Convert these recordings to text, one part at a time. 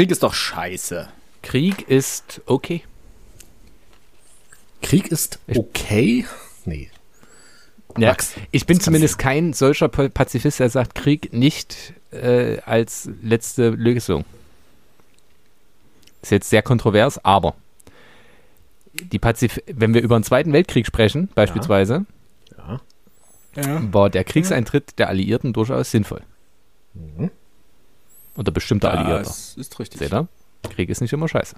Krieg ist doch scheiße. Krieg ist okay. Krieg ist okay? Nee. Ja, Max, ich bin zumindest kein solcher Pa- Pazifist, der sagt, Krieg nicht äh, als letzte Lösung. Ist jetzt sehr kontrovers, aber die Pazif wenn wir über den Zweiten Weltkrieg sprechen, beispielsweise, Ja. Ja. war der Kriegseintritt der Alliierten durchaus sinnvoll. Mhm. Oder bestimmter Alliierter. Das ist richtig. Seht ihr? Krieg ist nicht immer scheiße.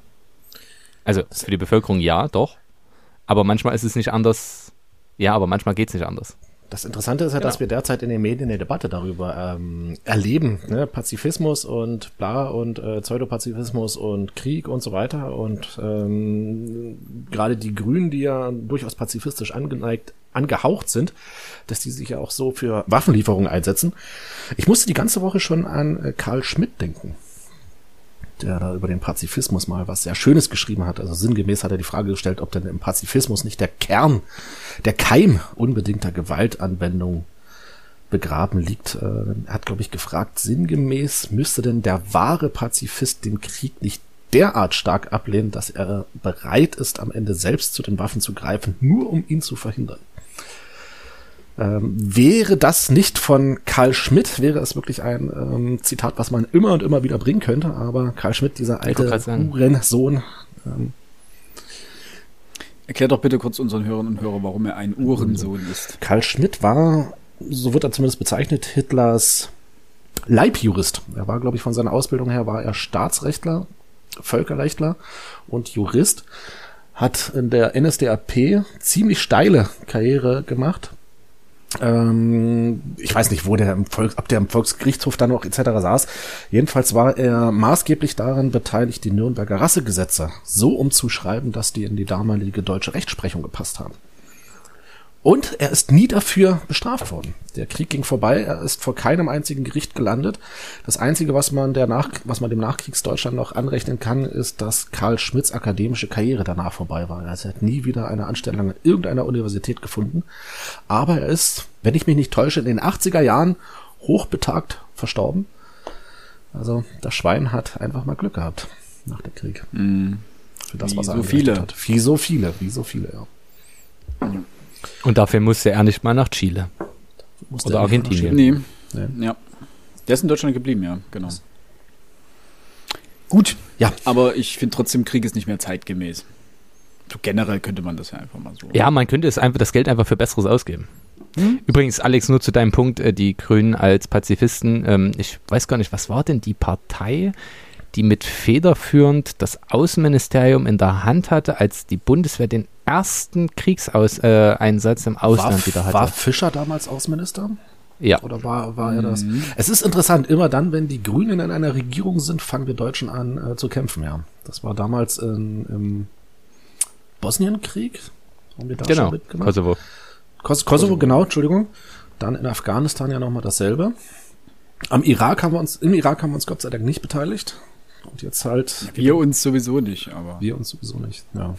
Also für die Bevölkerung ja, doch. Aber manchmal ist es nicht anders. Ja, aber manchmal geht es nicht anders. Das Interessante ist ja, dass wir derzeit in den Medien eine Debatte darüber ähm, erleben. Ne? Pazifismus und bla und äh, Pseudopazifismus und Krieg und so weiter. Und ähm, gerade die Grünen, die ja durchaus pazifistisch angeneigt, angehaucht sind, dass die sich ja auch so für Waffenlieferungen einsetzen. Ich musste die ganze Woche schon an äh, Karl Schmidt denken der da über den Pazifismus mal was sehr Schönes geschrieben hat. Also sinngemäß hat er die Frage gestellt, ob denn im Pazifismus nicht der Kern, der Keim unbedingter Gewaltanwendung begraben liegt. Äh, Er hat, glaube ich, gefragt, sinngemäß müsste denn der wahre Pazifist den Krieg nicht derart stark ablehnen, dass er bereit ist, am Ende selbst zu den Waffen zu greifen, nur um ihn zu verhindern. Ähm, wäre das nicht von Karl Schmidt, wäre es wirklich ein ähm, Zitat, was man immer und immer wieder bringen könnte, aber Karl Schmidt, dieser alte. Uhrensohn, ähm, Erklär doch bitte kurz unseren Hörern und Hörern, warum er ein Uhrensohn ist. Karl Schmidt war, so wird er zumindest bezeichnet, Hitlers Leibjurist. Er war, glaube ich, von seiner Ausbildung her war er Staatsrechtler, Völkerrechtler und Jurist, hat in der NSDAP ziemlich steile Karriere gemacht. Ähm, ich weiß nicht, wo der im Volk, ob der im Volksgerichtshof dann noch etc. saß. Jedenfalls war er maßgeblich daran beteiligt, die Nürnberger Rassegesetze so umzuschreiben, dass die in die damalige deutsche Rechtsprechung gepasst haben. Und er ist nie dafür bestraft worden. Der Krieg ging vorbei, er ist vor keinem einzigen Gericht gelandet. Das Einzige, was man, der Nach was man dem Nachkriegsdeutschland noch anrechnen kann, ist, dass Karl Schmidts akademische Karriere danach vorbei war. Also er hat nie wieder eine Anstellung an irgendeiner Universität gefunden. Aber er ist, wenn ich mich nicht täusche, in den 80er Jahren hochbetagt verstorben. Also das Schwein hat einfach mal Glück gehabt nach dem Krieg. Für das, Wie was er so viele. hat. Wie so viele, wie so viele, ja. Und dafür musste er nicht mal nach Chile. Musste Oder er Argentinien. verschieben. Nee. Ja. Der ist in Deutschland geblieben, ja, genau. Gut. Ja. Aber ich finde trotzdem, Krieg ist nicht mehr zeitgemäß. So generell könnte man das ja einfach mal so. Ja, man könnte es einfach, das Geld einfach für Besseres ausgeben. Übrigens, Alex, nur zu deinem Punkt, äh, die Grünen als Pazifisten. Ähm, ich weiß gar nicht, was war denn die Partei, die mit federführend das Außenministerium in der Hand hatte, als die Bundeswehr den ersten Kriegseinsatz äh, Einsatz im Ausland war, wieder hatte? War Fischer damals Außenminister? ja. Oder war, war er das? Es ist interessant, immer dann, wenn die Grünen in einer Regierung sind, fangen wir Deutschen an äh, zu kämpfen, ja. Das war damals in, im Bosnienkrieg. Haben wir da Genau, schon mitgemacht? Kosovo. Kos Kosovo, genau, Entschuldigung. Dann in Afghanistan ja nochmal dasselbe. Am Irak haben wir uns, im Irak haben wir uns Gott sei Dank nicht beteiligt. Und jetzt halt Wir uns sowieso nicht, aber. wir uns sowieso nicht. Ja.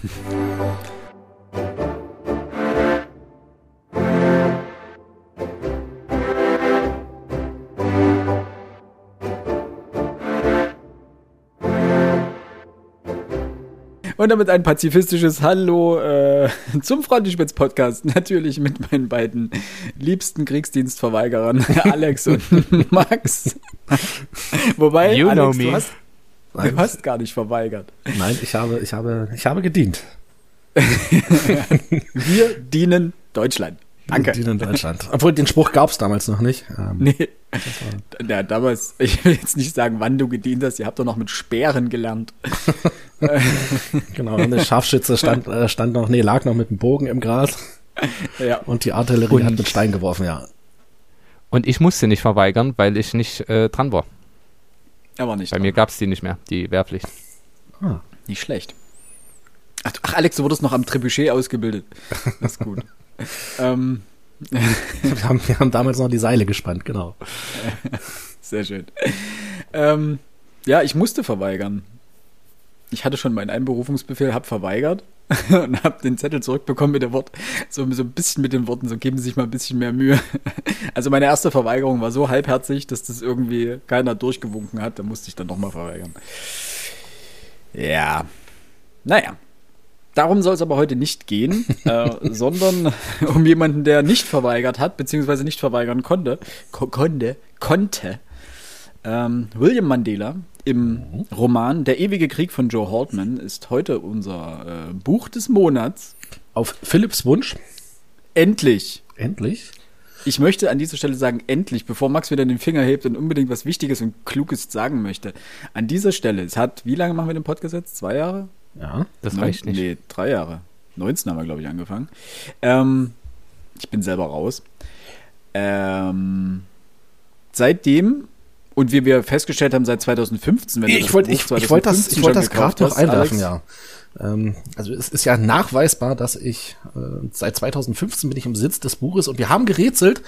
Und damit ein pazifistisches Hallo äh, zum Frontispitz Podcast. Natürlich mit meinen beiden liebsten Kriegsdienstverweigerern, Alex und Max. Wobei, You Alex, du hast, du hast gar nicht verweigert. Nein, ich habe, ich habe, ich habe gedient. Wir dienen Deutschland. Danke. Dient in Deutschland. Obwohl den Spruch gab es damals noch nicht. Ähm, Nee. Ja, damals, ich will jetzt nicht sagen, wann du gedient hast. Ihr habt doch noch mit Speeren gelernt. Genau, und der Scharfschütze stand, äh, stand noch, nee, lag noch mit dem Bogen im Gras Ja. und die Artillerie Und- hat mit Stein geworfen, ja. Und ich musste nicht verweigern, weil ich nicht äh, dran war. Er war nicht. Bei dran. mir gab es die nicht mehr, die Wehrpflicht. Ah, Nicht schlecht. Ach, Alex, du wurdest noch am Trebuchet ausgebildet. Das ist gut. Ähm, wir, haben, wir haben damals noch die Seile gespannt, genau. sehr schön. Ähm, ja, ich musste verweigern. Ich hatte schon meinen Einberufungsbefehl, hab verweigert und hab den Zettel zurückbekommen mit dem Wort, so, so ein bisschen mit den Worten, so geben Sie sich mal ein bisschen mehr Mühe. Also meine erste Verweigerung war so halbherzig, dass das irgendwie keiner durchgewunken hat, da musste ich dann nochmal verweigern. Ja. Naja. Darum soll es aber heute nicht gehen, äh, sondern um jemanden, der nicht verweigert hat, beziehungsweise nicht verweigern konnte, ko konnte, konnte. Ähm, William Mandela im Roman Der ewige Krieg von Joe Haltman ist heute unser äh, Buch des Monats. Auf Philipps Wunsch, Endlich. endlich. Ich möchte an dieser Stelle sagen, endlich, bevor Max wieder den Finger hebt und unbedingt was Wichtiges und Kluges sagen möchte. An dieser Stelle, es hat, wie lange machen wir den Podcast jetzt? Zwei Jahre? Ja. Das Neun- reicht nicht. Nee, drei Jahre. 19 haben wir, glaube ich, angefangen. Ähm, ich bin selber raus. Ähm, seitdem, und wie wir festgestellt haben, seit 2015, wenn Ich wollte ich, ich wollte das, 2015 ich wollte das gerade noch einwerfen, ja. Ähm, also es ist ja nachweisbar, dass ich äh, seit 2015 bin ich im Besitz des Buches und wir haben gerätselt,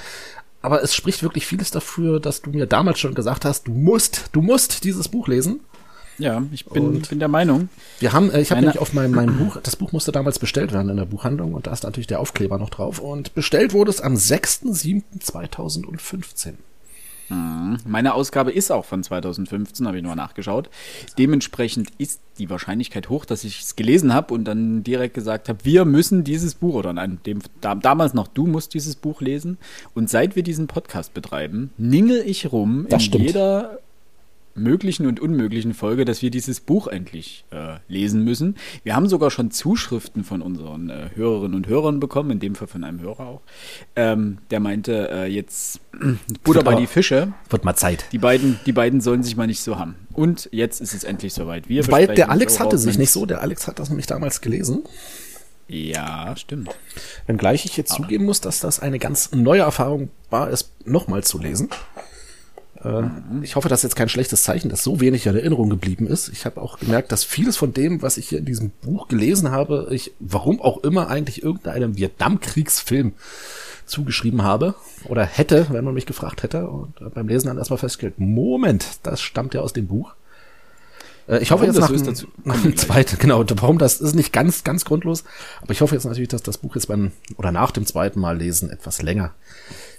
aber es spricht wirklich vieles dafür, dass du mir damals schon gesagt hast, du musst, du musst dieses Buch lesen. Ja, ich bin, Und- bin der Meinung. Wir haben, äh, ich habe nämlich auf meinem, meinem Buch, das Buch musste damals bestellt werden in der Buchhandlung und da ist natürlich der Aufkleber noch drauf und bestellt wurde es am 6.7.2015. Meine Ausgabe ist auch von 2015, habe ich nur nachgeschaut. Dementsprechend ist die Wahrscheinlichkeit hoch, dass ich es gelesen habe und dann direkt gesagt habe, wir müssen dieses Buch, oder nein, dem, da, damals noch du musst dieses Buch lesen. Und seit wir diesen Podcast betreiben, ningel ich rum Das in stimmt. jeder möglichen und unmöglichen Folge, dass wir dieses Buch endlich äh, lesen müssen. Wir haben sogar schon Zuschriften von unseren äh, Hörerinnen und Hörern bekommen, in dem Fall von einem Hörer auch, ähm, der meinte, äh, jetzt Butter bei aber- die Fische. Wird mal Zeit. Die beiden, die beiden sollen sich mal nicht so haben. Und jetzt ist es endlich soweit. Wir Weil der Alex Joe hatte sich nicht so, der Alex hat das nämlich damals gelesen. Ja, stimmt. Wenngleich ich jetzt zugeben muss, dass das eine ganz neue Erfahrung war, es nochmal zu lesen. Äh, Ich hoffe, das ist jetzt kein schlechtes Zeichen, dass so wenig in Erinnerung geblieben ist. Ich habe auch gemerkt, dass vieles von dem, was ich hier in diesem Buch gelesen habe, ich, warum auch immer, eigentlich irgendeinem Vietnamkriegsfilm zugeschrieben habe oder hätte, wenn man mich gefragt hätte. Und äh, beim Lesen dann erstmal festgestellt, Moment, das stammt ja aus dem Buch. Äh, Ich hoffe Warum jetzt das nach, nach dem zweiten, genau, warum das ist nicht ganz, ganz grundlos. Aber ich hoffe jetzt natürlich, dass das Buch jetzt beim oder nach dem zweiten Mal lesen etwas länger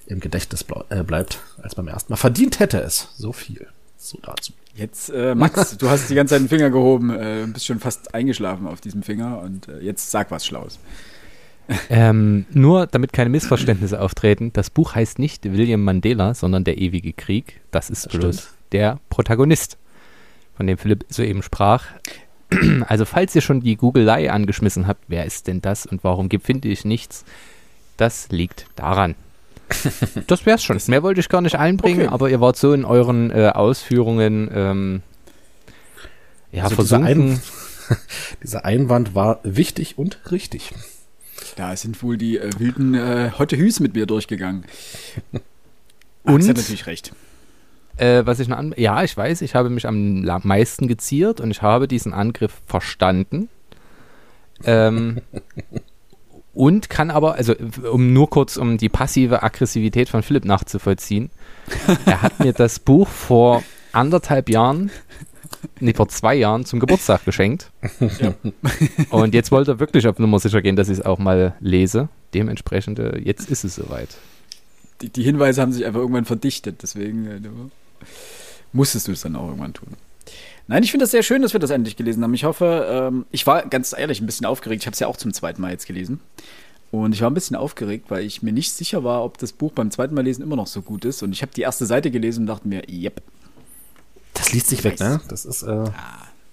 im Gedächtnis äh, bleibt als beim ersten Mal. Verdient hätte es. So viel. So dazu. Jetzt, äh, Max, du hast die ganze Zeit den Finger gehoben, äh, bist schon fast eingeschlafen auf diesem Finger und äh, jetzt sag was Schlaues. Ähm, nur damit keine Missverständnisse auftreten, das Buch heißt nicht William Mandela, sondern Der ewige Krieg. Das ist Das bloß stimmt. der Protagonist, von dem Philipp soeben sprach. Also falls ihr schon die Googelei angeschmissen habt, wer ist denn das und warum gibt, finde ich nichts, das liegt daran. Das wär's schon. Mehr wollte ich gar nicht einbringen, Okay. aber ihr wart so in euren äh, Ausführungen ähm, ja, Also dieser. Ein, dieser Einwand war wichtig und richtig. Da sind wohl die äh, wilden äh, Hotte Hüs mit mir durchgegangen. Und? Max hat natürlich recht. Äh, was ich noch an ja, ich weiß, ich habe mich am meisten geziert und ich habe diesen Angriff verstanden. Ähm, und kann aber, also um nur kurz um die passive Aggressivität von Philipp nachzuvollziehen, er hat mir das Buch vor anderthalb Jahren, nee, vor zwei Jahren zum Geburtstag geschenkt. Und jetzt wollte er wirklich auf Nummer sicher gehen, dass ich es auch mal lese. Dementsprechend, äh, jetzt ist es soweit. Die, die Hinweise haben sich einfach irgendwann verdichtet, deswegen äh, du- musstest du es dann auch irgendwann tun. Nein, ich finde das sehr schön, dass wir das endlich gelesen haben. Ich hoffe, ähm, ich war ganz ehrlich ein bisschen aufgeregt. Ich habe es ja auch zum zweiten Mal jetzt gelesen. Und ich war ein bisschen aufgeregt, weil ich mir nicht sicher war, ob das Buch beim zweiten Mal lesen immer noch so gut ist. Und ich habe die erste Seite gelesen und dachte mir, yep, Das liest sich weg, ne? Das ist, äh,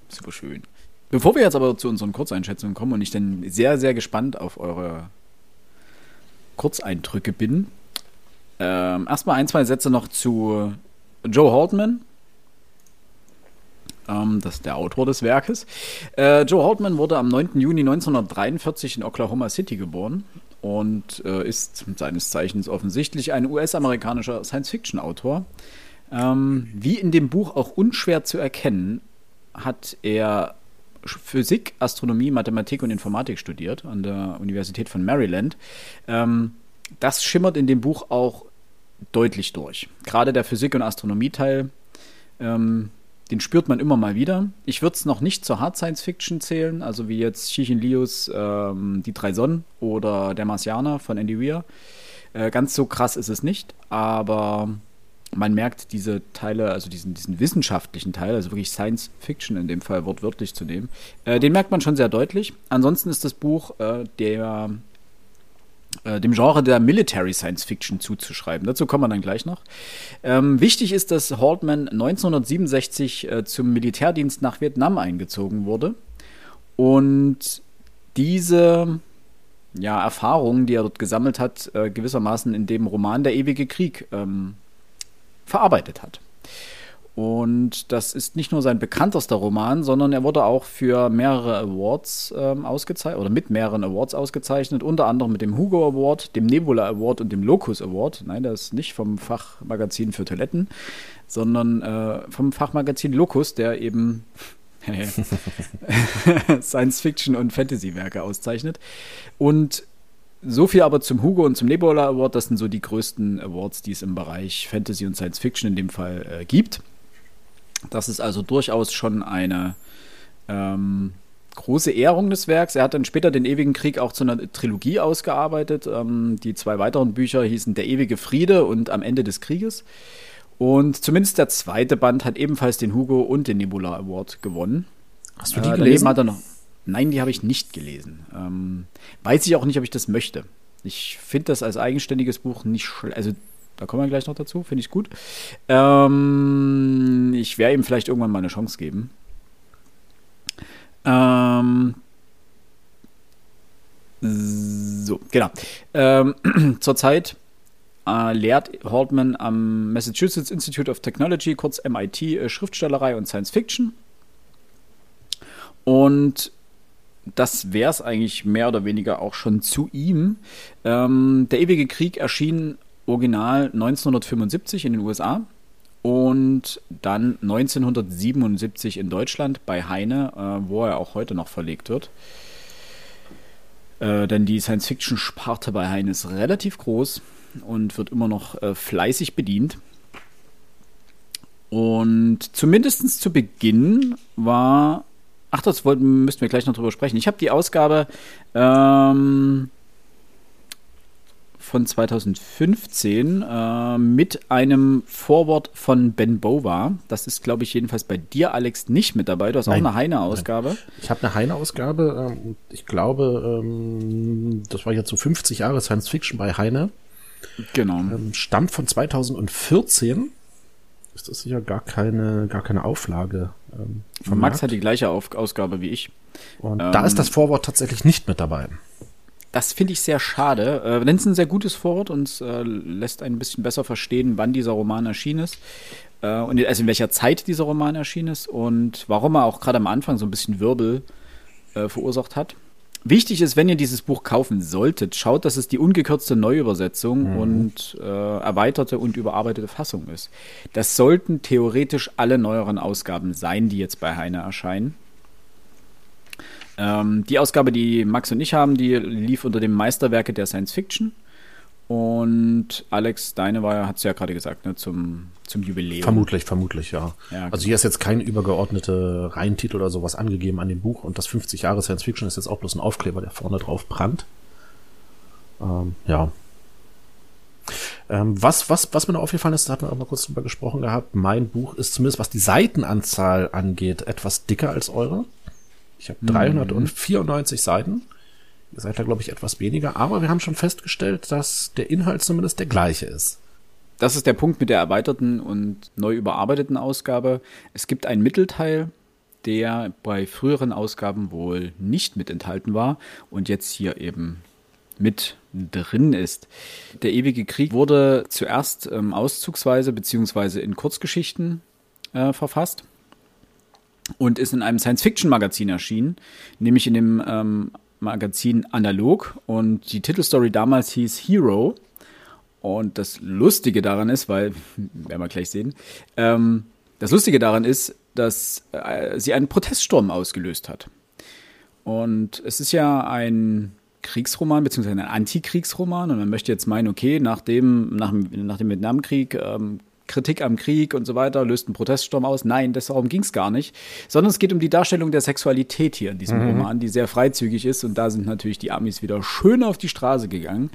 super schön. Bevor wir jetzt aber zu unseren Kurzeinschätzungen kommen und ich dann sehr, sehr gespannt auf eure Kurzeindrücke bin, ähm, erstmal ein, zwei Sätze noch zu Joe Haltman. Ähm, das ist der Autor des Werkes. Äh, Joe Haltman wurde am 9. Juni 1943 in Oklahoma City geboren und äh, ist seines Zeichens offensichtlich ein US-amerikanischer Science-Fiction-Autor. Ähm, wie in dem Buch auch unschwer zu erkennen, hat er Physik, Astronomie, Mathematik und Informatik studiert an der Universität von Maryland. Ähm, das schimmert in dem Buch auch deutlich durch. Gerade der Physik- und Astronomie-Teil, ähm, den spürt man immer mal wieder. Ich würde es noch nicht zur Hard Science Fiction zählen, also wie jetzt Chichin Lius ähm, Die drei Sonnen oder Der Marsianer von Andy Weir. Äh, ganz so krass ist es nicht, aber man merkt diese Teile, also diesen, diesen wissenschaftlichen Teil, also wirklich Science Fiction in dem Fall wortwörtlich zu nehmen, äh, den merkt man schon sehr deutlich. Ansonsten ist das Buch äh, der äh, dem Genre der Military Science Fiction zuzuschreiben. Dazu kommen wir dann gleich noch. Ähm, wichtig ist, dass Haltman 1967 äh, zum Militärdienst nach Vietnam eingezogen wurde und diese ja, Erfahrungen, die er dort gesammelt hat, äh, gewissermaßen in dem Roman Der ewige Krieg ähm, verarbeitet hat. Und das ist nicht nur sein bekanntester Roman, sondern er wurde auch für mehrere Awards ähm, ausgezeichnet oder mit mehreren Awards ausgezeichnet, unter anderem mit dem Hugo Award, dem Nebula Award und dem Locus Award. Nein, das ist nicht vom Fachmagazin für Toiletten, sondern äh, vom Fachmagazin Locus, der eben Science Fiction und Fantasy Werke auszeichnet. Und so viel aber zum Hugo und zum Nebula Award. Das sind so die größten Awards, die es im Bereich Fantasy und Science Fiction in dem Fall äh, gibt. Das ist also durchaus schon eine ähm, große Ehrung des Werks. Er hat dann später den Ewigen Krieg auch zu einer Trilogie ausgearbeitet. Ähm, die zwei weiteren Bücher hießen Der ewige Friede und Am Ende des Krieges. Und zumindest der zweite Band hat ebenfalls den Hugo und den Nebula Award gewonnen. Hast du die Äh, gelesen? Hat er noch, nein, die habe ich nicht gelesen. Ähm, weiß ich auch nicht, ob ich das möchte. Ich finde das als eigenständiges Buch nicht schlecht. Also, da kommen wir gleich noch dazu, finde ich gut. Ähm, ich werde ihm vielleicht irgendwann mal eine Chance geben. Ähm, so, genau. Ähm, zurzeit äh, lehrt Haltman am Massachusetts Institute of Technology, kurz MIT, äh, Schriftstellerei und Science Fiction. Und das wäre es eigentlich mehr oder weniger auch schon zu ihm. Ähm, der ewige Krieg erschien original 1975 in den USA und dann 1977 in Deutschland bei Heine, äh, wo er auch heute noch verlegt wird. Äh, denn die Science-Fiction-Sparte bei Heine ist relativ groß und wird immer noch äh, fleißig bedient. Und zumindest zu Beginn war. Ach, das wollten, müssten wir gleich noch drüber sprechen. Ich habe die Ausgabe ähm, von 2015 äh, mit einem Vorwort von Ben Bova. Das ist, glaube ich, jedenfalls bei dir, Alex, nicht mit dabei. Du hast Nein. auch eine Heine-Ausgabe. Ich habe eine Heine-Ausgabe. Ähm, ich glaube, ähm, das war jetzt so 50 Jahre Science Fiction bei Heine. Genau. Ähm, stammt von 2014. Ist das sicher gar keine, gar keine Auflage ähm, Max hat die gleiche Auf Ausgabe wie ich. Und da ähm, ist das Vorwort tatsächlich nicht mit dabei. Das finde ich sehr schade. Äh, denn es ein sehr gutes Vorwort und äh, lässt ein bisschen besser verstehen, wann dieser Roman erschienen ist. Äh, und also in welcher Zeit dieser Roman erschienen ist und warum er auch gerade am Anfang so ein bisschen Wirbel äh, verursacht hat. Wichtig ist, wenn ihr dieses Buch kaufen solltet, schaut, dass es die ungekürzte Neuübersetzung und äh, erweiterte und überarbeitete Fassung ist. Das sollten theoretisch alle neueren Ausgaben sein, die jetzt bei Heine erscheinen. Ähm, die Ausgabe, die Max und ich haben, die lief unter dem Meisterwerke der Science Fiction. Und Alex, deine war, hat es ja gerade gesagt, ne, zum, zum Jubiläum. Vermutlich, vermutlich, ja. Ja, also hier ist jetzt kein übergeordnete Reihentitel oder sowas angegeben an dem Buch und das 50 Jahre Science Fiction ist jetzt auch bloß ein Aufkleber, der vorne drauf prangt. Ähm, ja. Ähm, was, was, was mir noch aufgefallen ist, da hatten wir auch mal kurz drüber gesprochen gehabt, mein Buch ist zumindest, was die Seitenanzahl angeht, etwas dicker als eure. Ich habe 394 Seiten. Ihr seid da, glaube ich, etwas weniger, aber wir haben schon festgestellt, dass der Inhalt zumindest der gleiche ist. Das ist der Punkt mit der erweiterten und neu überarbeiteten Ausgabe. Es gibt einen Mittelteil, der bei früheren Ausgaben wohl nicht mit enthalten war und jetzt hier eben mit drin ist. Der ewige Krieg wurde zuerst ähm, auszugsweise beziehungsweise in Kurzgeschichten äh, verfasst und ist in einem Science-Fiction-Magazin erschienen, nämlich in dem ähm, Magazin Analog und die Titelstory damals hieß Hero. Und das Lustige daran ist, weil, werden wir gleich sehen, ähm, das Lustige daran ist, dass äh, sie einen Proteststurm ausgelöst hat. Und es ist ja ein Kriegsroman, beziehungsweise ein Antikriegsroman. Und man möchte jetzt meinen, okay, nach dem, nach, nach dem Vietnamkrieg, ähm, Kritik am Krieg und so weiter, löst ein Proteststurm aus. Nein, darum ging es gar nicht. Sondern es geht um die Darstellung der Sexualität hier in diesem Roman, die sehr freizügig ist. Und da sind natürlich die Amis wieder schön auf die Straße gegangen.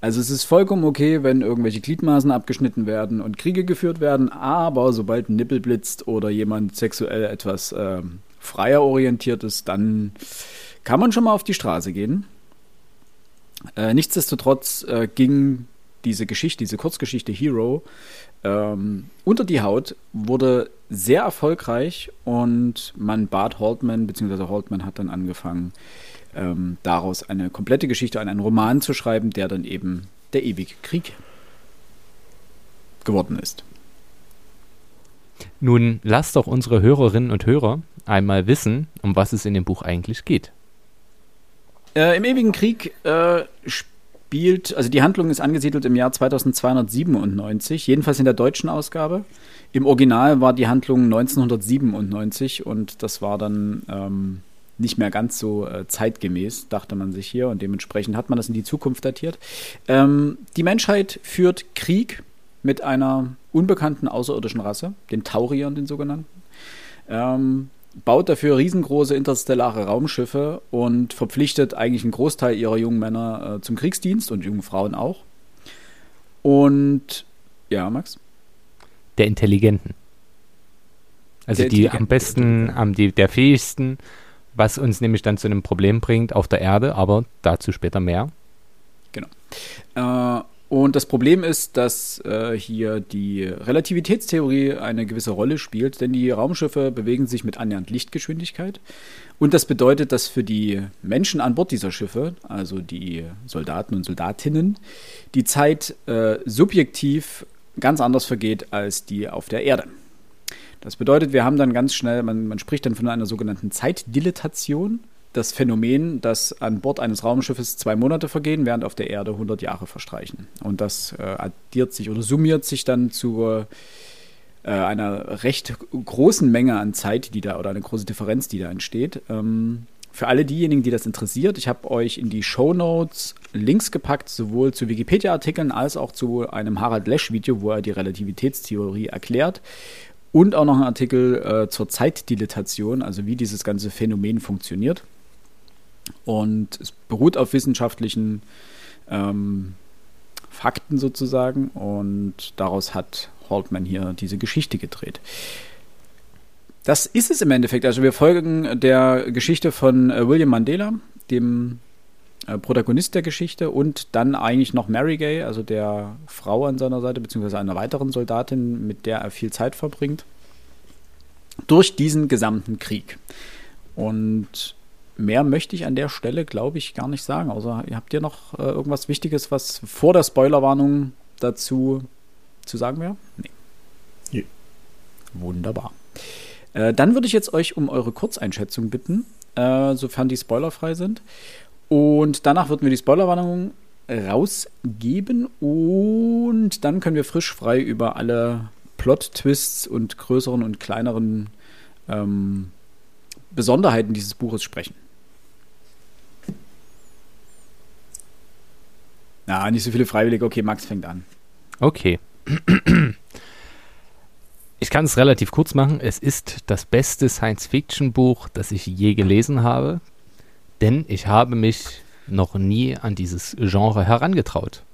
Also es ist vollkommen okay, wenn irgendwelche Gliedmaßen abgeschnitten werden und Kriege geführt werden, aber sobald ein Nippel blitzt oder jemand sexuell etwas äh, freier orientiert ist, dann kann man schon mal auf die Straße gehen. Äh, nichtsdestotrotz äh, ging diese Geschichte, diese Kurzgeschichte Hero ähm, unter die Haut, wurde sehr erfolgreich und man bat Haltman, beziehungsweise Haltman hat dann angefangen, ähm, daraus eine komplette Geschichte, einen Roman zu schreiben, der dann eben der ewige Krieg geworden ist. Nun lasst doch unsere Hörerinnen und Hörer einmal wissen, um was es in dem Buch eigentlich geht. Äh, Im ewigen Krieg äh, spielt, also die Handlung ist angesiedelt im Jahr 2297, jedenfalls in der deutschen Ausgabe. Im Original war die Handlung 1997 und das war dann ähm, nicht mehr ganz so äh, zeitgemäß, dachte man sich hier, und dementsprechend hat man das in die Zukunft datiert. Ähm, die Menschheit führt Krieg mit einer unbekannten außerirdischen Rasse, den Tauriern, den sogenannten. Ähm, baut dafür riesengroße interstellare Raumschiffe und verpflichtet eigentlich einen Großteil ihrer jungen Männer äh, zum Kriegsdienst und jungen Frauen auch. Und ja, Max? Der Intelligenten. Also der die am besten, am, die, der fähigsten, was uns nämlich dann zu einem Problem bringt auf der Erde, aber dazu später mehr. Genau. Äh, und das Problem ist, dass äh, hier die Relativitätstheorie eine gewisse Rolle spielt, denn die Raumschiffe bewegen sich mit annähernd Lichtgeschwindigkeit. Und das bedeutet, dass für die Menschen an Bord dieser Schiffe, also die Soldaten und Soldatinnen, die Zeit äh, subjektiv ganz anders vergeht als die auf der Erde. Das bedeutet, wir haben dann ganz schnell, man, man spricht dann von einer sogenannten Zeitdilatation das Phänomen, dass an Bord eines Raumschiffes zwei Monate vergehen, während auf der Erde 100 Jahre verstreichen. Und das äh, addiert sich oder summiert sich dann zu äh, einer recht großen Menge an Zeit, die da oder eine große Differenz, die da entsteht. Ähm, für alle diejenigen, die das interessiert, ich habe euch in die Show Notes Links gepackt, sowohl zu Wikipedia-Artikeln als auch zu einem Harald Lesch-Video, wo er die Relativitätstheorie erklärt. Und auch noch ein Artikel äh, zur Zeitdilatation, also wie dieses ganze Phänomen funktioniert. Und es beruht auf wissenschaftlichen ähm, Fakten sozusagen. Und daraus hat Haltman hier diese Geschichte gedreht. Das ist es im Endeffekt. Also wir folgen der Geschichte von äh, William Mandela, dem äh, Protagonist der Geschichte, und dann eigentlich noch Mary Gay, also der Frau an seiner Seite, beziehungsweise einer weiteren Soldatin, mit der er viel Zeit verbringt, durch diesen gesamten Krieg. Und mehr möchte ich an der Stelle, glaube ich, gar nicht sagen. Außer habt ihr noch äh, irgendwas Wichtiges, was vor der Spoilerwarnung dazu zu sagen wäre? Nee. nee. Wunderbar. Äh, dann würde ich jetzt euch um eure Kurzeinschätzung bitten, äh, sofern die spoilerfrei sind. Und danach würden wir die Spoilerwarnung rausgeben und dann können wir frisch frei über alle Plot-Twists und größeren und kleineren ähm, Besonderheiten dieses Buches sprechen. Na, nicht so viele Freiwillige. Okay, Max fängt an. Okay. Ich kann es relativ kurz machen. Es ist das beste Science-Fiction-Buch, das ich je gelesen habe, denn ich habe mich noch nie an dieses Genre herangetraut.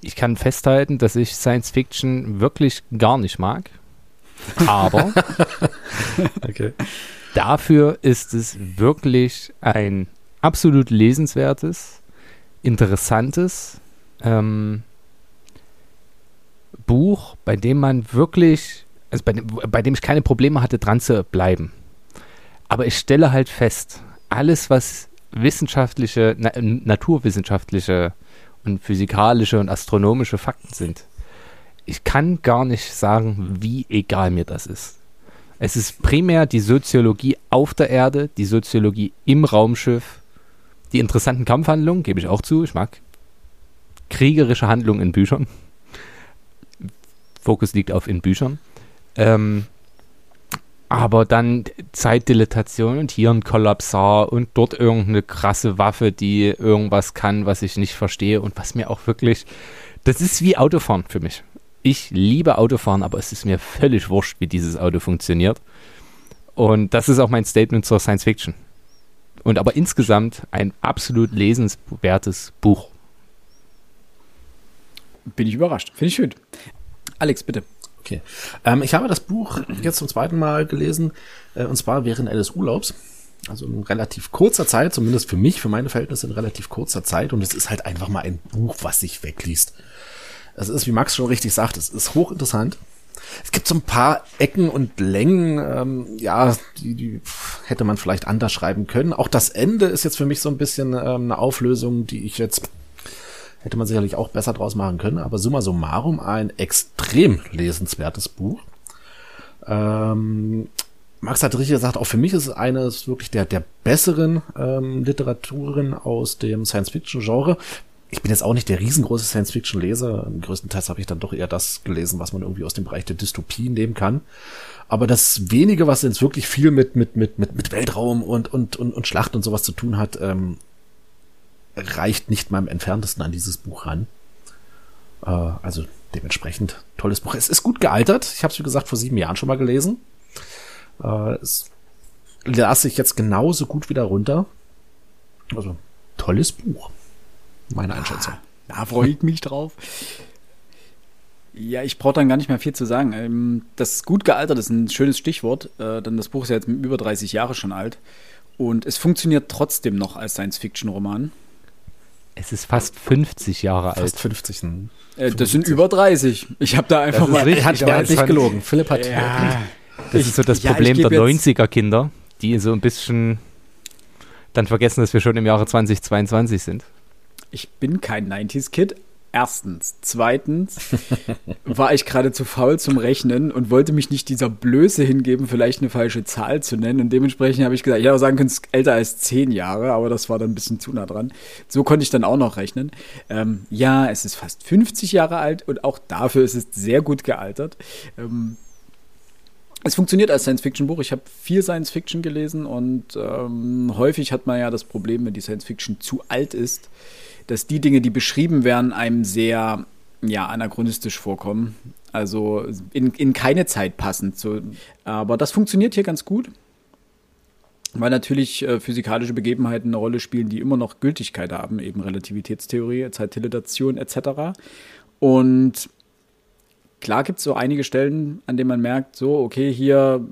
Ich kann festhalten, dass ich Science-Fiction wirklich gar nicht mag, aber okay. dafür ist es wirklich ein absolut lesenswertes, interessantes ähm, Buch, bei dem man wirklich, also bei dem, bei dem ich keine Probleme hatte, dran zu bleiben. Aber ich stelle halt fest, alles, was wissenschaftliche, na, naturwissenschaftliche und physikalische und astronomische Fakten sind, ich kann gar nicht sagen, wie egal mir das ist. Es ist primär die Soziologie auf der Erde, die Soziologie im Raumschiff, die interessanten Kampfhandlungen, gebe ich auch zu. Ich mag kriegerische Handlungen in Büchern. Fokus liegt auf in Büchern. Ähm, aber dann Zeitdilatation und hier ein Kollapsar und dort irgendeine krasse Waffe, die irgendwas kann, was ich nicht verstehe und was mir auch wirklich. Das ist wie Autofahren für mich. Ich liebe Autofahren, aber es ist mir völlig wurscht, wie dieses Auto funktioniert. Und das ist auch mein Statement zur Science Fiction. Und aber insgesamt ein absolut lesenswertes Buch. bin ich überrascht. Finde ich schön. Alex, bitte. Okay. Ähm, ich habe das Buch jetzt zum zweiten Mal gelesen, äh, und zwar während eines Urlaubs. Also in relativ kurzer Zeit, zumindest für mich, für meine Verhältnisse in relativ kurzer Zeit. Und es ist halt einfach mal ein Buch, was sich wegliest. Es ist, wie Max schon richtig sagt, es ist hochinteressant. Es gibt so ein paar Ecken und Längen, ähm, ja, die, die hätte man vielleicht anders schreiben können. Auch das Ende ist jetzt für mich so ein bisschen ähm, eine Auflösung, die ich jetzt hätte man sicherlich auch besser draus machen können. Aber summa summarum ein extrem lesenswertes Buch. Ähm, Max hat richtig gesagt, auch für mich ist es eines wirklich der, der besseren ähm, Literaturen aus dem Science-Fiction-Genre. Ich bin jetzt auch nicht der riesengroße Science-Fiction-Leser. Größtenteils habe ich dann doch eher das gelesen, was man irgendwie aus dem Bereich der Dystopien nehmen kann. Aber das wenige, was jetzt wirklich viel mit, mit, mit, mit, mit Weltraum und, und, und, und Schlacht und sowas zu tun hat, ähm, reicht nicht mal im entferntesten an dieses Buch ran. Äh, also dementsprechend tolles Buch. Es ist gut gealtert. Ich habe es, wie gesagt, vor sieben Jahren schon mal gelesen. Äh, es las ich jetzt genauso gut wieder runter. Also, tolles Buch. Meine Einschätzung. Ah, da freue ich mich drauf. Ja, ich brauche dann gar nicht mehr viel zu sagen. Ähm, das ist gut gealtert ist ein schönes Stichwort, äh, denn das Buch ist ja jetzt über 30 Jahre schon alt. Und es funktioniert trotzdem noch als Science-Fiction-Roman. Es ist fast 50 Jahre alt. Fast 50. Äh, das sind über 30. Ich habe da einfach mal. Richtig, hat, der hat nicht gelogen. Philipp hat. Ja. Das ich, ist so das ja, Problem der 90er-Kinder, die so ein bisschen dann vergessen, dass wir schon im Jahre 2022 sind. Ich bin kein 90s-Kid. Erstens. Zweitens war ich gerade zu faul zum Rechnen und wollte mich nicht dieser Blöße hingeben, vielleicht eine falsche Zahl zu nennen. Und dementsprechend habe ich gesagt, ich hätte auch sagen können, es ist älter als zehn Jahre, aber das war dann ein bisschen zu nah dran. So konnte ich dann auch noch rechnen. Ähm, ja, es ist fast 50 Jahre alt und auch dafür ist es sehr gut gealtert. Ähm, es funktioniert als Science-Fiction-Buch. Ich habe viel Science-Fiction gelesen und ähm, häufig hat man ja das Problem, wenn die Science-Fiction zu alt ist, dass die Dinge, die beschrieben werden, einem sehr ja, anachronistisch vorkommen. Also in, in keine Zeit passend. So. Aber das funktioniert hier ganz gut, weil natürlich äh, physikalische Begebenheiten eine Rolle spielen, die immer noch Gültigkeit haben, eben Relativitätstheorie, Zeitdilatation etc. Und klar gibt es so einige Stellen, an denen man merkt, so, okay, hier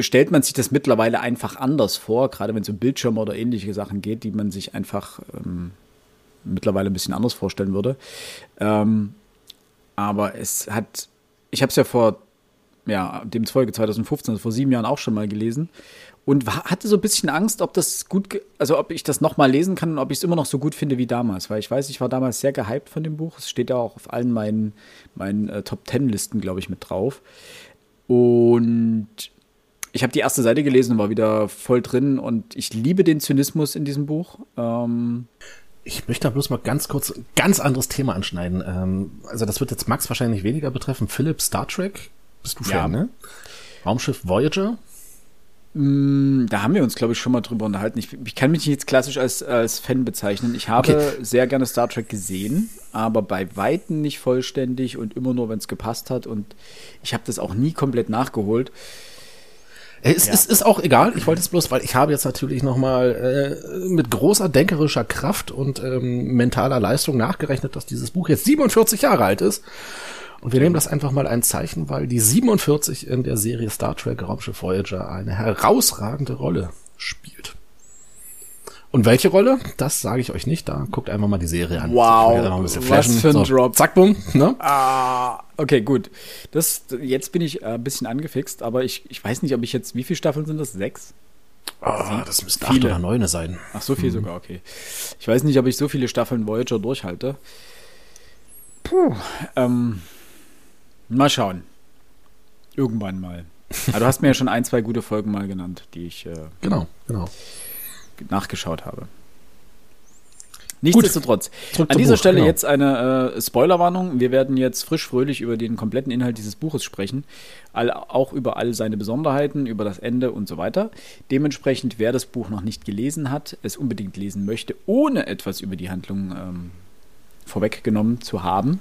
stellt man sich das mittlerweile einfach anders vor, gerade wenn es um Bildschirme oder ähnliche Sachen geht, die man sich einfach ähm, mittlerweile ein bisschen anders vorstellen würde. Ähm, aber es hat, ich habe es ja vor, ja, dem Folge 2015, also vor sieben Jahren auch schon mal gelesen und hatte so ein bisschen Angst, ob das gut, also ob ich das nochmal lesen kann und ob ich es immer noch so gut finde wie damals, weil ich weiß, ich war damals sehr gehypt von dem Buch. Es steht ja auch auf allen meinen, meinen äh, Top Ten Listen, glaube ich, mit drauf. Und ich habe die erste Seite gelesen und war wieder voll drin und ich liebe den Zynismus in diesem Buch. Ähm ich möchte da bloß mal ganz kurz ein ganz anderes Thema anschneiden. Ähm, also das wird jetzt Max wahrscheinlich weniger betreffen. Philipp, Star Trek, bist du Fan, ja. ne? Raumschiff Voyager, Mm, da haben wir uns, glaube ich, schon mal drüber unterhalten. Ich, ich, kann mich nicht jetzt klassisch als, als Fan bezeichnen. Ich habe okay. sehr gerne Star Trek gesehen, aber bei Weitem nicht vollständig und immer nur, wenn es gepasst hat. Und ich habe das auch nie komplett nachgeholt. Es ja. ist, ist auch egal. Ich wollte es bloß, weil ich habe jetzt natürlich noch mal äh, mit großer denkerischer Kraft und ähm, mentaler Leistung nachgerechnet, dass dieses Buch jetzt 47 Jahre alt ist. Und wir nehmen das einfach mal ein Zeichen, weil die 47 in der Serie Star Trek Raumschiff Voyager eine herausragende Rolle spielt. Und welche Rolle? Das sage ich euch nicht. Da guckt einfach mal die Serie an. Wow, was für ein so, Drop. Zack, bumm. Ne? Ah, okay, gut. Das, jetzt bin ich äh, ein bisschen angefixt, aber ich, ich weiß nicht, ob ich jetzt, wie viele Staffeln sind das? Sechs? Oh, das müssten acht oder neune sein. Ach, so viel mhm. sogar, okay. Ich weiß nicht, ob ich so viele Staffeln Voyager durchhalte. Puh, ähm, Mal schauen. Irgendwann mal. Aber du hast mir ja schon ein, zwei gute Folgen mal genannt, die ich äh, genau, genau. nachgeschaut habe. Nichtsdestotrotz. An dieser Buch, Stelle genau. jetzt eine äh, Spoilerwarnung. Wir werden jetzt frisch fröhlich über den kompletten Inhalt dieses Buches sprechen. All, auch über all seine Besonderheiten, über das Ende und so weiter. Dementsprechend, wer das Buch noch nicht gelesen hat, es unbedingt lesen möchte, ohne etwas über die Handlung ähm, vorweggenommen zu haben,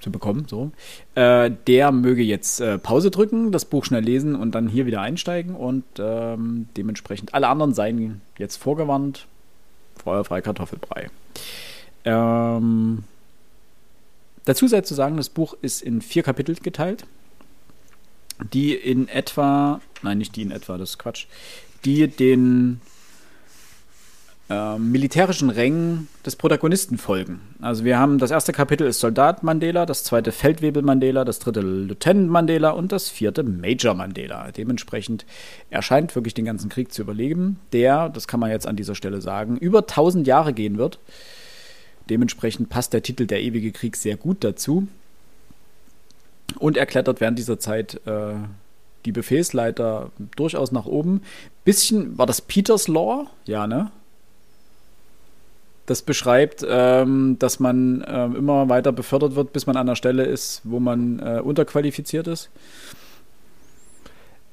zu bekommen, so, äh, der möge jetzt äh, Pause drücken, das Buch schnell lesen und dann hier wieder einsteigen und ähm, dementsprechend alle anderen seien jetzt vorgewarnt. Feuerfrei Kartoffelbrei. Ähm, dazu sei zu sagen, das Buch ist in vier Kapitel geteilt, die in etwa, nein, nicht die in etwa, das ist Quatsch, die den äh, militärischen Rängen des Protagonisten folgen. Also wir haben das erste Kapitel ist Soldat Mandela, das zweite Feldwebel Mandela, das dritte Lieutenant Mandela und das vierte Major Mandela. Dementsprechend erscheint wirklich den ganzen Krieg zu überleben, der, das kann man jetzt an dieser Stelle sagen, über 1000 Jahre gehen wird. Dementsprechend passt der Titel Der ewige Krieg sehr gut dazu. Und er klettert während dieser Zeit äh, die Befehlsleiter durchaus nach oben. Bisschen, war das Peters Law? Ja, ne? Das beschreibt, ähm, dass man ähm, immer weiter befördert wird, bis man an der Stelle ist, wo man äh, unterqualifiziert ist.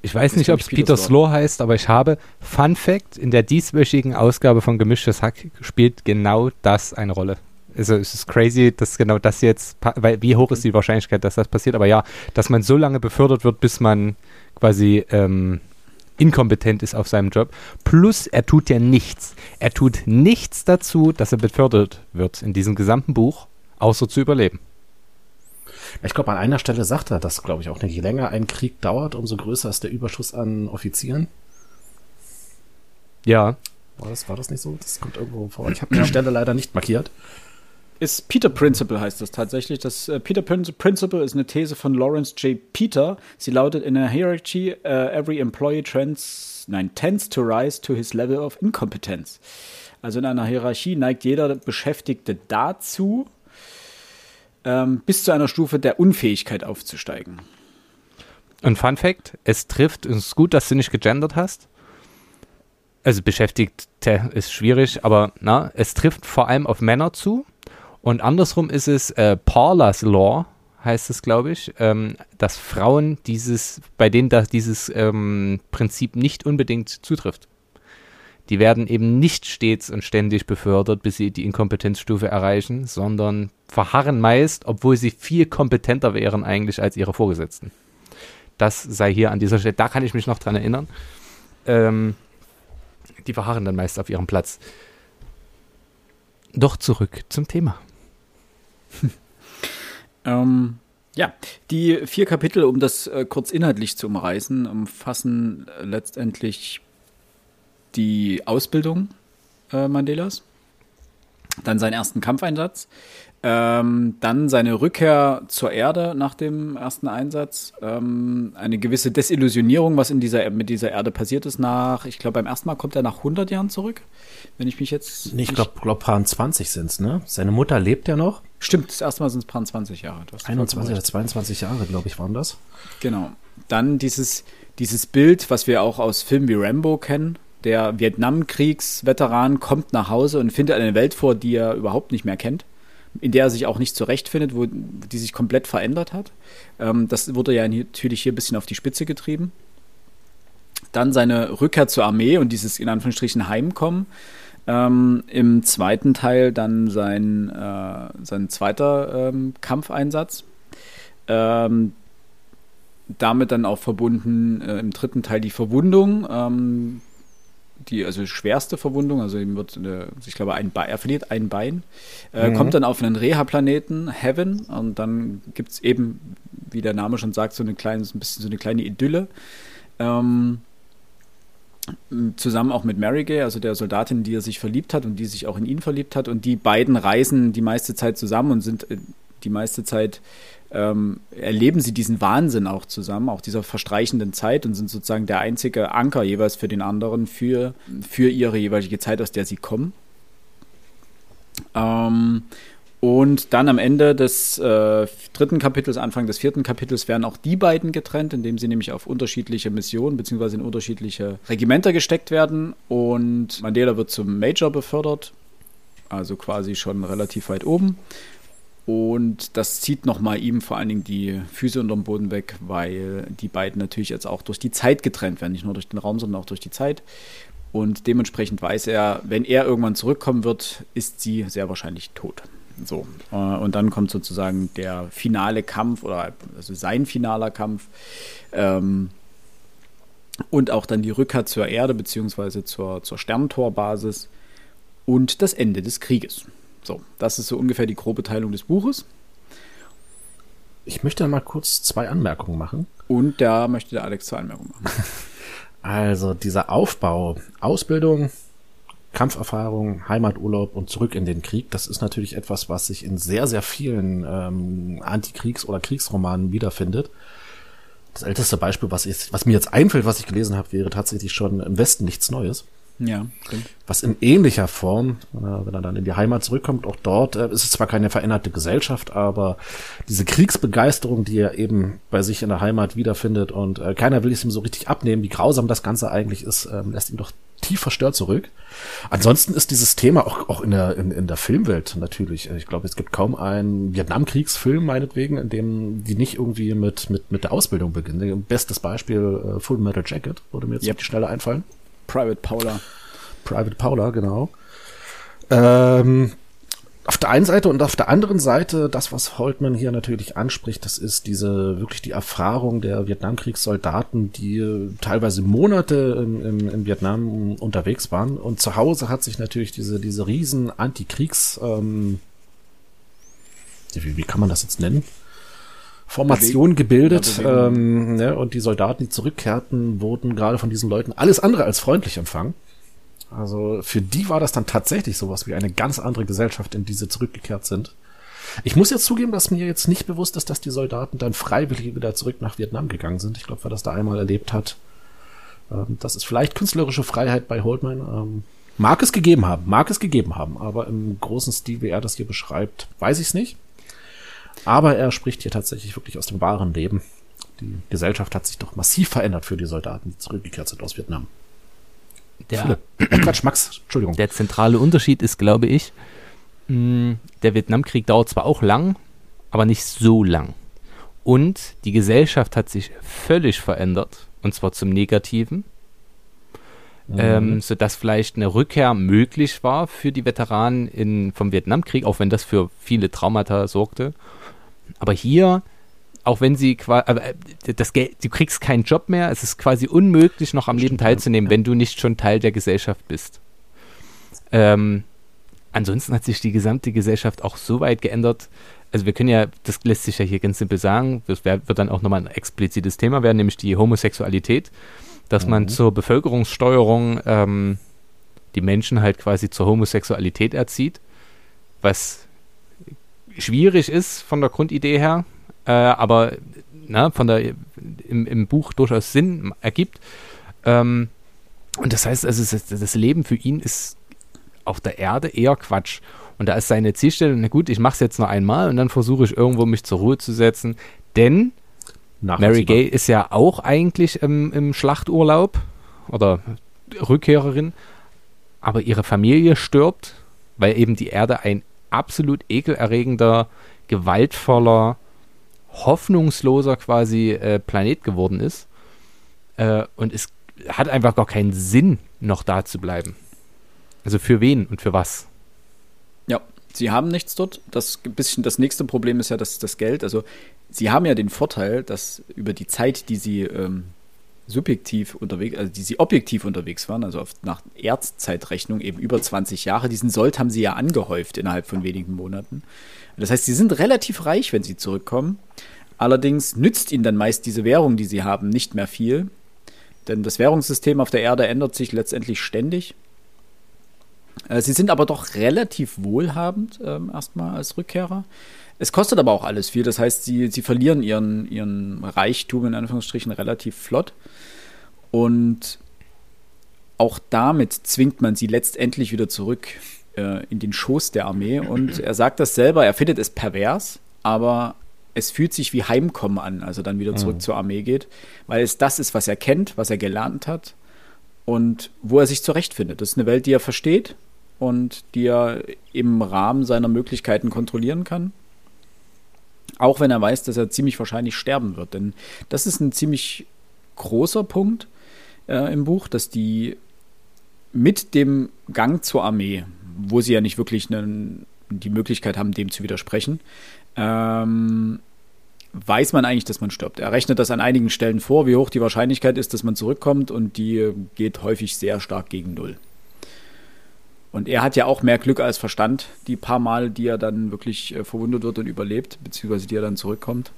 Ich weiß nicht, ob es Peter Slow heißt, aber ich habe Fun Fact: In der dieswöchigen Ausgabe von Gemischtes Hack spielt genau das eine Rolle. Also es ist crazy, dass genau das jetzt, weil wie hoch ist die Wahrscheinlichkeit, dass das passiert? Aber ja, dass man so lange befördert wird, bis man quasi ähm, inkompetent ist auf seinem Job. Plus, er tut ja nichts. Er tut nichts dazu, dass er befördert wird in diesem gesamten Buch, außer zu überleben. Ich glaube, an einer Stelle sagt er das, glaube ich, auch nicht. Je länger ein Krieg dauert, umso größer ist der Überschuss an Offizieren. Ja. War das, war das nicht so? Das kommt irgendwo vor. Ich habe die Stelle leider nicht markiert. Ist Peter Principle heißt das tatsächlich. Das uh, Peter Principle ist eine These von Lawrence J. Peter. Sie lautet: In a hierarchy, uh, every employee trends, nein, tends to rise to his level of incompetence. Also in einer Hierarchie neigt jeder Beschäftigte dazu, ähm, bis zu einer Stufe der Unfähigkeit aufzusteigen. Und Fun Fact: Es trifft, es ist gut, dass du nicht gegendert hast. Also Beschäftigte ist schwierig, aber na, es trifft vor allem auf Männer zu und andersrum ist es äh, Paula's Law, heißt es, glaube ich, ähm, dass Frauen dieses, bei denen das, dieses ähm, Prinzip nicht unbedingt zutrifft. Die werden eben nicht stets und ständig befördert, bis sie die Inkompetenzstufe erreichen, sondern verharren meist, obwohl sie viel kompetenter wären eigentlich als ihre Vorgesetzten. Das sei hier an dieser Stelle, da kann ich mich noch dran erinnern. Ähm, die verharren dann meist auf ihrem Platz. Doch zurück zum Thema. ähm, ja, die vier Kapitel, um das äh, kurz inhaltlich zu umreißen, umfassen äh, letztendlich die Ausbildung äh, Mandelas, dann seinen ersten Kampfeinsatz, ähm, dann seine Rückkehr zur Erde nach dem ersten Einsatz, ähm, eine gewisse Desillusionierung, was in dieser, mit dieser Erde passiert ist nach, ich glaube beim ersten Mal kommt er nach 100 Jahren zurück, wenn ich mich jetzt... Nee, ich glaube, glaub, Paar 20 sind es, ne? Seine Mutter lebt ja noch. Stimmt, das erste Mal sind es Paar 20 Jahre. 21 oder 22 Jahre, glaube ich, waren das. Genau. Dann dieses, dieses Bild, was wir auch aus Filmen wie Rambo kennen, der Vietnamkriegsveteran kommt nach Hause und findet eine Welt vor, die er überhaupt nicht mehr kennt in der er sich auch nicht zurechtfindet, wo die sich komplett verändert hat. Ähm, das wurde ja natürlich hier ein bisschen auf die Spitze getrieben. Dann seine Rückkehr zur Armee und dieses in Anführungsstrichen Heimkommen. Ähm, Im zweiten Teil dann sein, äh, sein zweiter ähm, Kampfeinsatz. Ähm, damit dann auch verbunden äh, im dritten Teil die Verwundung, ähm, die also schwerste Verwundung, also ihm wird, eine, ich glaube, ein Bein, er verliert ein Bein, äh, mhm. kommt dann auf einen Reha-Planeten, Heaven, und dann gibt es eben, wie der Name schon sagt, so eine kleine, ein bisschen so eine kleine Idylle. Ähm, zusammen auch mit Mary Gay, also der Soldatin, die er sich verliebt hat und die sich auch in ihn verliebt hat. Und die beiden reisen die meiste Zeit zusammen und sind äh, die meiste Zeit ähm, erleben sie diesen Wahnsinn auch zusammen, auch dieser verstreichenden Zeit und sind sozusagen der einzige Anker jeweils für den anderen, für, für ihre jeweilige Zeit, aus der sie kommen. Ähm, und dann am Ende des äh, dritten Kapitels, Anfang des vierten Kapitels, werden auch die beiden getrennt, indem sie nämlich auf unterschiedliche Missionen bzw. in unterschiedliche Regimenter gesteckt werden. Und Mandela wird zum Major befördert, also quasi schon relativ weit oben. Und das zieht nochmal ihm vor allen Dingen die Füße unterm Boden weg, weil die beiden natürlich jetzt auch durch die Zeit getrennt werden. Nicht nur durch den Raum, sondern auch durch die Zeit. Und dementsprechend weiß er, wenn er irgendwann zurückkommen wird, ist sie sehr wahrscheinlich tot. So. Äh, und dann kommt sozusagen der finale Kampf oder also sein finaler Kampf. Ähm, und auch dann die Rückkehr zur Erde beziehungsweise zur, zur Sterntorbasis und das Ende des Krieges. So, das ist so ungefähr die grobe Teilung des Buches. Ich möchte mal kurz zwei Anmerkungen machen. Und da möchte der Alex zwei Anmerkungen machen. Also dieser Aufbau, Ausbildung, Kampferfahrung, Heimaturlaub und zurück in den Krieg, das ist natürlich etwas, was sich in sehr, sehr vielen ähm, Antikriegs- oder Kriegsromanen wiederfindet. Das älteste Beispiel, was, ich, was mir jetzt einfällt, was ich gelesen habe, wäre tatsächlich schon im Westen nichts Neues. Ja, stimmt. Was in ähnlicher Form, äh, wenn er dann in die Heimat zurückkommt, auch dort äh, ist es zwar keine veränderte Gesellschaft, aber diese Kriegsbegeisterung, die er eben bei sich in der Heimat wiederfindet und äh, keiner will es ihm so richtig abnehmen, wie grausam das Ganze eigentlich ist, ähm, lässt ihn doch tief verstört zurück. Ansonsten ist dieses Thema auch, auch in, der, in, in der Filmwelt natürlich. Ich glaube, es gibt kaum einen Vietnamkriegsfilm, meinetwegen, in dem die nicht irgendwie mit, mit, mit der Ausbildung beginnen. Bestes Beispiel äh, Full Metal Jacket, würde mir jetzt yep. auf die Schnelle einfallen. Private Paula. Private Paula, genau. Ähm, auf der einen Seite und auf der anderen Seite, das, was Holtman hier natürlich anspricht, das ist diese wirklich die Erfahrung der Vietnamkriegssoldaten, die teilweise Monate in, in, in Vietnam unterwegs waren. Und zu Hause hat sich natürlich diese, diese riesen Antikriegs, ähm, wie, wie kann man das jetzt nennen? Formation gebildet ja, ähm, ne, und die Soldaten, die zurückkehrten, wurden gerade von diesen Leuten alles andere als freundlich empfangen. Also für die war das dann tatsächlich sowas wie eine ganz andere Gesellschaft, in die sie zurückgekehrt sind. Ich muss jetzt zugeben, dass mir jetzt nicht bewusst ist, dass die Soldaten dann freiwillig wieder zurück nach Vietnam gegangen sind. Ich glaube, wer das da einmal erlebt hat, ähm, das ist vielleicht künstlerische Freiheit bei Holdman. Ähm, mag es gegeben haben, mag es gegeben haben, aber im großen Stil, wie er das hier beschreibt, weiß ich es nicht. Aber er spricht hier tatsächlich wirklich aus dem wahren Leben. Die Gesellschaft hat sich doch massiv verändert für die Soldaten, die zurückgekehrt sind aus Vietnam. Der, Quatsch, Max, Entschuldigung. Der zentrale Unterschied ist, glaube ich, mm, der Vietnamkrieg dauert zwar auch lang, aber nicht so lang. Und die Gesellschaft hat sich völlig verändert, und zwar zum Negativen, mhm. ähm, sodass vielleicht eine Rückkehr möglich war für die Veteranen in, vom Vietnamkrieg, auch wenn das für viele Traumata sorgte. Aber hier auch wenn sie quasi, äh, das Geld, du kriegst keinen Job mehr, es ist quasi unmöglich, noch am Leben teilzunehmen, wenn du nicht schon Teil der Gesellschaft bist. Ähm, ansonsten hat sich die gesamte Gesellschaft auch so weit geändert. Also wir können ja, das lässt sich ja hier ganz simpel sagen, das wird dann auch nochmal ein explizites Thema werden, nämlich die Homosexualität, dass mhm. man zur Bevölkerungssteuerung ähm, die Menschen halt quasi zur Homosexualität erzieht, was schwierig ist von der Grundidee her, äh, aber na, von der, im, im Buch durchaus Sinn ergibt. Ähm, und das heißt, also das Leben für ihn ist auf der Erde eher Quatsch. Und da ist seine Zielstellung, na gut, ich mache es jetzt noch einmal und dann versuche ich irgendwo mich zur Ruhe zu setzen. Denn Mary Gay ist ja auch eigentlich im, im Schlachturlaub oder Rückkehrerin, aber ihre Familie stirbt, weil eben die Erde ein absolut ekelerregender, gewaltvoller, hoffnungsloser quasi äh, Planet geworden ist. Äh, und es hat einfach gar keinen Sinn, noch da zu bleiben. Also für wen und für was? Sie haben nichts dort. Das bisschen das nächste Problem ist ja das, das Geld. Also sie haben ja den Vorteil, dass über die Zeit, die sie ähm, subjektiv unterwegs, also die sie objektiv unterwegs waren, also nach Erdzeitrechnung eben über 20 Jahre, diesen Sold haben sie ja angehäuft innerhalb von wenigen Monaten. Das heißt, sie sind relativ reich, wenn sie zurückkommen. Allerdings nützt ihnen dann meist diese Währung, die sie haben, nicht mehr viel. Denn das Währungssystem auf der Erde ändert sich letztendlich ständig. Äh, sie sind aber doch relativ wohlhabend ähm, erstmal als Rückkehrer. Es kostet aber auch alles viel. Das heißt, sie, sie verlieren ihren, ihren Reichtum in Anführungsstrichen relativ flott. Und auch damit zwingt man sie letztendlich wieder zurück äh, in den Schoß der Armee. Und er sagt das selber, er findet es pervers, aber es fühlt sich wie Heimkommen an, als er dann wieder zurück mhm. zur Armee geht, weil es das ist, was er kennt, was er gelernt hat und wo er sich zurechtfindet. Das ist eine Welt, die er versteht und die er im Rahmen seiner Möglichkeiten kontrollieren kann. Auch wenn er weiß, dass er ziemlich wahrscheinlich sterben wird. Denn das ist ein ziemlich großer Punkt äh, im Buch, dass die mit dem Gang zur Armee, wo sie ja nicht wirklich einen, die Möglichkeit haben, dem zu widersprechen, ähm, weiß man eigentlich, dass man stirbt. Er rechnet das an einigen Stellen vor, wie hoch die Wahrscheinlichkeit ist, dass man zurückkommt und die geht häufig sehr stark gegen Null. Und er hat ja auch mehr Glück als Verstand, die paar Mal, die er dann wirklich äh, verwundet wird und überlebt, beziehungsweise die er dann zurückkommt.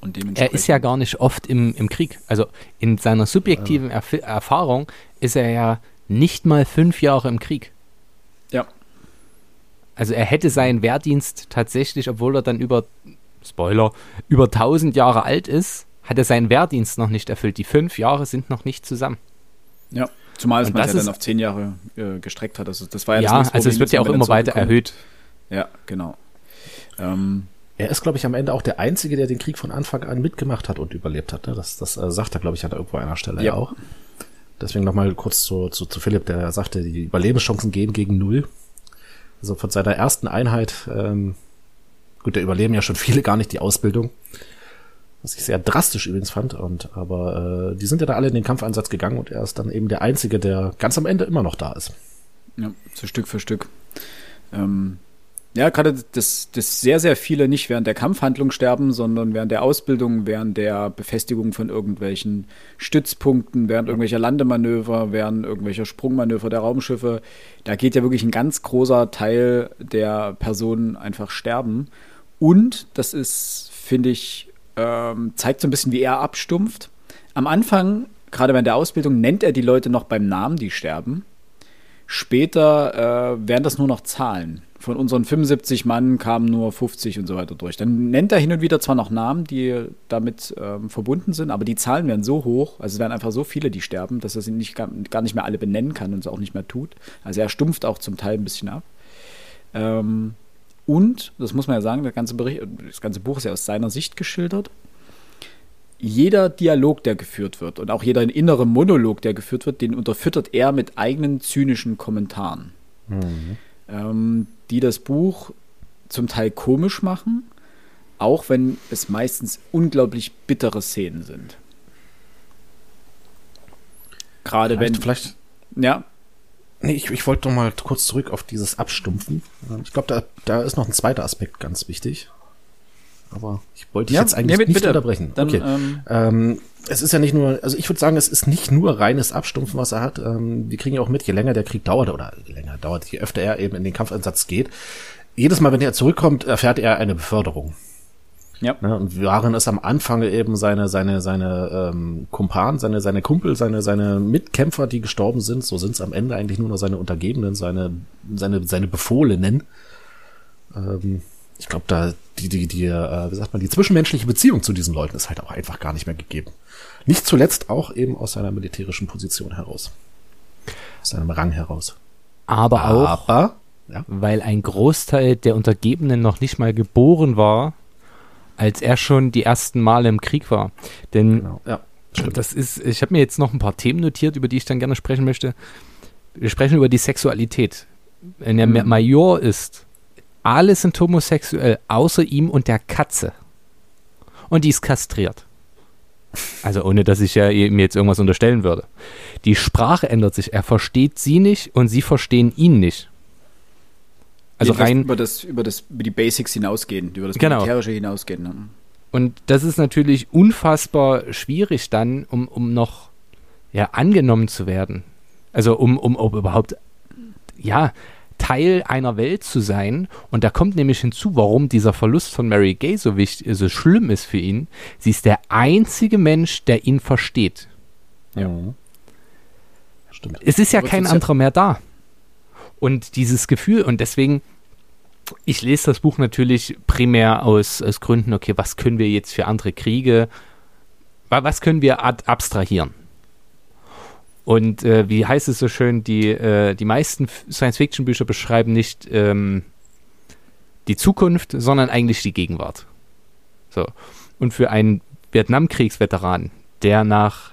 Und Er dementsprechend. ist ja gar nicht oft im, im Krieg. Also in seiner subjektiven Erf Erfahrung ist er ja nicht mal fünf Jahre im Krieg. Ja. Also er hätte seinen Wehrdienst tatsächlich, obwohl er dann über, Spoiler, über 1000 Jahre alt ist, hat er seinen Wehrdienst noch nicht erfüllt. Die fünf Jahre sind noch nicht zusammen. Ja. Zumal es man das ja dann auf zehn Jahre äh, gestreckt hat. Also das war ja, das Ja, nächste also es wird ja auch immer weiter erhöht. Ja, genau. Ähm, Er ist, glaube ich, am Ende auch der Einzige, der den Krieg von Anfang an mitgemacht hat und überlebt hat. ne? Das, das äh, sagt er, glaube ich, an irgendwo einer Stelle ja, Ja. auch. Deswegen nochmal kurz zu, zu, zu Philipp, der sagte, die Überlebenschancen gehen gegen null. Also von seiner ersten Einheit, ähm, gut, da überleben ja schon viele gar nicht die Ausbildung. Was ich sehr drastisch übrigens fand. Und aber äh, die sind ja da alle in den Kampfeinsatz gegangen und er ist dann eben der Einzige, der ganz am Ende immer noch da ist. Ja, so Stück für Stück. Ähm, ja, gerade dass, dass sehr, sehr viele nicht während der Kampfhandlung sterben, sondern während der Ausbildung, während der Befestigung von irgendwelchen Stützpunkten, während irgendwelcher Landemanöver, während irgendwelcher Sprungmanöver der Raumschiffe. Da geht ja wirklich ein ganz großer Teil der Personen einfach sterben. Und das ist, finde ich, ähm, zeigt so ein bisschen, wie er abstumpft. Am Anfang, gerade während der Ausbildung, nennt er die Leute noch beim Namen, die sterben. Später äh, wären das nur noch Zahlen. Von unseren 75 Mann kamen nur 50 und so weiter durch. Dann nennt er hin und wieder zwar noch Namen, die damit ähm, verbunden sind, aber die Zahlen werden so hoch, also es werden einfach so viele, die sterben, dass er sie nicht, gar, nicht mehr alle benennen kann und es auch nicht mehr tut. Also er stumpft auch zum Teil ein bisschen ab. Ähm, und, das muss man ja sagen, der ganze Bericht, das ganze Buch ist ja aus seiner Sicht geschildert. Jeder Dialog, der geführt wird und auch jeder innere Monolog, der geführt wird, den unterfüttert er mit eigenen zynischen Kommentaren, ähm, die das Buch zum Teil komisch machen, auch wenn es meistens unglaublich bittere Szenen sind. Gerade Vielleicht, wenn, vielleicht ja, Nee, ich, ich wollte noch mal kurz zurück auf dieses Abstumpfen. Ich glaube, da, da ist noch ein zweiter Aspekt ganz wichtig. Aber ich wollte dich Ja, jetzt eigentlich nee, nicht bitte. unterbrechen. Dann, okay. ähm, Ähm, es ist ja nicht nur, also ich würde sagen, es ist nicht nur reines Abstumpfen, was er hat. Ähm, wir kriegen ja auch mit, je länger der Krieg dauert, oder je länger er dauert, je öfter er eben in den Kampfeinsatz geht. Jedes Mal, wenn er zurückkommt, erfährt er eine Beförderung. ja, Ne? Und waren es am Anfang eben seine, seine, seine ähm, Kumpan, seine, seine Kumpel, seine, seine Mitkämpfer, die gestorben sind. So sind es am Ende eigentlich nur noch seine Untergebenen, seine, seine, seine Befohlenen. Ähm, ich glaube, da die, die, die, äh, wie sagt man, die zwischenmenschliche Beziehung zu diesen Leuten ist halt auch einfach gar nicht mehr gegeben. Nicht zuletzt auch eben aus seiner militärischen Position heraus. Aus seinem Rang heraus. Aber auch, Aber, ja, weil ein Großteil der Untergebenen noch nicht mal geboren war, als er schon die ersten Male im Krieg war. Denn genau, ja, das ist, ich habe mir jetzt noch ein paar Themen notiert, über die ich dann gerne sprechen möchte. Wir sprechen über die Sexualität. Wenn er Mhm. Major ist, alle sind homosexuell, außer ihm und der Katze. Und die ist kastriert. Also ohne, dass ich ja ihm jetzt irgendwas unterstellen würde. Die Sprache ändert sich. Er versteht sie nicht und sie verstehen ihn nicht. Also Jedenfalls rein über das, über das, über die Basics hinausgehen, über das Genau. Militärische hinausgehen. Ne? Und das ist natürlich unfassbar schwierig dann, um, um noch ja, angenommen zu werden. Also um, um, um überhaupt ja, Teil einer Welt zu sein. Und da kommt nämlich hinzu, warum dieser Verlust von Mary Gay so wichtig, so schlimm ist für ihn. Sie ist der einzige Mensch, der ihn versteht. Ja. Mhm. Stimmt. Es ist ja kein anderer mehr da. Und dieses Gefühl, und deswegen, ich lese das Buch natürlich primär aus, aus Gründen, okay, was können wir jetzt für andere Kriege, wa- was können wir abstrahieren? Und äh, wie heißt es so schön, die, äh, die meisten Science-Fiction-Bücher beschreiben nicht ähm, die Zukunft, sondern eigentlich die Gegenwart. So. Und für einen Vietnamkriegsveteran, der nach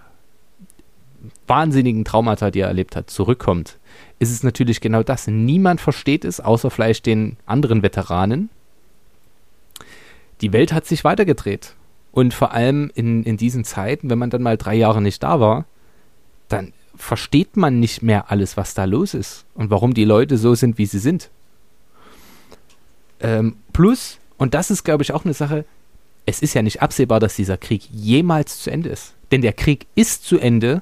wahnsinnigen Traumata, die er erlebt hat, zurückkommt, ist es natürlich genau das. Niemand versteht es, außer vielleicht den anderen Veteranen. Die Welt hat sich weitergedreht. Und vor allem in, in diesen Zeiten, wenn man dann mal drei Jahre nicht da war, dann versteht man nicht mehr alles, was da los ist und warum die Leute so sind, wie sie sind. Ähm, plus, und das ist, glaube ich, auch eine Sache, es ist ja nicht absehbar, dass dieser Krieg jemals zu Ende ist. Denn der Krieg ist zu Ende,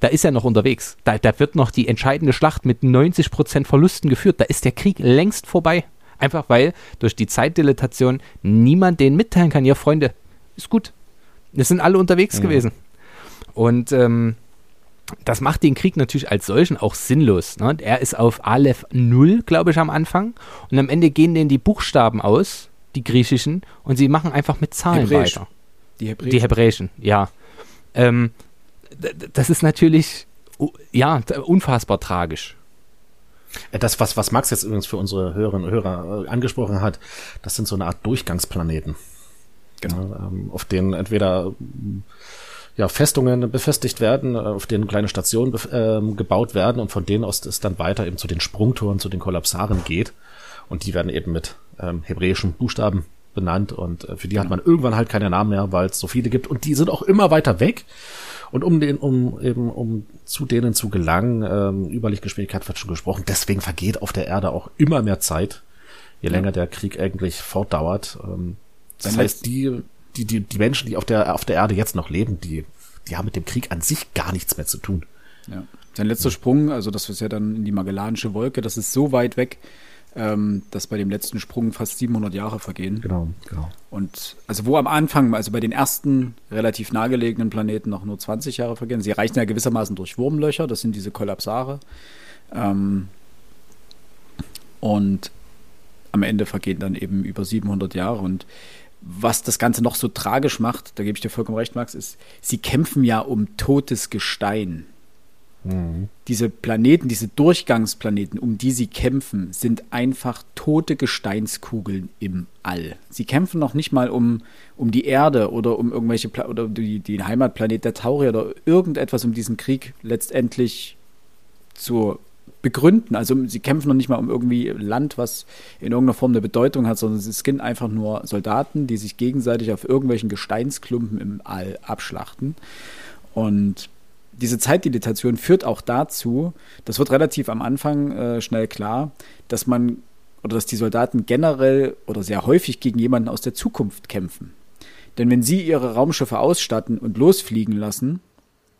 da ist er noch unterwegs. Da, da wird noch die entscheidende Schlacht mit 90% Verlusten geführt. Da ist der Krieg längst vorbei. Einfach weil durch die Zeitdilatation niemand denen mitteilen kann, ja Freunde, ist gut. Es sind alle unterwegs mhm. gewesen. Und ähm, das macht den Krieg natürlich als solchen auch sinnlos. Ne? Er ist auf Aleph 0, glaube ich, am Anfang. Und am Ende gehen denen die Buchstaben aus, die griechischen, und sie machen einfach mit Zahlen Hebräisch. weiter. Die Hebräischen. Die Hebräischen, ja. Ähm, das ist natürlich, ja, unfassbar tragisch. Äh, das, was, was Max jetzt übrigens für unsere Hörerinnen und Hörer äh, angesprochen hat, das sind so eine Art Durchgangsplaneten. Genau. Ähm, auf denen entweder ja, Festungen befestigt werden, auf denen kleine Stationen äh, gebaut werden und von denen aus es dann weiter eben zu den Sprungtoren, zu den Kollapsaren geht. Und die werden eben mit ähm, hebräischen Buchstaben benannt und äh, für die hat man irgendwann halt keine Namen mehr, weil es so viele gibt und die sind auch immer weiter weg. Und um den, um eben, um zu denen zu gelangen, ähm, Überlichtgeschwindigkeit wird schon gesprochen, deswegen vergeht auf der Erde auch immer mehr Zeit, je länger der Krieg eigentlich fortdauert. Ähm, das heißt, die die, die, die Menschen, die auf der, auf der Erde jetzt noch leben, die, die haben mit dem Krieg an sich gar nichts mehr zu tun. Ja. Sein letzter Sprung, also das ist ja dann in die Magellanische Wolke, das ist so weit weg, ähm, dass bei dem letzten Sprung fast 700 Jahre vergehen. Genau, genau. Und also wo am Anfang, also bei den ersten relativ nahegelegenen Planeten noch nur 20 Jahre vergehen, sie reichen ja gewissermaßen durch Wurmlöcher, das sind diese Kollapsare. Ähm, und am Ende vergehen dann eben über 700 Jahre und was das Ganze noch so tragisch macht, da gebe ich dir vollkommen recht, Max, ist, sie kämpfen ja um totes Gestein. Mhm. Diese Planeten, diese Durchgangsplaneten, um die sie kämpfen, sind einfach tote Gesteinskugeln im All. Sie kämpfen noch nicht mal um, um die Erde oder um irgendwelche Pla oder die, den Heimatplanet der Taurier oder irgendetwas, um diesen Krieg letztendlich zu begründen. Also sie kämpfen noch nicht mal um irgendwie Land, was in irgendeiner Form eine Bedeutung hat, sondern es sind einfach nur Soldaten, die sich gegenseitig auf irgendwelchen Gesteinsklumpen im All abschlachten. Und diese Zeitdilatation führt auch dazu, das wird relativ am Anfang äh, schnell klar, dass man oder dass die Soldaten generell oder sehr häufig gegen jemanden aus der Zukunft kämpfen. Denn wenn sie ihre Raumschiffe ausstatten und losfliegen lassen,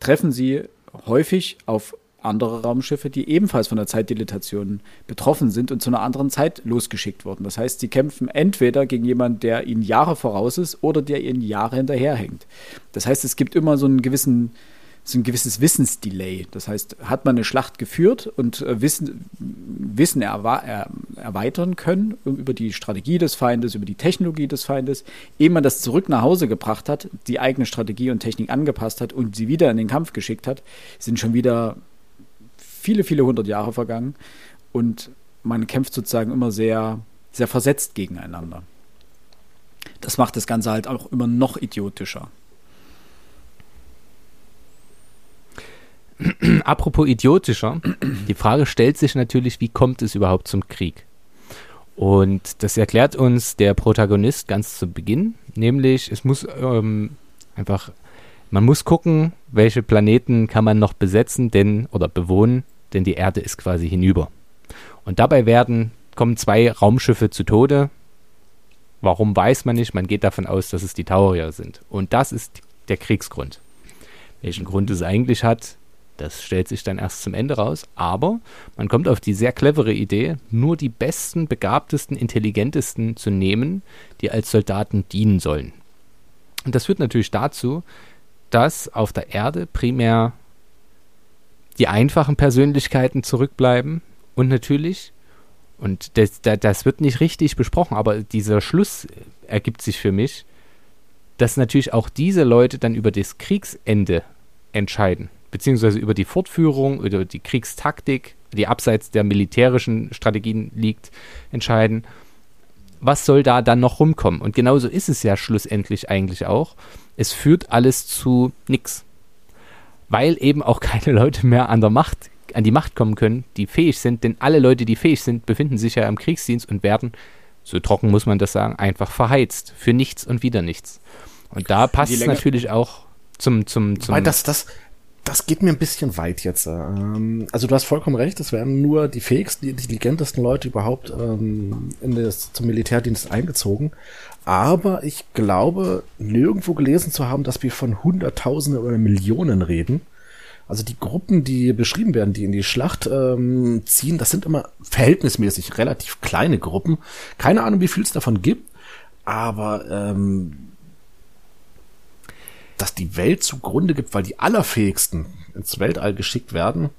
treffen sie häufig auf andere Raumschiffe, die ebenfalls von der Zeitdilatation betroffen sind und zu einer anderen Zeit losgeschickt wurden. Das heißt, sie kämpfen entweder gegen jemanden, der ihnen Jahre voraus ist oder der ihnen Jahre hinterherhängt. Das heißt, es gibt immer so einen gewissen so ein gewisses Wissensdelay. Das heißt, hat man eine Schlacht geführt und äh, Wissen, Wissen erweitern können über die Strategie des Feindes, über die Technologie des Feindes, ehe man das zurück nach Hause gebracht hat, die eigene Strategie und Technik angepasst hat und sie wieder in den Kampf geschickt hat, sind schon wieder viele, viele hundert Jahre vergangen und man kämpft sozusagen immer sehr, sehr versetzt gegeneinander. Das macht das Ganze halt auch immer noch idiotischer. Apropos idiotischer, die Frage stellt sich natürlich, wie kommt es überhaupt zum Krieg? Und das erklärt uns der Protagonist ganz zu Beginn, nämlich es muss ähm, einfach, man muss gucken, welche Planeten kann man noch besetzen, denn oder bewohnen, denn die Erde ist quasi hinüber. Und dabei werden, kommen zwei Raumschiffe zu Tode. Warum weiß man nicht? Man geht davon aus, dass es die Taurier sind. Und das ist der Kriegsgrund. Welchen Grund es eigentlich hat, das stellt sich dann erst zum Ende raus. Aber man kommt auf die sehr clevere Idee, nur die besten, begabtesten, intelligentesten zu nehmen, die als Soldaten dienen sollen. Und das führt natürlich dazu, dass auf der Erde primär die einfachen Persönlichkeiten zurückbleiben und natürlich, und das, das wird nicht richtig besprochen, aber dieser Schluss ergibt sich für mich, dass natürlich auch diese Leute dann über das Kriegsende entscheiden, beziehungsweise über die Fortführung, über die Kriegstaktik, die abseits der militärischen Strategien liegt, entscheiden. Was soll da dann noch rumkommen? Und genauso ist es ja schlussendlich eigentlich auch. Es führt alles zu nichts weil eben auch keine Leute mehr an der Macht, an die Macht kommen können, die fähig sind, denn alle Leute, die fähig sind, befinden sich ja im Kriegsdienst und werden, so trocken muss man das sagen, einfach verheizt. Für nichts und wieder nichts. Und da passt es natürlich auch zum, zum, zum. Weil das, das, das geht mir ein bisschen weit jetzt. Ähm, also du hast vollkommen recht, es werden nur die fähigsten, die intelligentesten Leute überhaupt ähm, in das, zum Militärdienst eingezogen. Aber ich glaube, nirgendwo gelesen zu haben, dass wir von Hunderttausenden oder Millionen reden. Also die Gruppen, die beschrieben werden, die in die Schlacht ähm, ziehen, das sind immer verhältnismäßig relativ kleine Gruppen. Keine Ahnung, wie viel es davon gibt, aber ähm, dass die Welt zugrunde gibt, weil die Allerfähigsten ins Weltall geschickt werden.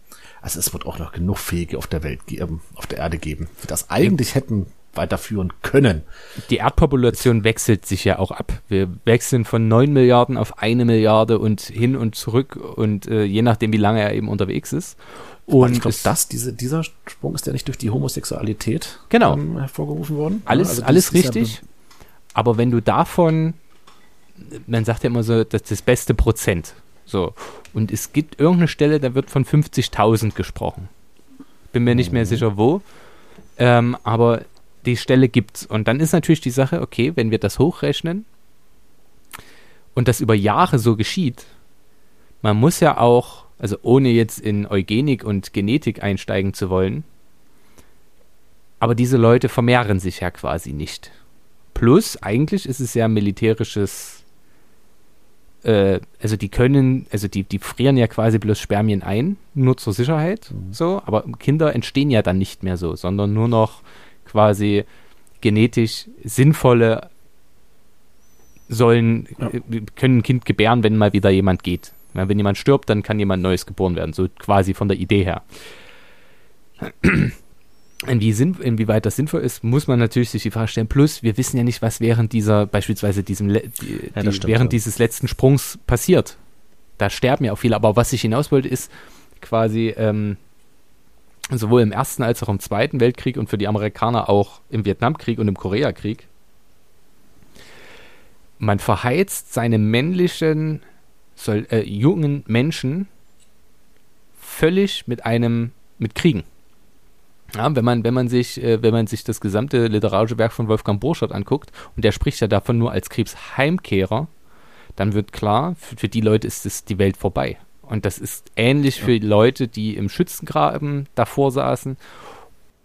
Also es wird auch noch genug Fähige auf der Welt geben, auf der Erde geben, die das eigentlich hätten weiterführen können. Die Erdpopulation wechselt sich ja auch ab. Wir wechseln von 9 Milliarden auf eine Milliarde und hin und zurück und äh, je nachdem, wie lange er eben unterwegs ist. Und ich glaube, das, diese, dieser Sprung ist ja nicht durch die Homosexualität genau. ähm, hervorgerufen worden. Alles, also alles richtig. Ja aber wenn du davon, man sagt ja immer so, das ist das beste Prozent. So. Und es gibt irgendeine Stelle, da wird von 50.000 gesprochen. Bin mir nicht mehr mhm. sicher wo. Ähm, aber die Stelle gibt's. Und dann ist natürlich die Sache, okay, wenn wir das hochrechnen und das über Jahre so geschieht, man muss ja auch, also ohne jetzt in Eugenik und Genetik einsteigen zu wollen, aber diese Leute vermehren sich ja quasi nicht. Plus, eigentlich ist es ja militärisches, äh, also die können, also die, die frieren ja quasi bloß Spermien ein, nur zur Sicherheit, mhm. so, aber Kinder entstehen ja dann nicht mehr so, sondern nur noch quasi genetisch sinnvolle sollen, ja. äh, können ein Kind gebären, wenn mal wieder jemand geht. Ja, wenn jemand stirbt, dann kann jemand Neues geboren werden, so quasi von der Idee her. Inwie sinn, inwieweit das sinnvoll ist, muss man natürlich sich die Frage stellen. Plus, wir wissen ja nicht, was während dieser, beispielsweise diesem, die, ja, die, stimmt, während dieses letzten Sprungs passiert. Da sterben ja auch viele. Aber was ich hinaus wollte, ist quasi, ähm, sowohl im Ersten als auch im Zweiten Weltkrieg und für die Amerikaner auch im Vietnamkrieg und im Koreakrieg. Man verheizt seine männlichen, soll, äh, jungen Menschen völlig mit einem, mit Kriegen. Ja, wenn man, wenn man sich, äh, wenn man sich das gesamte literarische Werk von Wolfgang Borschert anguckt, und der spricht ja davon nur als Krebsheimkehrer, dann wird klar, für, für die Leute ist es die Welt vorbei. Und das ist ähnlich ja. für Leute, die im Schützengraben davor saßen.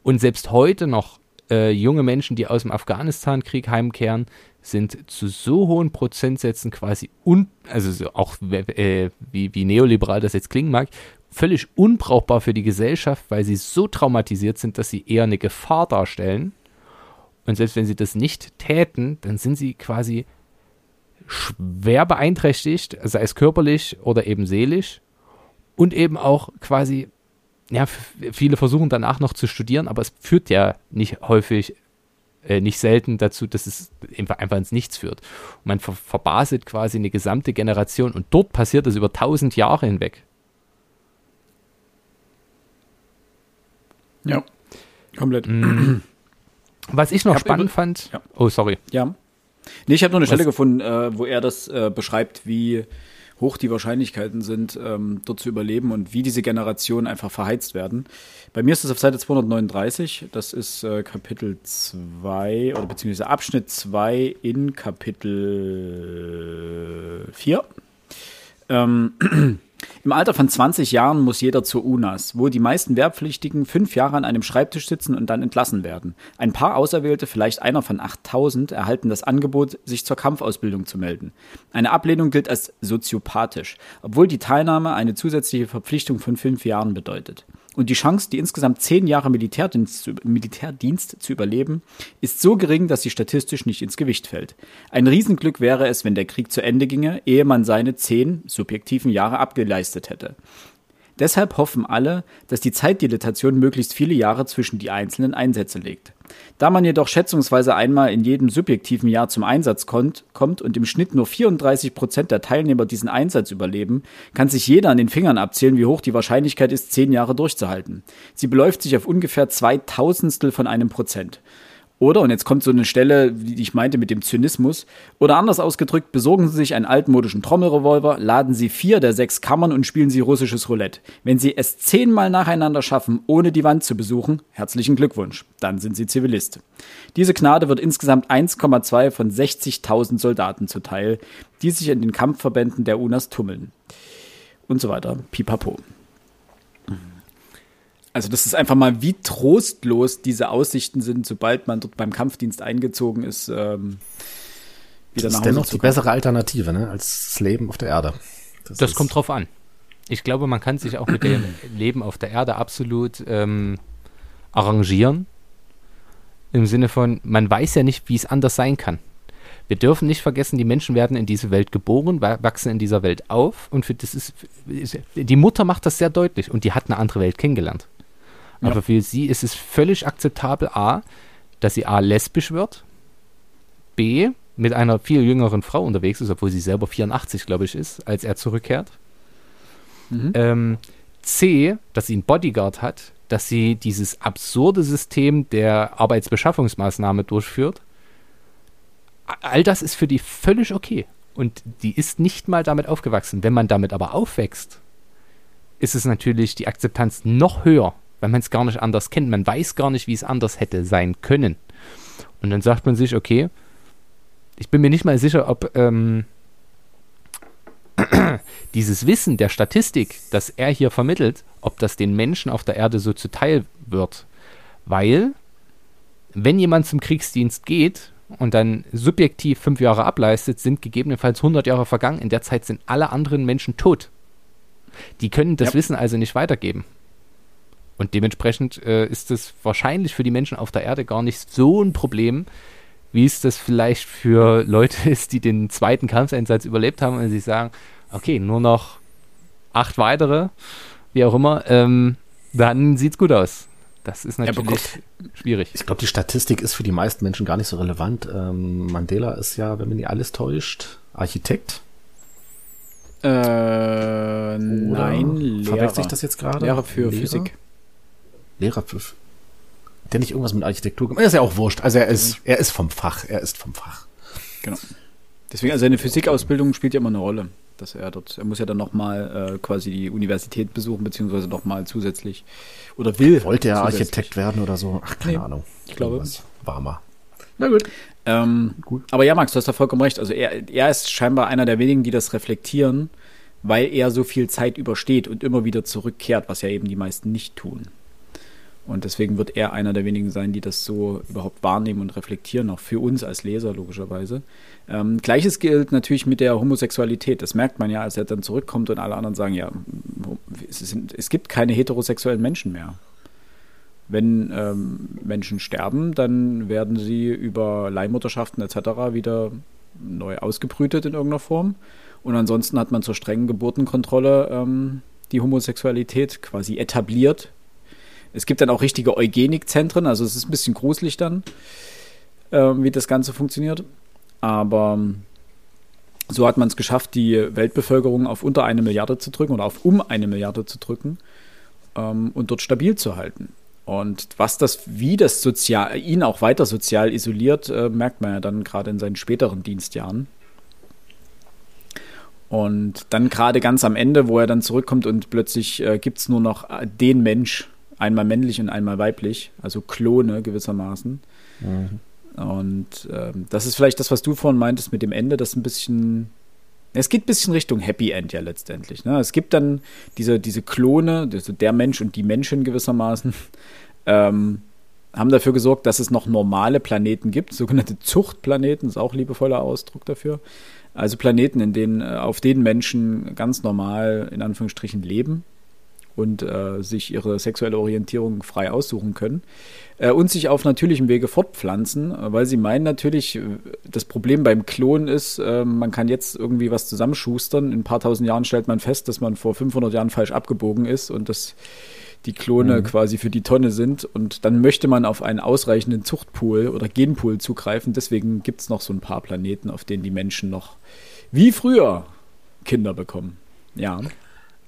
Und selbst heute noch äh, junge Menschen, die aus dem Afghanistan-Krieg heimkehren, sind zu so hohen Prozentsätzen quasi un, also so auch äh, wie, wie neoliberal das jetzt klingen mag, völlig unbrauchbar für die Gesellschaft, weil sie so traumatisiert sind, dass sie eher eine Gefahr darstellen. Und selbst wenn sie das nicht täten, dann sind sie quasi schwer beeinträchtigt, sei es körperlich oder eben seelisch. Und eben auch quasi, ja, viele versuchen danach noch zu studieren, aber es führt ja nicht häufig, äh, nicht selten dazu, dass es einfach ins Nichts führt. Und man ver verbaselt quasi eine gesamte Generation und dort passiert es über tausend Jahre hinweg. Ja, komplett. Mm. Was ich noch ich spannend fand. Ja. Oh, sorry. Ja. Nee, ich habe noch eine Was? Stelle gefunden, äh, wo er das äh, beschreibt, wie hoch die Wahrscheinlichkeiten sind, ähm, dort zu überleben und wie diese Generationen einfach verheizt werden. Bei mir ist es auf Seite 239, das ist äh, Kapitel 2 oder beziehungsweise Abschnitt 2 in Kapitel 4. Ähm, Im Alter von 20 Jahren muss jeder zur UNAS, wo die meisten Wehrpflichtigen fünf Jahre an einem Schreibtisch sitzen und dann entlassen werden. Ein paar Auserwählte, vielleicht einer von 8000, erhalten das Angebot, sich zur Kampfausbildung zu melden. Eine Ablehnung gilt als soziopathisch, obwohl die Teilnahme eine zusätzliche Verpflichtung von fünf Jahren bedeutet. Und die Chance, die insgesamt zehn Jahre Militärdienst zu, Militärdienst zu überleben, ist so gering, dass sie statistisch nicht ins Gewicht fällt. Ein Riesenglück wäre es, wenn der Krieg zu Ende ginge, ehe man seine zehn subjektiven Jahre abgeleistet hätte. Deshalb hoffen alle, dass die Zeitdilatation möglichst viele Jahre zwischen die einzelnen Einsätze legt. Da man jedoch schätzungsweise einmal in jedem subjektiven Jahr zum Einsatz kommt, kommt und im Schnitt nur 34 Prozent der Teilnehmer diesen Einsatz überleben, kann sich jeder an den Fingern abzählen, wie hoch die Wahrscheinlichkeit ist, zehn Jahre durchzuhalten. Sie beläuft sich auf ungefähr zwei Tausendstel von einem Prozent. Oder, und jetzt kommt so eine Stelle, die ich meinte mit dem Zynismus, oder anders ausgedrückt, besorgen Sie sich einen altmodischen Trommelrevolver, laden Sie vier der sechs Kammern und spielen Sie russisches Roulette. Wenn Sie es zehnmal nacheinander schaffen, ohne die Wand zu besuchen, herzlichen Glückwunsch, dann sind Sie Zivilist. Diese Gnade wird insgesamt 1,2 von 60.000 Soldaten zuteil, die sich in den Kampfverbänden der UNAS tummeln. Und so weiter. Pipapo. Also das ist einfach mal, wie trostlos diese Aussichten sind, sobald man dort beim Kampfdienst eingezogen ist. Ähm, wieder das ist dennoch die bessere Alternative ne, als das Leben auf der Erde. Das, das kommt drauf an. Ich glaube, man kann sich auch mit dem Leben auf der Erde absolut ähm, arrangieren. Im Sinne von, man weiß ja nicht, wie es anders sein kann. Wir dürfen nicht vergessen, die Menschen werden in diese Welt geboren, wachsen in dieser Welt auf und für das ist, die Mutter macht das sehr deutlich und die hat eine andere Welt kennengelernt. Ja. Aber für sie ist es völlig akzeptabel, A, dass sie A, lesbisch wird, B, mit einer viel jüngeren Frau unterwegs ist, obwohl sie selber 84, glaube ich, ist, als er zurückkehrt. Mhm. Ähm, C, dass sie einen Bodyguard hat, dass sie dieses absurde System der Arbeitsbeschaffungsmaßnahme durchführt. All das ist für die völlig okay. Und die ist nicht mal damit aufgewachsen. Wenn man damit aber aufwächst, ist es natürlich die Akzeptanz noch höher, weil man es gar nicht anders kennt. Man weiß gar nicht, wie es anders hätte sein können. Und dann sagt man sich, okay, ich bin mir nicht mal sicher, ob ähm, dieses Wissen der Statistik, das er hier vermittelt, ob das den Menschen auf der Erde so zuteil wird. Weil, wenn jemand zum Kriegsdienst geht und dann subjektiv fünf Jahre ableistet, sind gegebenenfalls 100 Jahre vergangen. In der Zeit sind alle anderen Menschen tot. Die können das ja. Wissen also nicht weitergeben. Und dementsprechend äh, ist es wahrscheinlich für die Menschen auf der Erde gar nicht so ein Problem, wie es das vielleicht für Leute ist, die den zweiten Kampfeinsatz überlebt haben und sich sagen, okay, nur noch acht weitere, wie auch immer, ähm, dann es gut aus. Das ist natürlich ja, schwierig. Ich glaube, die Statistik ist für die meisten Menschen gar nicht so relevant. Ähm, Mandela ist ja, wenn man nicht alles täuscht, Architekt. Äh, nein, Lehrer. Verwechsel ich das jetzt gerade? Lehrer für Lehrer? Physik. Lehrer für der nicht irgendwas mit Architektur gemacht. Er ist ja auch wurscht. Also er ist, er ist vom Fach. Er ist vom Fach. Genau. Deswegen, also seine Physikausbildung spielt ja immer eine Rolle. Dass er dort, er muss ja dann nochmal äh, quasi die Universität besuchen, beziehungsweise nochmal zusätzlich oder will. Wollte er Architekt werden oder so? Ach, keine nee, Ahnung. Ich glaube. Warmer. Na gut. Ähm, gut. Aber ja, Max, du hast da vollkommen recht. Also er, er ist scheinbar einer der wenigen, die das reflektieren, weil er so viel Zeit übersteht und immer wieder zurückkehrt, was ja eben die meisten nicht tun. Und deswegen wird er einer der wenigen sein, die das so überhaupt wahrnehmen und reflektieren, auch für uns als Leser logischerweise. Ähm, Gleiches gilt natürlich mit der Homosexualität. Das merkt man ja, als er dann zurückkommt und alle anderen sagen, ja, es, sind, es gibt keine heterosexuellen Menschen mehr. Wenn ähm, Menschen sterben, dann werden sie über Leihmutterschaften etc. wieder neu ausgebrütet in irgendeiner Form. Und ansonsten hat man zur strengen Geburtenkontrolle ähm, die Homosexualität quasi etabliert es gibt dann auch richtige Eugenikzentren, also es ist ein bisschen gruselig dann, äh, wie das Ganze funktioniert. Aber ähm, so hat man es geschafft, die Weltbevölkerung auf unter eine Milliarde zu drücken oder auf um eine Milliarde zu drücken ähm, und dort stabil zu halten. Und was das, wie das sozial, ihn auch weiter sozial isoliert, äh, merkt man ja dann gerade in seinen späteren Dienstjahren. Und dann gerade ganz am Ende, wo er dann zurückkommt und plötzlich äh, gibt es nur noch den Mensch, einmal männlich und einmal weiblich, also Klone gewissermaßen. Mhm. Und ähm, das ist vielleicht das, was du vorhin meintest mit dem Ende, das ein bisschen. Es geht ein bisschen Richtung Happy End ja letztendlich. Ne? Es gibt dann diese, diese Klone, also der Mensch und die Menschen gewissermaßen, ähm, haben dafür gesorgt, dass es noch normale Planeten gibt, sogenannte Zuchtplaneten, ist auch ein liebevoller Ausdruck dafür. Also Planeten, in denen, äh, auf denen Menschen ganz normal in Anführungsstrichen leben und äh, sich ihre sexuelle Orientierung frei aussuchen können äh, und sich auf natürlichem Wege fortpflanzen, weil sie meinen natürlich, äh, das Problem beim Klon ist, äh, man kann jetzt irgendwie was zusammenschustern. In ein paar tausend Jahren stellt man fest, dass man vor 500 Jahren falsch abgebogen ist und dass die Klone mhm. quasi für die Tonne sind und dann möchte man auf einen ausreichenden Zuchtpool oder Genpool zugreifen. Deswegen gibt es noch so ein paar Planeten, auf denen die Menschen noch wie früher Kinder bekommen. Ja.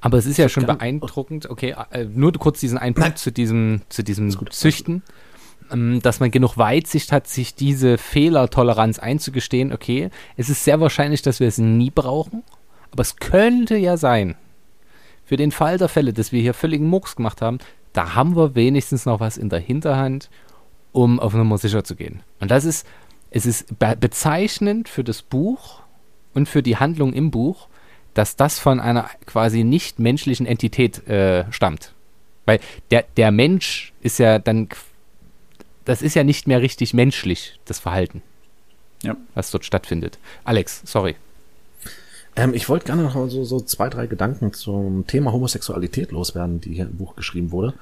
Aber es ist ja schon beeindruckend, okay, äh, nur kurz diesen einen Punkt zu diesem, zu diesem Züchten, ähm, dass man genug Weitsicht hat, sich diese Fehlertoleranz einzugestehen, okay, es ist sehr wahrscheinlich, dass wir es nie brauchen, aber es könnte ja sein, für den Fall der Fälle, dass wir hier völligen Murks gemacht haben, da haben wir wenigstens noch was in der Hinterhand, um auf Nummer sicher zu gehen. Und das ist, es ist be bezeichnend für das Buch und für die Handlung im Buch, dass das von einer quasi nicht menschlichen Entität äh, stammt. Weil der, der Mensch ist ja dann, das ist ja nicht mehr richtig menschlich, das Verhalten, ja. was dort stattfindet. Alex, sorry. Ähm, ich wollte gerne noch so, so zwei, drei Gedanken zum Thema Homosexualität loswerden, die hier im Buch geschrieben wurde.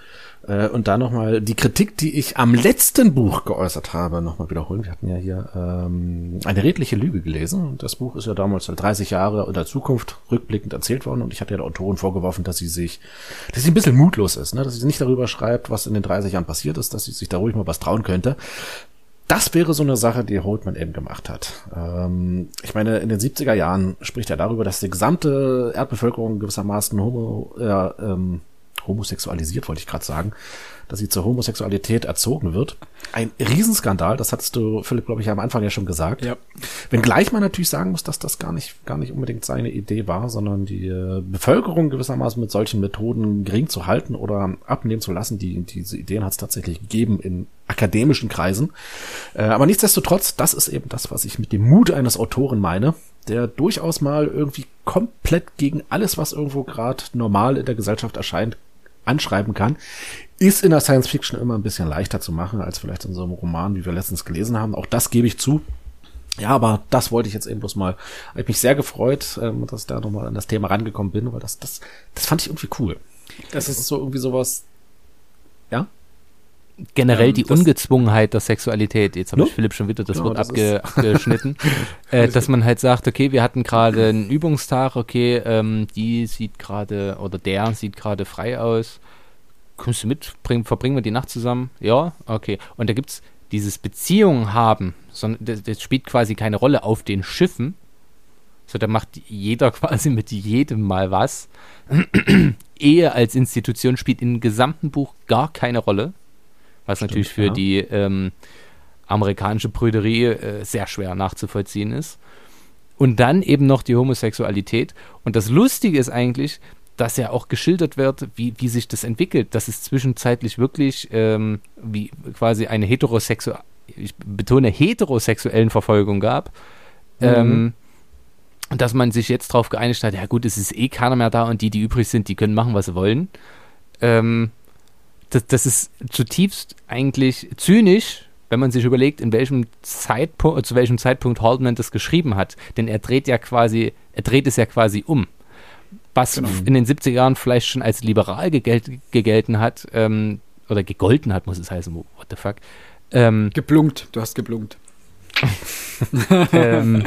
Äh, und da nochmal die Kritik, die ich am letzten Buch geäußert habe, nochmal wiederholen. Wir hatten ja hier ähm, eine redliche Lüge gelesen. Das Buch ist ja damals 30 Jahre in der Zukunft rückblickend erzählt worden. Und ich hatte ja der Autorin vorgeworfen, dass sie sich, dass sie ein bisschen mutlos ist, ne? dass sie nicht darüber schreibt, was in den 30 Jahren passiert ist, dass sie sich da ruhig mal was trauen könnte. Das wäre so eine Sache, die Holtman eben gemacht hat. Ähm, ich meine, in den 70er Jahren spricht er darüber, dass die gesamte Erdbevölkerung gewissermaßen homo, äh, ähm, homosexualisiert, wollte ich gerade sagen, dass sie zur Homosexualität erzogen wird. Ein Riesenskandal, das hattest du, Philipp, glaube ich, am Anfang ja schon gesagt. Ja. Wenngleich man natürlich sagen muss, dass das gar nicht, gar nicht unbedingt seine Idee war, sondern die äh, Bevölkerung gewissermaßen mit solchen Methoden gering zu halten oder abnehmen zu lassen. Die, diese Ideen hat es tatsächlich gegeben in akademischen Kreisen. Äh, aber nichtsdestotrotz, das ist eben das, was ich mit dem Mut eines Autoren meine, der durchaus mal irgendwie komplett gegen alles, was irgendwo gerade normal in der Gesellschaft erscheint, anschreiben kann, ist in der Science Fiction immer ein bisschen leichter zu machen als vielleicht in so einem Roman, wie wir letztens gelesen haben. Auch das gebe ich zu. Ja, aber das wollte ich jetzt eben bloß mal. Ich mich sehr gefreut, ähm, dass ich da nochmal an das Thema rangekommen bin, weil das, das, das fand ich irgendwie cool. Das, das ist so irgendwie sowas. Ja? Generell ähm, die Ungezwungenheit der Sexualität, jetzt habe no? ich Philipp schon wieder das genau, Wort das abge, abgeschnitten, äh, dass man halt sagt, okay, wir hatten gerade einen Übungstag, okay, ähm, die sieht gerade oder der sieht gerade frei aus, kommst du mit, bring, verbringen wir die Nacht zusammen? Ja, okay. Und da gibt es dieses Beziehungen haben, sondern das, das, spielt quasi keine Rolle auf den Schiffen, so da macht jeder quasi mit jedem mal was. Ehe als Institution spielt im gesamten Buch gar keine Rolle was Stimmt, natürlich für ja. die ähm, amerikanische Brüderie äh, sehr schwer nachzuvollziehen ist. Und dann eben noch die Homosexualität. Und das Lustige ist eigentlich, dass ja auch geschildert wird, wie, wie sich das entwickelt, dass es zwischenzeitlich wirklich ähm, wie quasi eine heterosexuelle, ich betone heterosexuellen Verfolgung gab. Mhm. Ähm, dass man sich jetzt darauf geeinigt hat, ja gut, es ist eh keiner mehr da und die, die übrig sind, die können machen, was sie wollen. Ähm, das, das ist zutiefst eigentlich zynisch, wenn man sich überlegt, in welchem Zeitpunkt, zu welchem Zeitpunkt Haldeman das geschrieben hat. Denn er dreht ja quasi, er dreht es ja quasi um. Was genau. in den 70er Jahren vielleicht schon als liberal gegelt, gegelten hat, ähm, oder gegolten hat, muss es heißen, what the fuck. Ähm, geblunkt, du hast geblunkt. ähm,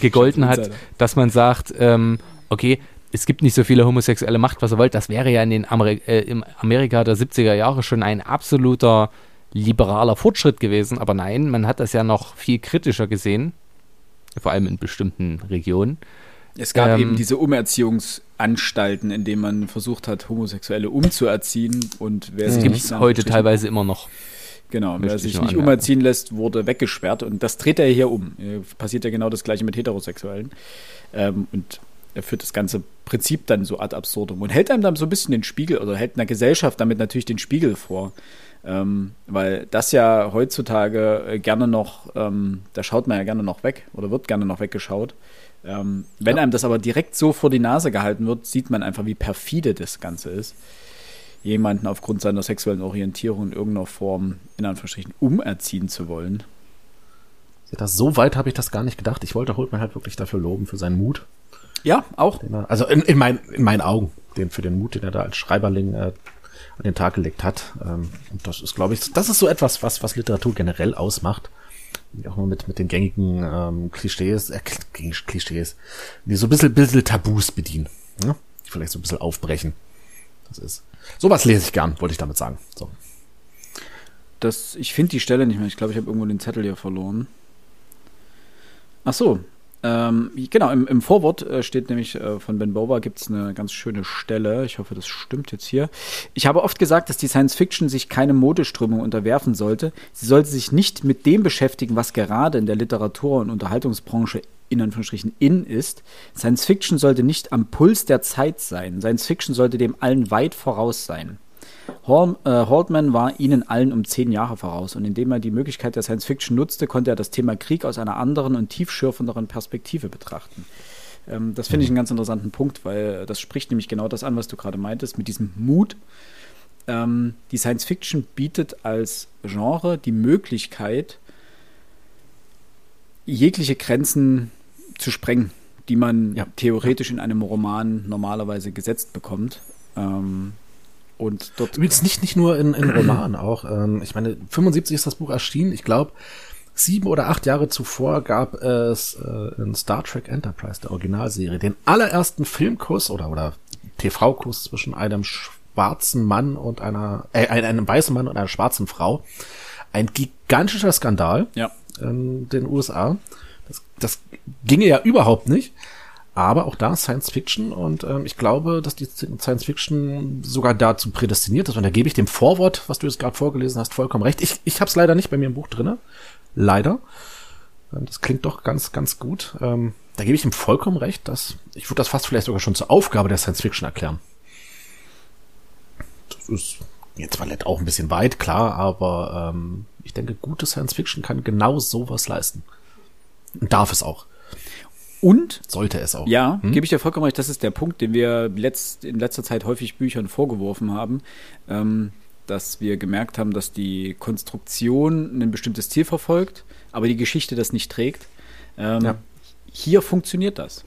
gegolten hat, dass man sagt, ähm, okay, es gibt nicht so viele Homosexuelle, macht was ihr wollt. Das wäre ja in den Ameri äh, im Amerika der 70er Jahre schon ein absoluter liberaler Fortschritt gewesen. Aber nein, man hat das ja noch viel kritischer gesehen, vor allem in bestimmten Regionen. Es gab ähm, eben diese Umerziehungsanstalten, in denen man versucht hat, Homosexuelle umzuerziehen und wer sich nicht heute teilweise immer noch. Genau, wer sich nicht umerziehen lässt, wurde weggesperrt und das dreht er hier um. Passiert ja genau das gleiche mit Heterosexuellen. Ähm, und er führt das ganze Prinzip dann so ad absurdum und hält einem dann so ein bisschen den Spiegel oder hält einer Gesellschaft damit natürlich den Spiegel vor. Ähm, weil das ja heutzutage äh, gerne noch, ähm, da schaut man ja gerne noch weg oder wird gerne noch weggeschaut. Ähm, wenn ja. einem das aber direkt so vor die Nase gehalten wird, sieht man einfach, wie perfide das Ganze ist. Jemanden aufgrund seiner sexuellen Orientierung in irgendeiner Form, in Anführungsstrichen, umerziehen zu wollen. Das, so weit habe ich das gar nicht gedacht. Ich wollte Holtmann halt wirklich dafür loben, für seinen Mut. Ja, auch. Er, also in, in, mein, in meinen Augen, den, für den Mut, den er da als Schreiberling äh, an den Tag gelegt hat. Ähm, und das ist, glaube ich, das ist so etwas, was, was Literatur generell ausmacht. Auch mal mit, mit den gängigen ähm, Klischees, äh, Klischees, die so ein bisschen, bisschen Tabus bedienen. Ne? Die vielleicht so ein bisschen aufbrechen. Das ist. Sowas lese ich gern, wollte ich damit sagen. So. Das, ich finde die Stelle nicht mehr. Ich glaube, ich habe irgendwo den Zettel hier verloren. Ach so, ähm, genau, im, im Vorwort äh, steht nämlich äh, von Ben Bower gibt es eine ganz schöne Stelle. Ich hoffe, das stimmt jetzt hier. Ich habe oft gesagt, dass die Science Fiction sich keine Modeströmung unterwerfen sollte. Sie sollte sich nicht mit dem beschäftigen, was gerade in der Literatur- und Unterhaltungsbranche in Anführungsstrichen in ist. Science Fiction sollte nicht am Puls der Zeit sein. Science Fiction sollte dem allen weit voraus sein. Hall, äh, war ihnen allen um zehn Jahre voraus und indem er die Möglichkeit der Science Fiction nutzte, konnte er das Thema Krieg aus einer anderen und tiefschürfenderen Perspektive betrachten. Ähm, das finde ich einen ganz interessanten Punkt, weil das spricht nämlich genau das an, was du gerade meintest, mit diesem Mut. Ähm, die Science Fiction bietet als Genre die Möglichkeit, jegliche Grenzen zu sprengen die man Ja. theoretisch in einem Roman normalerweise gesetzt bekommt. Ähm, und dort Übrigens nicht, nicht nur in, in Romanen auch. Ähm, ich meine, 75 ist das Buch erschienen. Ich glaube, sieben oder acht Jahre zuvor gab es äh, in Star Trek Enterprise, der Originalserie, den allerersten Filmkuss oder, oder TV-Kuss zwischen einem schwarzen Mann und einer, äh, einem weißen Mann und einer schwarzen Frau. Ein gigantischer Skandal ja. in den USA. Das, das ginge ja überhaupt nicht. Aber auch da Science Fiction und ähm, ich glaube, dass die Science Fiction sogar dazu prädestiniert ist. Und da gebe ich dem Vorwort, was du jetzt gerade vorgelesen hast, vollkommen recht. Ich, ich habe es leider nicht bei mir im Buch drinne, leider. Ähm, Das klingt doch ganz, ganz gut. Ähm, da gebe ich ihm vollkommen recht, dass ich würde das fast vielleicht sogar schon zur Aufgabe der Science Fiction erklären. Das ist jetzt nett auch ein bisschen weit, klar, aber ähm, ich denke, gute Science Fiction kann genau sowas leisten. Und darf es auch. Und Sollte es auch. Ja, gebe ich dir vollkommen recht. Das ist der Punkt, den wir letzt, in letzter Zeit häufig Büchern vorgeworfen haben, ähm, dass wir gemerkt haben, dass die Konstruktion ein bestimmtes Ziel verfolgt, aber die Geschichte das nicht trägt. Ähm, Ja. Hier funktioniert das.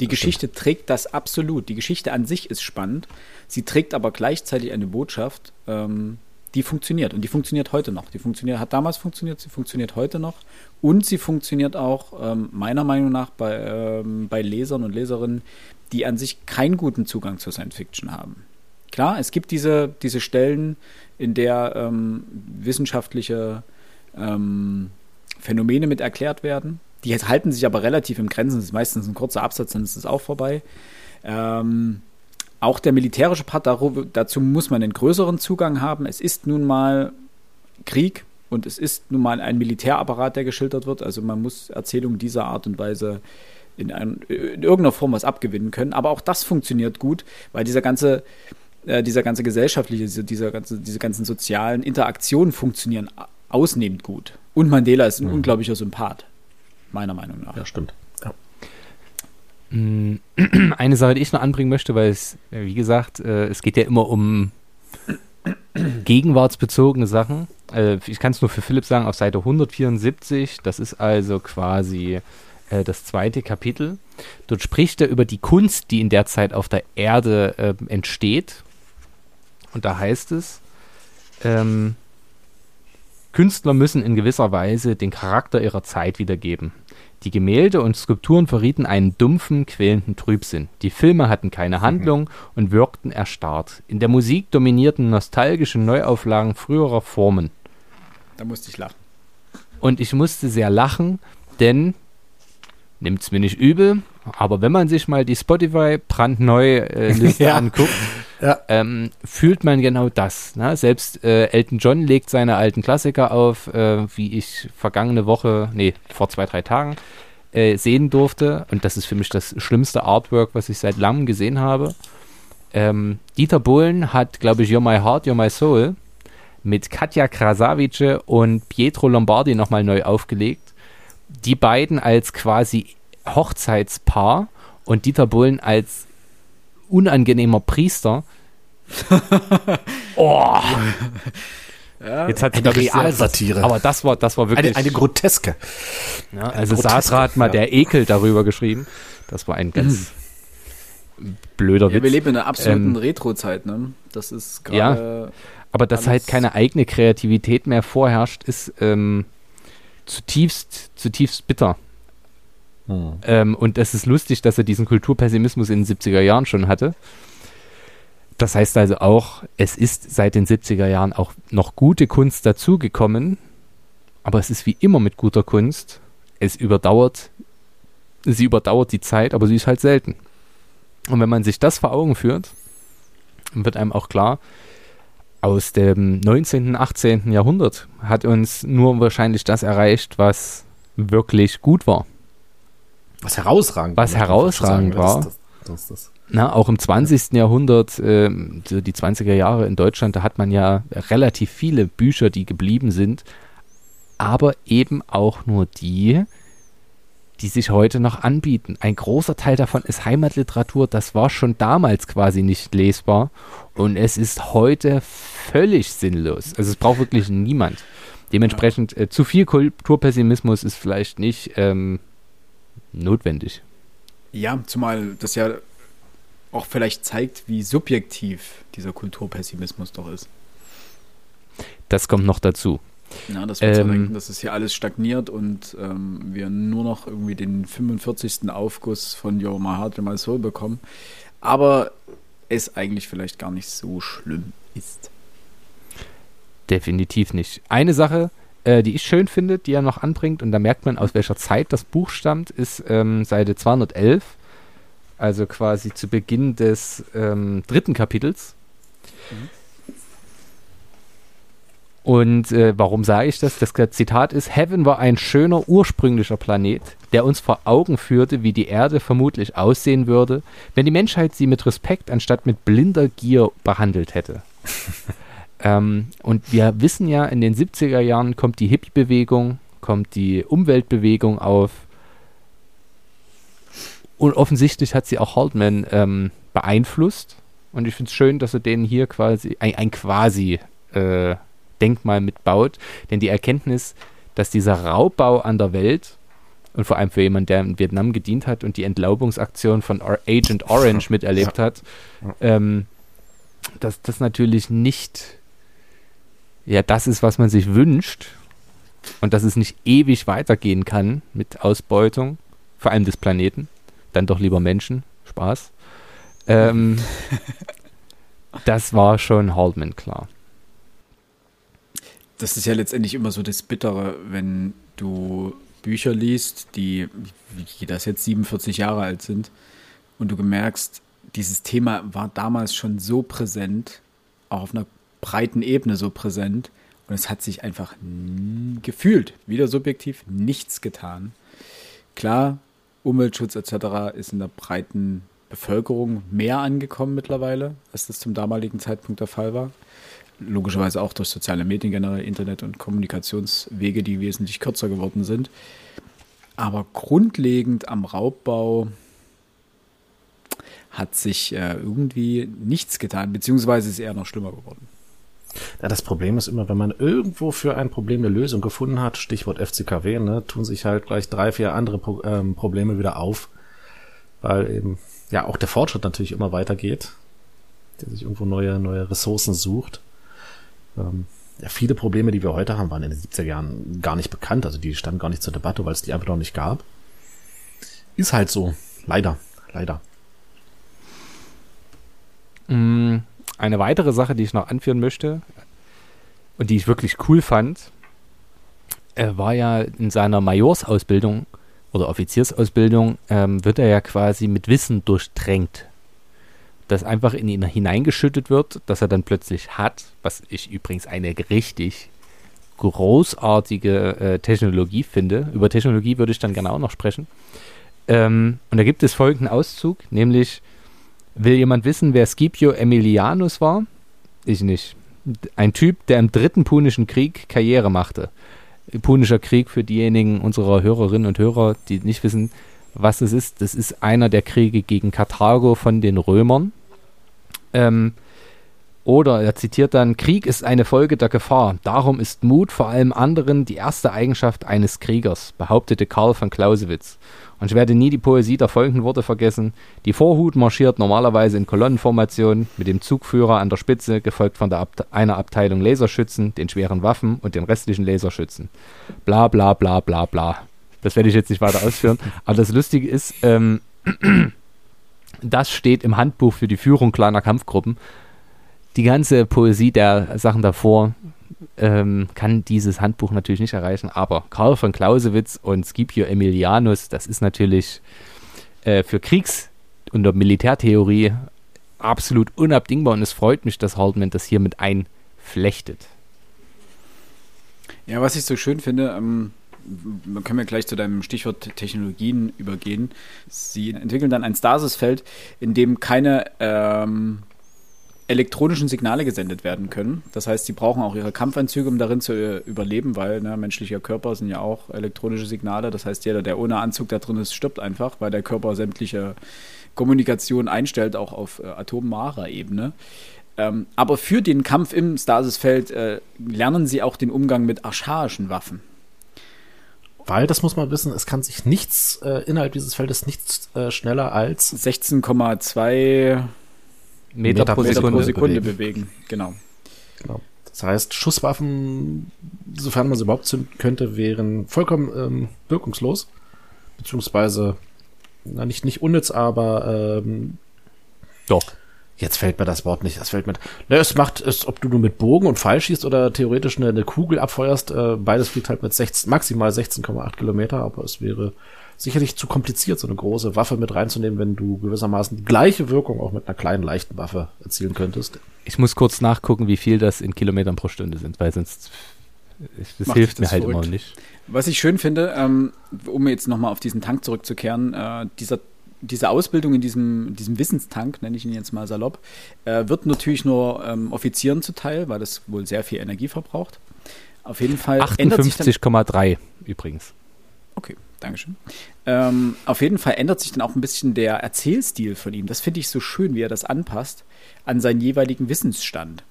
Die Geschichte trägt das absolut. Die Geschichte an sich ist spannend. Sie trägt aber gleichzeitig eine Botschaft, ähm, die funktioniert. Und die funktioniert heute noch. Die funktioniert, hat damals funktioniert, sie funktioniert heute noch. Und sie funktioniert auch ähm, meiner Meinung nach bei, ähm, bei Lesern und Leserinnen, die an sich keinen guten Zugang zur Science Fiction haben. Klar, es gibt diese, diese Stellen, in der ähm, wissenschaftliche ähm, Phänomene mit erklärt werden. Die halten sich aber relativ im Grenzen. Das ist meistens ein kurzer Absatz, dann ist es auch vorbei. Ähm, auch der militärische Part, dazu muss man einen größeren Zugang haben. Es ist nun mal Krieg und es ist nun mal ein Militärapparat, der geschildert wird. Also man muss Erzählungen dieser Art und Weise in, ein, in irgendeiner Form was abgewinnen können. Aber auch das funktioniert gut, weil dieser ganze, äh, dieser ganze gesellschaftliche, diese- dieser ganze, diese ganzen sozialen Interaktionen funktionieren ausnehmend gut. Und Mandela ist ein unglaublicher Sympath, meiner Meinung nach. Ja, stimmt. Mm, Eine Sache, die ich noch anbringen möchte, weil es, wie gesagt, äh, es geht ja immer um gegenwartsbezogene Sachen. Äh, Ich kann es nur für Philipp sagen, auf Seite 174, das ist also quasi äh, das zweite Kapitel. Dort spricht er über die Kunst, die in der Zeit auf der Erde äh, entsteht. Und da heißt es, ähm, Künstler müssen in gewisser Weise den Charakter ihrer Zeit wiedergeben. Die Gemälde und Skulpturen verrieten einen dumpfen, quälenden Trübsinn. Die Filme hatten keine Handlung und wirkten erstarrt. In der Musik dominierten nostalgische Neuauflagen früherer Formen. Da musste ich lachen. Und ich musste sehr lachen, denn, nimmt's mir nicht übel, aber wenn man sich mal die Spotify brandneu äh, Liste Ja. anguckt, Ja. ähm, fühlt man genau das. Ne? Selbst äh, Elton John legt seine alten Klassiker auf, äh, wie ich vergangene Woche, nee, vor zwei, drei Tagen äh, sehen durfte. Und das ist für mich das schlimmste Artwork, was ich seit langem gesehen habe. Ähm, Dieter Bohlen hat, glaube ich, You're My Heart, You're My Soul mit Katja Krasavice und Pietro Lombardi nochmal neu aufgelegt. Die beiden als quasi Hochzeitspaar und Dieter Bohlen als unangenehmer Priester. oh, jetzt hat Eine Realsatire. Aber das war, das war wirklich. Eine, eine groteske. ja, also groteske, Sasra hat mal ja. der Ekel darüber geschrieben. Das war ein ganz blöder Ja, wir Witz. leben in einer absoluten Ähm, Retro-Zeit, ne? Das ist gerade. Aber dass halt keine eigene Kreativität mehr vorherrscht, ist ähm, zutiefst, zutiefst bitter. Ähm, und es ist lustig, dass er diesen Kulturpessimismus in den 70er Jahren schon hatte. Das heißt also auch, es ist seit den 70er Jahren auch noch gute Kunst dazugekommen, aber es ist wie immer mit guter Kunst, es überdauert, sie überdauert die Zeit, aber sie ist halt selten. Und wenn man sich das vor Augen führt, wird einem auch klar, aus dem 19., 18. Jahrhundert hat uns nur wahrscheinlich das erreicht, was wirklich gut war. Was herausragend Was herausragend sagen. war. Das, das, das. Na, auch im 20. Jahrhundert, ähm, so die 20er Jahre in Deutschland, da hat man ja relativ viele Bücher, die geblieben sind, aber eben auch nur die, die sich heute noch anbieten. Ein großer Teil davon ist Heimatliteratur, das war schon damals quasi nicht lesbar und es ist heute völlig sinnlos. Also es braucht wirklich niemand. Dementsprechend äh, zu viel Kulturpessimismus ist vielleicht nicht ähm, notwendig. Ja, zumal das ja auch vielleicht zeigt, wie subjektiv dieser Kulturpessimismus doch ist. Das kommt noch dazu. Ja, dass wir ähm, denken, dass es hier alles stagniert und ähm, wir nur noch irgendwie den 45. Aufguss von Your My Heart My Soul bekommen. Aber es eigentlich vielleicht gar nicht so schlimm ist. Definitiv nicht. Eine Sache, äh, die ich schön finde, die er noch anbringt, und da merkt man, aus welcher Zeit das Buch stammt, ist ähm, Seite 211, also quasi zu Beginn des ähm, dritten Kapitels. Mhm. Und äh, warum sage ich das? Das Zitat ist, Heaven war ein schöner ursprünglicher Planet, der uns vor Augen führte, wie die Erde vermutlich aussehen würde, wenn die Menschheit sie mit Respekt anstatt mit blinder Gier behandelt hätte. ähm, und wir wissen ja, in den 70er Jahren kommt die Hippie-Bewegung, kommt die Umweltbewegung auf. Und offensichtlich hat sie auch Haltman ähm, beeinflusst. Und ich finde es schön, dass er denen hier quasi ein, ein quasi äh, Denkmal mitbaut. Denn die Erkenntnis, dass dieser Raubbau an der Welt und vor allem für jemanden, der in Vietnam gedient hat und die Entlaubungsaktion von Agent Orange miterlebt hat, ähm, dass das natürlich nicht ja das ist, was man sich wünscht und dass es nicht ewig weitergehen kann mit Ausbeutung, vor allem des Planeten, dann doch lieber Menschen, Spaß. Ähm, das war schon Haldeman klar. Das ist ja letztendlich immer so das Bittere, wenn du Bücher liest, die, wie das jetzt 47 Jahre alt sind, und du gemerkst, dieses Thema war damals schon so präsent, auch auf einer breiten Ebene so präsent, und es hat sich einfach gefühlt, wieder subjektiv, nichts getan. Klar, Umweltschutz etc. ist in der breiten Bevölkerung mehr angekommen mittlerweile, als das zum damaligen Zeitpunkt der Fall war logischerweise auch durch soziale Medien generell, Internet und Kommunikationswege, die wesentlich kürzer geworden sind. Aber grundlegend am Raubbau hat sich äh, irgendwie nichts getan, beziehungsweise ist eher noch schlimmer geworden. Ja, das Problem ist immer, wenn man irgendwo für ein Problem eine Lösung gefunden hat, Stichwort FCKW, ne, tun sich halt gleich drei, vier andere Pro ähm, Probleme wieder auf, weil eben ja auch der Fortschritt natürlich immer weitergeht, der sich irgendwo neue, neue Ressourcen sucht. Ähm, ja, viele Probleme, die wir heute haben, waren in den 70er Jahren gar nicht bekannt. Also die standen gar nicht zur Debatte, weil es die einfach noch nicht gab. Ist halt so. Leider. Leider. Mm, eine weitere Sache, die ich noch anführen möchte und die ich wirklich cool fand, er war ja in seiner Majorsausbildung oder Offiziersausbildung, ähm, wird er ja quasi mit Wissen durchtränkt das einfach in ihn hineingeschüttet wird, dass er dann plötzlich hat, was ich übrigens eine richtig großartige äh, Technologie finde. Über Technologie würde ich dann gerne auch noch sprechen. Ähm, und da gibt es folgenden Auszug, nämlich will jemand wissen, wer Scipio Emilianus war? Ich nicht. Ein Typ, der im dritten Punischen Krieg Karriere machte. Punischer Krieg für diejenigen unserer Hörerinnen und Hörer, die nicht wissen, was es ist. Das ist einer der Kriege gegen Karthago von den Römern. Ähm, oder er zitiert dann, Krieg ist eine Folge der Gefahr. Darum ist Mut vor allem anderen die erste Eigenschaft eines Kriegers, behauptete Karl von Clausewitz. Und ich werde nie die Poesie der folgenden Worte vergessen. Die Vorhut marschiert normalerweise in Kolonnenformation mit dem Zugführer an der Spitze, gefolgt von Abte einer Abteilung Laserschützen, den schweren Waffen und den restlichen Laserschützen. Bla bla bla bla bla. Das werde ich jetzt nicht weiter ausführen. Aber das Lustige ist, ähm, das steht im Handbuch für die Führung kleiner Kampfgruppen. Die ganze Poesie der Sachen davor ähm, kann dieses Handbuch natürlich nicht erreichen, aber Karl von Clausewitz und Scipio Emilianus, das ist natürlich äh, für Kriegs- und Militärtheorie absolut unabdingbar und es freut mich, dass Haldeman das hier mit einflechtet. Ja, was ich so schön finde, ähm, können wir gleich zu deinem Stichwort Technologien übergehen. Sie entwickeln dann ein Stasisfeld, in dem keine ähm, elektronischen Signale gesendet werden können. Das heißt, sie brauchen auch ihre Kampfanzüge, um darin zu äh, überleben, weil ne, menschlicher Körper sind ja auch elektronische Signale. Das heißt, jeder, der ohne Anzug da drin ist, stirbt einfach, weil der Körper sämtliche Kommunikation einstellt, auch auf äh, atomarer Ebene. Ähm, aber für den Kampf im Stasisfeld äh, lernen sie auch den Umgang mit archaischen Waffen. Weil, das muss man wissen, es kann sich nichts äh, innerhalb dieses Feldes nichts äh, schneller als 16,2 Meter, pro Meter Sekunde. pro Sekunde bewegen. bewegen. Genau. Genau. Das heißt, Schusswaffen, sofern man sie überhaupt zünden könnte, wären vollkommen ähm, wirkungslos. Beziehungsweise, na, nicht, nicht unnütz, aber ähm, Doch. jetzt fällt mir das Wort nicht. Das fällt mir. Ne, es macht es, ob du nur mit Bogen und Pfeil schießt oder theoretisch eine, eine Kugel abfeuerst. Äh, beides fliegt halt mit 16, maximal 16,8 Kilometer, aber es wäre sicherlich zu kompliziert, so eine große Waffe mit reinzunehmen, wenn du gewissermaßen die gleiche Wirkung auch mit einer kleinen, leichten Waffe erzielen könntest. Ich muss kurz nachgucken, wie viel das in Kilometern pro Stunde sind, weil sonst das Macht hilft dich mir das halt verrückt? immer nicht. Was ich schön finde, ähm, um jetzt nochmal auf diesen Tank zurückzukehren, äh, dieser, diese Ausbildung in diesem, diesem Wissenstank, nenne ich ihn jetzt mal salopp, äh, wird natürlich nur ähm, Offizieren zuteil, weil das wohl sehr viel Energie verbraucht. Auf jeden Fall ändert sich dann 58,3 übrigens. Okay, Dankeschön. Ähm, auf jeden Fall ändert sich dann auch ein bisschen der Erzählstil von ihm. Das finde ich so schön, wie er das anpasst an seinen jeweiligen Wissensstand.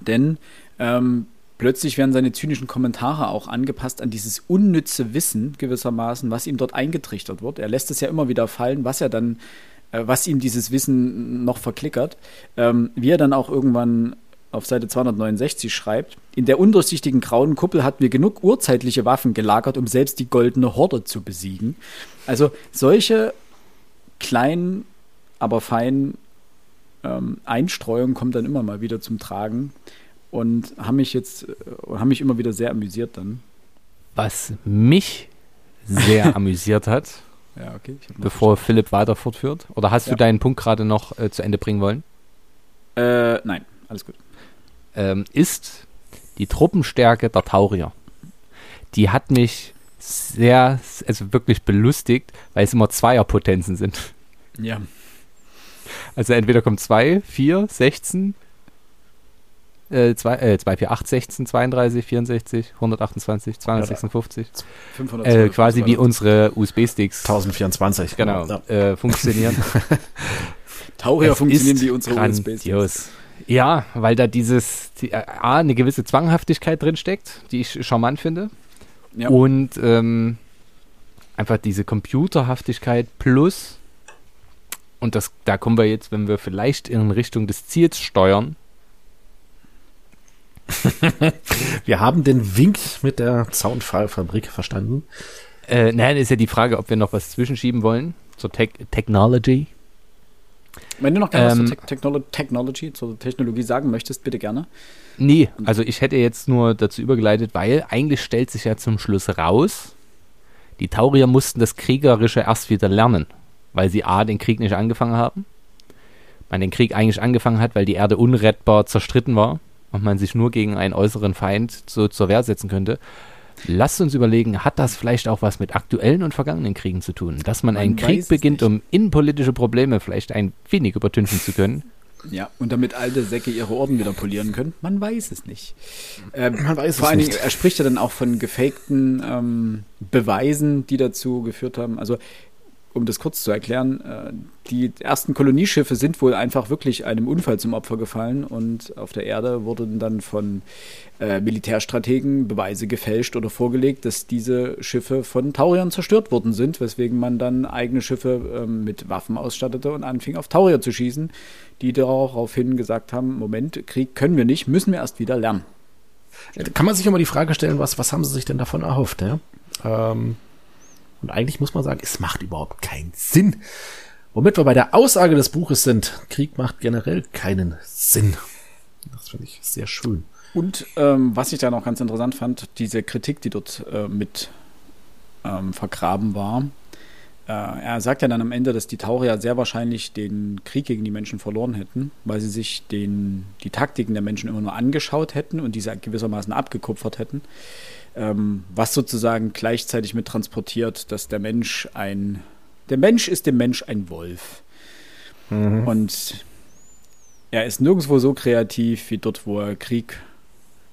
Denn ähm, plötzlich werden seine zynischen Kommentare auch angepasst an dieses unnütze Wissen gewissermaßen, was ihm dort eingetrichtert wird. Er lässt es ja immer wieder fallen, was er dann, äh, was ihm dieses Wissen noch verklickert. Ähm, wie er dann auch irgendwann auf Seite 269 schreibt, in der undurchsichtigen grauen Kuppel hatten wir genug urzeitliche Waffen gelagert, um selbst die goldene Horde zu besiegen. Also solche kleinen, aber feinen ähm, Einstreuungen kommen dann immer mal wieder zum Tragen und haben mich jetzt, äh, haben mich immer wieder sehr amüsiert dann. Was mich sehr amüsiert hat, Ja, okay. Bevor Philipp weiter fortführt. Oder hast Ja. du deinen Punkt gerade noch äh, zu Ende bringen wollen? Äh, nein, alles gut. ähm, ist die Truppenstärke der Taurier. Die hat mich sehr, also wirklich belustigt, weil es immer Zweierpotenzen sind. Ja. Also entweder kommt 2, 4, 16, äh, 2, äh, 2, 4, 8, 16, 32, 64, 128, 256. 500 Äh, quasi wie unsere USB-Sticks 1024. genau, Ja. äh, funktionieren. Taurier funktionieren wie unsere USB-Sticks. Ja, weil da dieses, die, äh, A, eine gewisse Zwanghaftigkeit drin steckt, die ich charmant finde. Ja. Und ähm, einfach diese Computerhaftigkeit plus, und das, da kommen wir jetzt, wenn wir vielleicht in Richtung des Ziels steuern, Wir haben den Wink mit der Zaunfallfabrik verstanden. äh, nein, ist ja die Frage, ob wir noch was zwischenschieben wollen zur Tech Technology. Wenn du noch gerne Ähm, was zur Te Technolo Technology, zur Technologie sagen möchtest, bitte gerne. Nee, also ich hätte jetzt nur dazu übergeleitet, weil eigentlich stellt sich ja zum Schluss raus, die Taurier mussten das Kriegerische erst wieder lernen, weil sie A, den Krieg nicht angefangen haben, man den Krieg eigentlich angefangen hat, weil die Erde unrettbar zerstritten war und man sich nur gegen einen äußeren Feind so zur Wehr setzen könnte. Lasst uns überlegen, hat das vielleicht auch was mit aktuellen und vergangenen Kriegen zu tun? Dass man Man einen Krieg beginnt, nicht. um innenpolitische Probleme vielleicht ein wenig übertünchen zu können. Ja, und damit alte Säcke ihre Orden wieder polieren können, man weiß es nicht. Ähm, Man weiß vor es allen nicht. Dingen, er spricht ja dann auch von gefakten ähm, Beweisen, die dazu geführt haben. Also, um das kurz zu erklären, äh, die ersten Kolonieschiffe sind wohl einfach wirklich einem Unfall zum Opfer gefallen und auf der Erde wurden dann von äh, Militärstrategen Beweise gefälscht oder vorgelegt, dass diese Schiffe von Tauriern zerstört worden sind, weswegen man dann eigene Schiffe ähm, mit Waffen ausstattete und anfing auf Taurier zu schießen, die daraufhin gesagt haben, Moment, Krieg können wir nicht, müssen wir erst wieder lernen. Kann man sich immer die Frage stellen, was, was haben sie sich denn davon erhofft? Ja? Ähm, und eigentlich muss man sagen, es macht überhaupt keinen Sinn. Womit wir bei der Aussage des Buches sind, Krieg macht generell keinen Sinn. Das finde ich sehr schön. Und ähm, was ich da noch ganz interessant fand, diese Kritik, die dort äh, mit ähm, vergraben war. Äh, er sagt ja dann am Ende, dass die Taurier sehr wahrscheinlich den Krieg gegen die Menschen verloren hätten, weil sie sich den, die Taktiken der Menschen immer nur angeschaut hätten und diese gewissermaßen abgekupfert hätten. Ähm, was sozusagen gleichzeitig mit transportiert, dass der Mensch ein, der Mensch ist dem Mensch ein Wolf. Und er ist nirgendwo so kreativ wie dort, wo er Krieg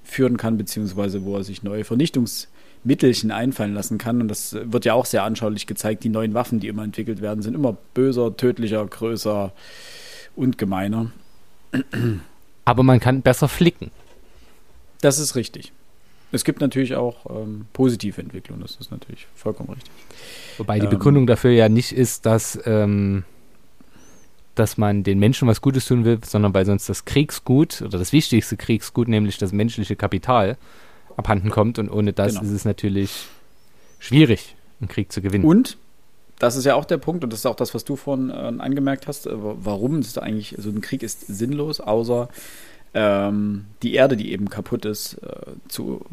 führen kann, beziehungsweise wo er sich neue Vernichtungsmittelchen einfallen lassen kann. Und das wird ja auch sehr anschaulich gezeigt. Die neuen Waffen, die immer entwickelt werden, sind immer böser, tödlicher, größer und gemeiner. Aber man kann besser flicken. Das ist richtig. Es gibt natürlich auch ähm, positive Entwicklungen, das ist natürlich vollkommen richtig. Wobei die Begründung ähm, dafür ja nicht ist, dass, ähm, dass man den Menschen was Gutes tun will, sondern weil sonst das Kriegsgut oder das wichtigste Kriegsgut, nämlich das menschliche Kapital, abhanden kommt und ohne das genau. ist es natürlich schwierig, einen Krieg zu gewinnen. Und das ist ja auch der Punkt und das ist auch das, was du vorhin äh, angemerkt hast. Äh, warum ist eigentlich, so also ein Krieg ist sinnlos, außer ähm, die Erde, die eben kaputt ist, äh, zu,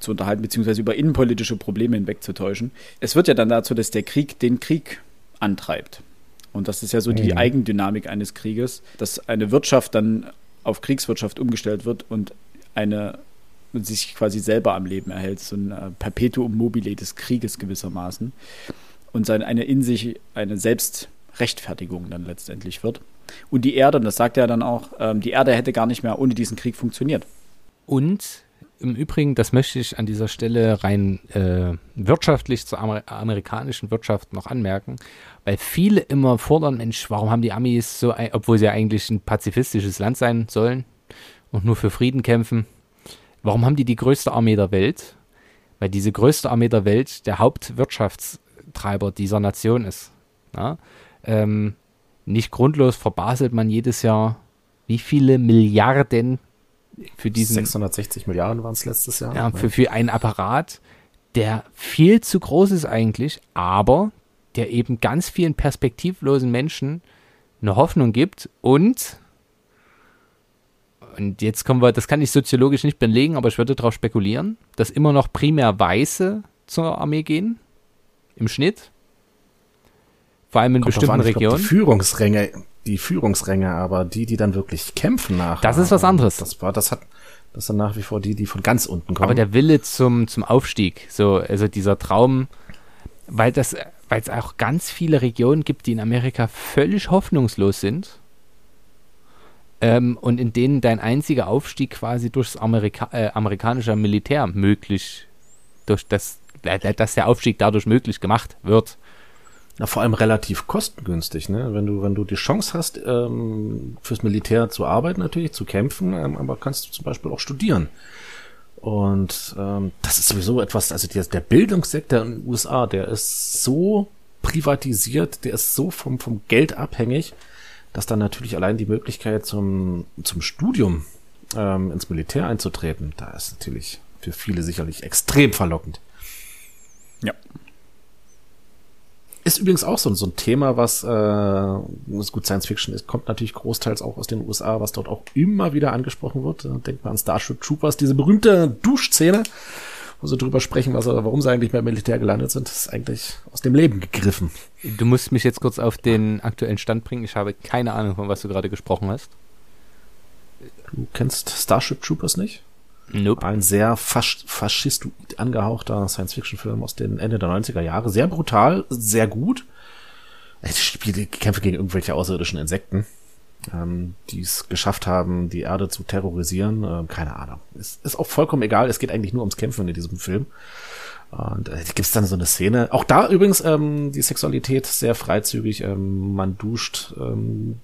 zu unterhalten, beziehungsweise über innenpolitische Probleme hinwegzutäuschen. Es wird ja dann dazu, dass der Krieg den Krieg antreibt. Und das ist ja so die mhm. Eigendynamik eines Krieges, dass eine Wirtschaft dann auf Kriegswirtschaft umgestellt wird und eine sich quasi selber am Leben erhält, so ein äh, Perpetuum mobile des Krieges gewissermaßen und seine, eine in sich eine Selbstrechtfertigung dann letztendlich wird. Und die Erde, und das sagt er dann auch, ähm, die Erde hätte gar nicht mehr ohne diesen Krieg funktioniert. Und im Übrigen, das möchte ich an dieser Stelle rein äh, wirtschaftlich zur Amer amerikanischen Wirtschaft noch anmerken, weil viele immer fordern, Mensch, warum haben die Amis so, ein, obwohl sie ja eigentlich ein pazifistisches Land sein sollen und nur für Frieden kämpfen, warum haben die die größte Armee der Welt? Weil diese größte Armee der Welt der Hauptwirtschafts- Treiber dieser Nation ist. Ja? Ähm, nicht grundlos verbaselt man jedes Jahr, wie viele Milliarden für diesen. 660 Milliarden waren es letztes Jahr. Ja, für, für einen Apparat, der viel zu groß ist eigentlich, aber der eben ganz vielen perspektivlosen Menschen eine Hoffnung gibt und und jetzt kommen wir, das kann ich soziologisch nicht belegen, aber ich würde darauf spekulieren, dass immer noch primär Weiße zur Armee gehen im Schnitt. Vor allem in Kommt bestimmten an, Regionen. die Führungsränge, die Führungsränge, aber die, die dann wirklich kämpfen nach. Das ist was anderes. Das war, das hat, das sind nach wie vor die, die von ganz unten kommen. Aber der Wille zum, zum Aufstieg, so, also dieser Traum, weil das, weil es auch ganz viele Regionen gibt, die in Amerika völlig hoffnungslos sind. Ähm, und in denen dein einziger Aufstieg quasi durchs Amerika äh, amerikanische Militär möglich, durch das dass der Aufstieg dadurch möglich gemacht wird. Na, vor allem relativ kostengünstig, ne? Wenn du, wenn du die Chance hast, ähm, fürs Militär zu arbeiten, natürlich, zu kämpfen, ähm, aber kannst du zum Beispiel auch studieren. Und ähm, das ist sowieso etwas, also der, der Bildungssektor in den USA, der ist so privatisiert, der ist so vom, vom Geld abhängig, dass dann natürlich allein die Möglichkeit zum, zum Studium ähm, ins Militär einzutreten, da ist natürlich für viele sicherlich extrem verlockend. Ja. Ist übrigens auch so, so ein Thema, was, äh, was gut Science Fiction ist, kommt natürlich großteils auch aus den USA, was dort auch immer wieder angesprochen wird. Denkt man an Starship Troopers, diese berühmte Duschszene, wo sie drüber sprechen, was, warum sie eigentlich beim Militär gelandet sind, ist eigentlich aus dem Leben gegriffen. Du musst mich jetzt kurz auf den aktuellen Stand bringen. Ich habe keine Ahnung, von was du gerade gesprochen hast. Du kennst Starship Troopers nicht? Nope. Ein sehr fas faschistoid angehauchter Science-Fiction-Film aus den Ende der 90er Jahre. Sehr brutal, sehr gut. Es spielt Kämpfe gegen irgendwelche außerirdischen Insekten, ähm, die es geschafft haben, die Erde zu terrorisieren. Ähm, keine Ahnung. Es ist auch vollkommen egal. Es geht eigentlich nur ums Kämpfen in diesem Film. Und äh, gibt's dann so eine Szene. Auch da übrigens ähm, die Sexualität sehr freizügig. Ähm, man duscht ähm,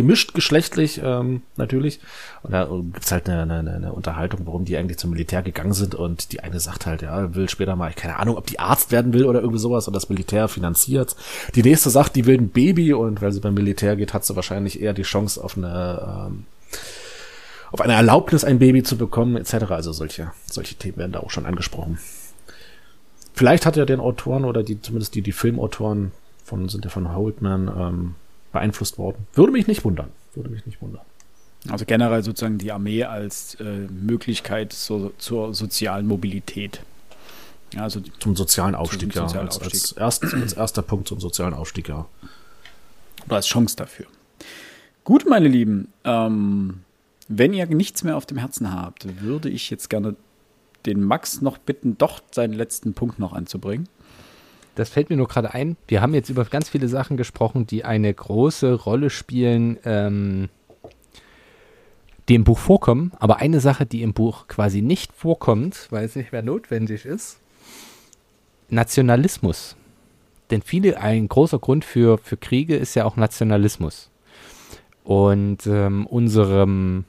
gemischt geschlechtlich ähm, natürlich. Und da gibt's halt eine, eine, eine Unterhaltung, warum die eigentlich zum Militär gegangen sind. Und die eine sagt halt, ja, will später mal, keine Ahnung, ob die Arzt werden will oder irgendwie sowas und das Militär finanziert. Die nächste sagt, die will ein Baby und weil sie beim Militär geht, hat sie wahrscheinlich eher die Chance auf eine ähm, auf eine Erlaubnis, ein Baby zu bekommen, etc. Also solche, solche Themen werden da auch schon angesprochen. Vielleicht hat er den Autoren oder die, zumindest die, die Filmautoren von, sind ja von Holdman, ähm, beeinflusst worden. Würde mich nicht wundern. Würde mich nicht wundern. Also generell sozusagen die Armee als äh, Möglichkeit so, zur sozialen Mobilität. Ja, also zum sozialen Aufstieg, zum sozialen ja. Als, Aufstieg. Als, erst, als erster Punkt zum sozialen Aufstieg, ja. Oder als Chance dafür. Gut, meine Lieben, ähm, wenn ihr nichts mehr auf dem Herzen habt, würde ich jetzt gerne den Max noch bitten, doch seinen letzten Punkt noch anzubringen das fällt mir nur gerade ein. Wir haben jetzt über ganz viele Sachen gesprochen, die eine große Rolle spielen, ähm, die im Buch vorkommen. Aber eine Sache, die im Buch quasi nicht vorkommt, weil es nicht mehr notwendig ist, Nationalismus. Denn viele, ein großer Grund für, für Kriege ist ja auch Nationalismus. Und ähm, unserem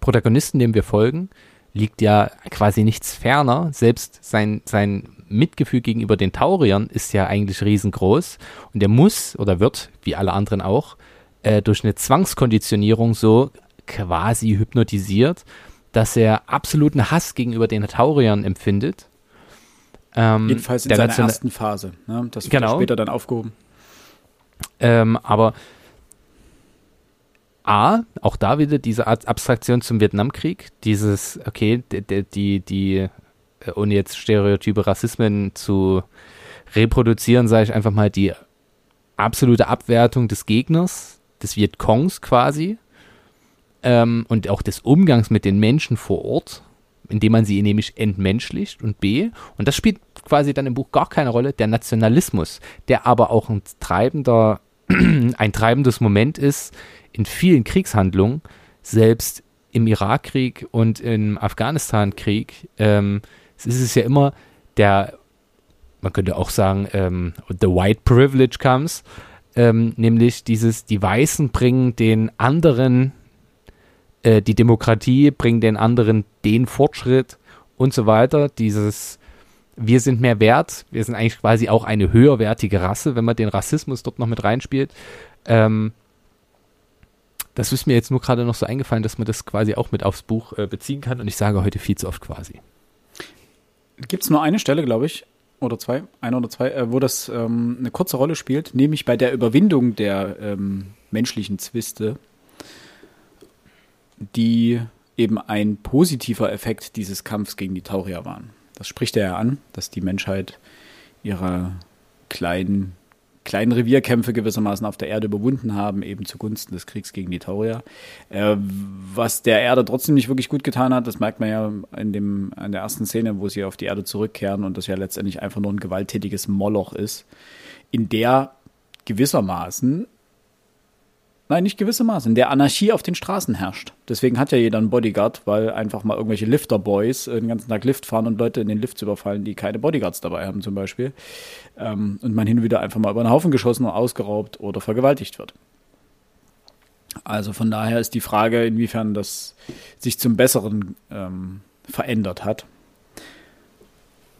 Protagonisten, dem wir folgen, liegt ja quasi nichts ferner. Selbst sein, sein Mitgefühl gegenüber den Tauriern ist ja eigentlich riesengroß. Und er muss oder wird, wie alle anderen auch, äh, durch eine Zwangskonditionierung so quasi hypnotisiert, dass er absoluten Hass gegenüber den Tauriern empfindet. Ähm, Jedenfalls in seiner ersten Phase. Ne? Das wird genau. später dann aufgehoben. Ähm, aber A, auch da wieder diese Art Abstraktion zum Vietnamkrieg, dieses, okay, die, die, die ohne jetzt stereotype Rassismen zu reproduzieren, sage ich einfach mal, die absolute Abwertung des Gegners, des Vietcongs quasi, ähm, und auch des Umgangs mit den Menschen vor Ort, indem man sie nämlich entmenschlicht und B, und das spielt quasi dann im Buch gar keine Rolle, der Nationalismus, der aber auch ein treibender, ein treibendes Moment ist, in vielen Kriegshandlungen, selbst im Irakkrieg und im Afghanistan-Krieg, ähm, ist es ja immer der, man könnte auch sagen, ähm, the white privilege comes, ähm, nämlich dieses, die Weißen bringen den anderen äh, die Demokratie, bringen den anderen den Fortschritt und so weiter, dieses wir sind mehr wert, wir sind eigentlich quasi auch eine höherwertige Rasse, wenn man den Rassismus dort noch mit reinspielt. Ähm, das ist mir jetzt nur gerade noch so eingefallen, dass man das quasi auch mit aufs Buch äh, beziehen kann und ich sage heute viel zu oft quasi. Gibt es nur eine Stelle, glaube ich, oder zwei, eine oder zwei, äh, wo das ähm, eine kurze Rolle spielt, nämlich bei der Überwindung der ähm, menschlichen Zwiste, die eben ein positiver Effekt dieses Kampfs gegen die Taurier waren. Das spricht er ja an, dass die Menschheit ihre kleinen kleinen Revierkämpfe gewissermaßen auf der Erde überwunden haben, eben zugunsten des Kriegs gegen die Taurier. Äh, was der Erde trotzdem nicht wirklich gut getan hat, das merkt man ja in, dem, in der ersten Szene, wo sie auf die Erde zurückkehren und das ja letztendlich einfach nur ein gewalttätiges Moloch ist, in der gewissermaßen Nein, nicht gewissermaßen. Der Anarchie auf den Straßen herrscht. Deswegen hat ja jeder einen Bodyguard, weil einfach mal irgendwelche Lifter-Boys den ganzen Tag Lift fahren und Leute in den Lift überfallen, die keine Bodyguards dabei haben, zum Beispiel. Ähm, und man hin und wieder einfach mal über den Haufen geschossen und ausgeraubt oder vergewaltigt wird. Also von daher ist die Frage, inwiefern das sich zum Besseren ähm, verändert hat.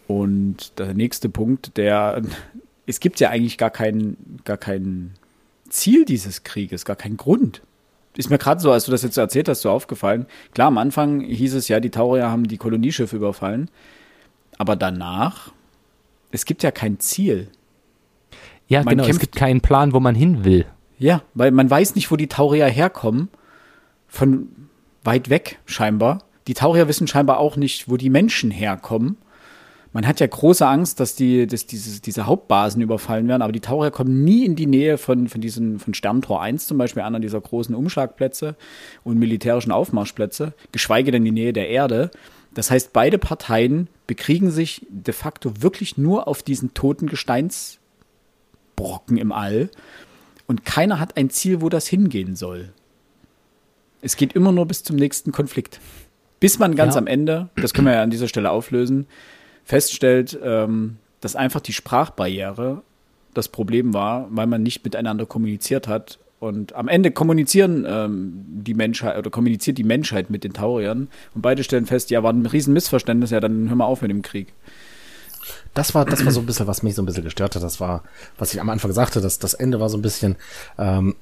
Und der nächste Punkt, der es gibt ja eigentlich gar keinen, gar keinen Ziel dieses Krieges, gar kein Grund. Ist mir gerade so, als du das jetzt erzählt hast, so aufgefallen. Klar, am Anfang hieß es ja, die Taurier haben die Kolonieschiffe überfallen. Aber danach, es gibt ja kein Ziel. Ja, man genau, kämpft, es gibt keinen Plan, wo man hin will. Ja, weil man weiß nicht, wo die Taurier herkommen. Von weit weg scheinbar. Die Taurier wissen scheinbar auch nicht, wo die Menschen herkommen man hat ja große Angst, dass die, dass diese, diese Hauptbasen überfallen werden, aber die Taucher kommen nie in die Nähe von, von diesen, von Sterntor 1 zum Beispiel, einer dieser großen Umschlagplätze und militärischen Aufmarschplätze, geschweige denn die Nähe der Erde. Das heißt, beide Parteien bekriegen sich de facto wirklich nur auf diesen toten Gesteinsbrocken im All und keiner hat ein Ziel, wo das hingehen soll. Es geht immer nur bis zum nächsten Konflikt. Bis man ganz ja. am Ende, das können wir ja an dieser Stelle auflösen, feststellt, ähm, dass einfach die Sprachbarriere das Problem war, weil man nicht miteinander kommuniziert hat. Und am Ende kommunizieren ähm, die Menschheit oder kommuniziert die Menschheit mit den Tauriern und beide stellen fest, ja, war ein Riesenmissverständnis, ja, dann hör mal auf mit dem Krieg das war, das war so ein bisschen, was mich so ein bisschen gestört hat. Das war, was ich am Anfang sagte, dass das Ende war so ein bisschen, ähm,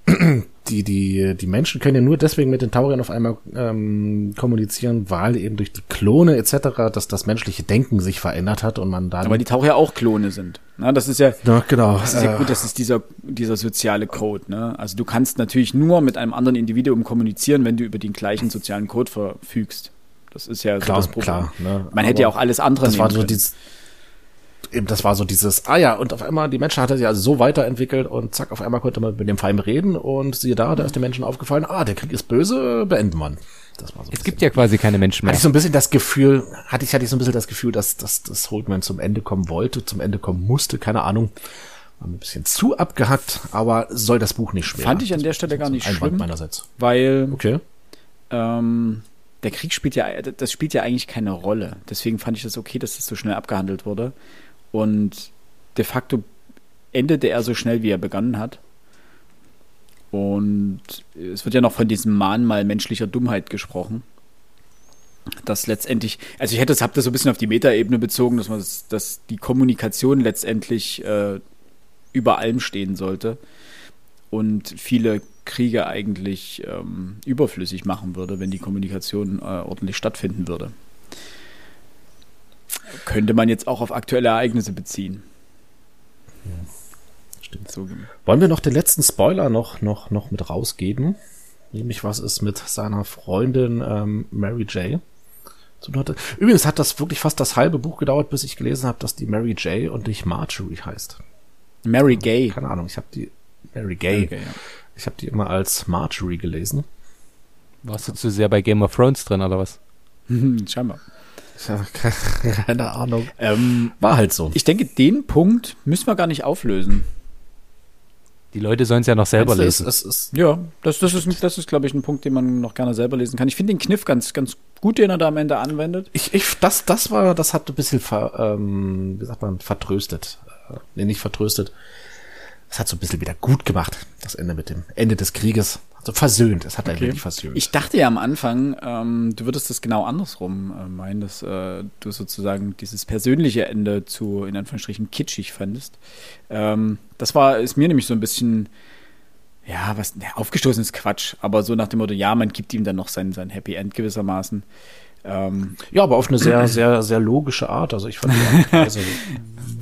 die, die, die Menschen können ja nur deswegen mit den Tauriern auf einmal ähm, kommunizieren, weil eben durch die Klone etc. dass das menschliche Denken sich verändert hat und man dann. Aber die Taurier auch Klone sind. Na, das ist ja, ja genau. Das ist ja gut, das ist dieser, dieser soziale Code. Ne? Also du kannst natürlich nur mit einem anderen Individuum kommunizieren, wenn du über den gleichen sozialen Code verfügst. Das ist ja klar, so das Problem. Klar, ne? Man Aber hätte ja auch alles andere Das war so dieses eben, das war so dieses, ah ja, und auf einmal, die Menschen hatte sich also so weiterentwickelt und zack, auf einmal konnte man mit dem Feind reden und siehe da, da ist den Menschen aufgefallen, ah, der Krieg ist böse, beenden man. Das war so es gibt ja quasi keine Menschen mehr. Hatte ich so ein bisschen das Gefühl, hatte ich, hatte ich so ein bisschen das Gefühl, dass, dass das Holdman zum Ende kommen wollte, zum Ende kommen musste, keine Ahnung. War ein bisschen zu abgehackt, aber soll das Buch nicht schwer. Fand ich an der Stelle gar nicht schlimm, meinerseits. weil okay. ähm, der Krieg spielt ja, das spielt ja eigentlich keine Rolle. Deswegen fand ich das okay, dass das so schnell abgehandelt wurde. Und de facto endete er so schnell, wie er begonnen hat. Und es wird ja noch von diesem Mahnmal menschlicher Dummheit gesprochen. dass letztendlich, also ich hätte es, habe das so ein bisschen auf die Metaebene bezogen, dass man das, dass die Kommunikation letztendlich äh, über allem stehen sollte und viele Kriege eigentlich ähm, überflüssig machen würde, wenn die Kommunikation äh, ordentlich stattfinden würde. Könnte man jetzt auch auf aktuelle Ereignisse beziehen. Ja, stimmt. So. Wollen wir noch den letzten Spoiler noch, noch, noch mit rausgeben? Nämlich, was ist mit seiner Freundin ähm, Mary J. Übrigens hat das wirklich fast das halbe Buch gedauert, bis ich gelesen habe, dass die Mary J. und nicht Marjorie heißt. Mary Gay. Keine Ahnung, ich habe die Mary Gay. Gay ja. Ich habe die immer als Marjorie gelesen. Warst du zu sehr bei Game of Thrones drin oder was? Scheinbar. Keine Ahnung. Ähm, War halt so. Ich denke, den Punkt müssen wir gar nicht auflösen. Die Leute sollen es ja noch selber du, lesen. Es, es, ja, das, das ist, das ist glaube ich, ein Punkt, den man noch gerne selber lesen kann. Ich finde den Kniff ganz, ganz gut, den er da am Ende anwendet. Ich, ich, das, das war, das hat ein bisschen, ver, ähm, wie sagt man, vertröstet. Äh, nee, nicht vertröstet. Das hat so ein bisschen wieder gut gemacht, das Ende mit dem Ende des Krieges. Also versöhnt, es hat okay. er wirklich versöhnt. Ich dachte ja am Anfang, ähm, du würdest das genau andersrum äh, meinen, dass äh, du sozusagen dieses persönliche Ende zu, in Anführungsstrichen, kitschig fandest. Ähm, das war, ist mir nämlich so ein bisschen, ja, was, ja, aufgestoßen ist Quatsch, aber so nach dem Motto, ja, man gibt ihm dann noch sein, sein Happy End gewissermaßen. Ähm, ja, aber auf eine sehr, sehr, sehr logische Art. Also ich fand die Art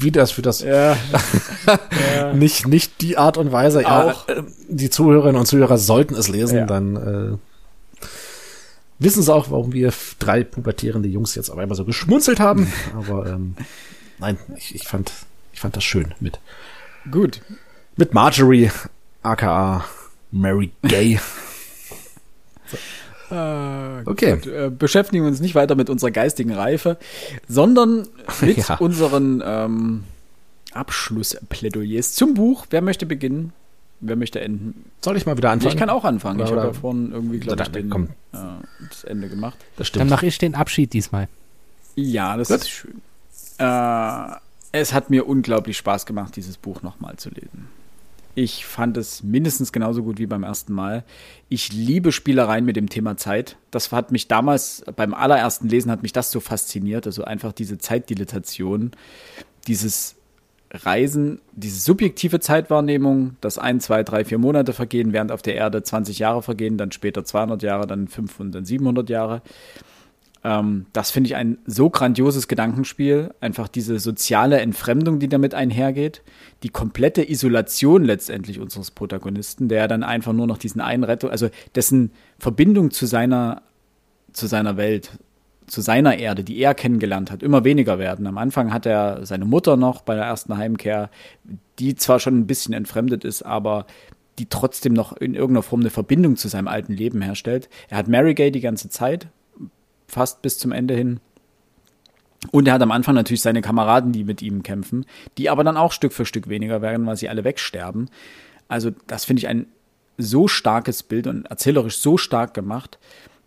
wie das für das ja. ja. nicht nicht die Art und Weise. Auch ja, äh, die Zuhörerinnen und Zuhörer sollten es lesen, ja. dann äh, wissen sie auch, warum wir drei pubertierende Jungs jetzt auf einmal so geschmunzelt haben. Aber ähm, nein, ich, ich fand ich fand das schön mit gut mit Marjorie, aka Mary Gay. Äh, okay. Gut, äh, beschäftigen wir uns nicht weiter mit unserer geistigen Reife, sondern mit ja. unseren ähm, Abschlussplädoyers zum Buch. Wer möchte beginnen? Wer möchte enden? Soll ich mal wieder anfangen? Ich kann auch anfangen. Oder, ich habe ja vorhin irgendwie, glaube ich, den, äh, das Ende gemacht. Das stimmt. Dann mache ich den Abschied diesmal. Ja, das Gut. ist schön. Äh, es hat mir unglaublich Spaß gemacht, dieses Buch nochmal zu lesen. Ich fand es mindestens genauso gut wie beim ersten Mal. Ich liebe Spielereien mit dem Thema Zeit. Das hat mich damals beim allerersten Lesen hat mich das so fasziniert. Also einfach diese Zeitdilatation, dieses Reisen, diese subjektive Zeitwahrnehmung, dass ein, zwei, drei, vier Monate vergehen, während auf der Erde 20 Jahre vergehen, dann später 200 Jahre, dann 500, dann 700 Jahre. Ähm, das finde ich ein so grandioses Gedankenspiel. Einfach diese soziale Entfremdung, die damit einhergeht. Die komplette Isolation letztendlich unseres Protagonisten, der dann einfach nur noch diesen einen Rettung, also dessen Verbindung zu seiner, zu seiner Welt, zu seiner Erde, die er kennengelernt hat, immer weniger werden. Am Anfang hat er seine Mutter noch bei der ersten Heimkehr, die zwar schon ein bisschen entfremdet ist, aber die trotzdem noch in irgendeiner Form eine Verbindung zu seinem alten Leben herstellt. Er hat Mary Gay die ganze Zeit, fast bis zum Ende hin. Und er hat am Anfang natürlich seine Kameraden, die mit ihm kämpfen, die aber dann auch Stück für Stück weniger werden, weil sie alle wegsterben. Also das finde ich ein so starkes Bild und erzählerisch so stark gemacht,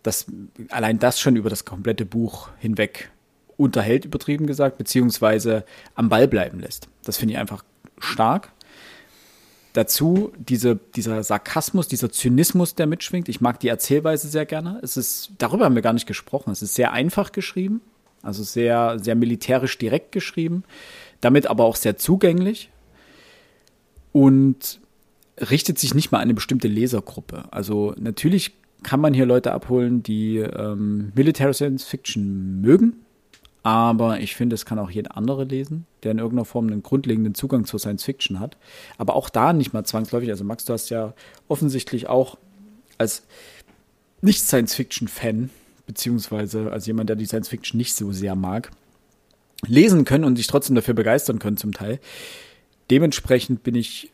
dass allein das schon über das komplette Buch hinweg unterhält, übertrieben gesagt, beziehungsweise am Ball bleiben lässt. Das finde ich einfach stark. Dazu diese, dieser Sarkasmus, dieser Zynismus, der mitschwingt. Ich mag die Erzählweise sehr gerne. Es ist, darüber haben wir gar nicht gesprochen. Es ist sehr einfach geschrieben, also sehr, sehr militärisch direkt geschrieben, damit aber auch sehr zugänglich und richtet sich nicht mal an eine bestimmte Lesergruppe. Also natürlich kann man hier Leute abholen, die ähm, Military Science Fiction mögen, aber ich finde, es kann auch jeder andere lesen, der in irgendeiner Form einen grundlegenden Zugang zur Science Fiction hat. Aber auch da nicht mal zwangsläufig. Also Max, du hast ja offensichtlich auch als Nicht-Science-Fiction-Fan, beziehungsweise als jemand, der die Science Fiction nicht so sehr mag, lesen können und sich trotzdem dafür begeistern können zum Teil. Dementsprechend bin ich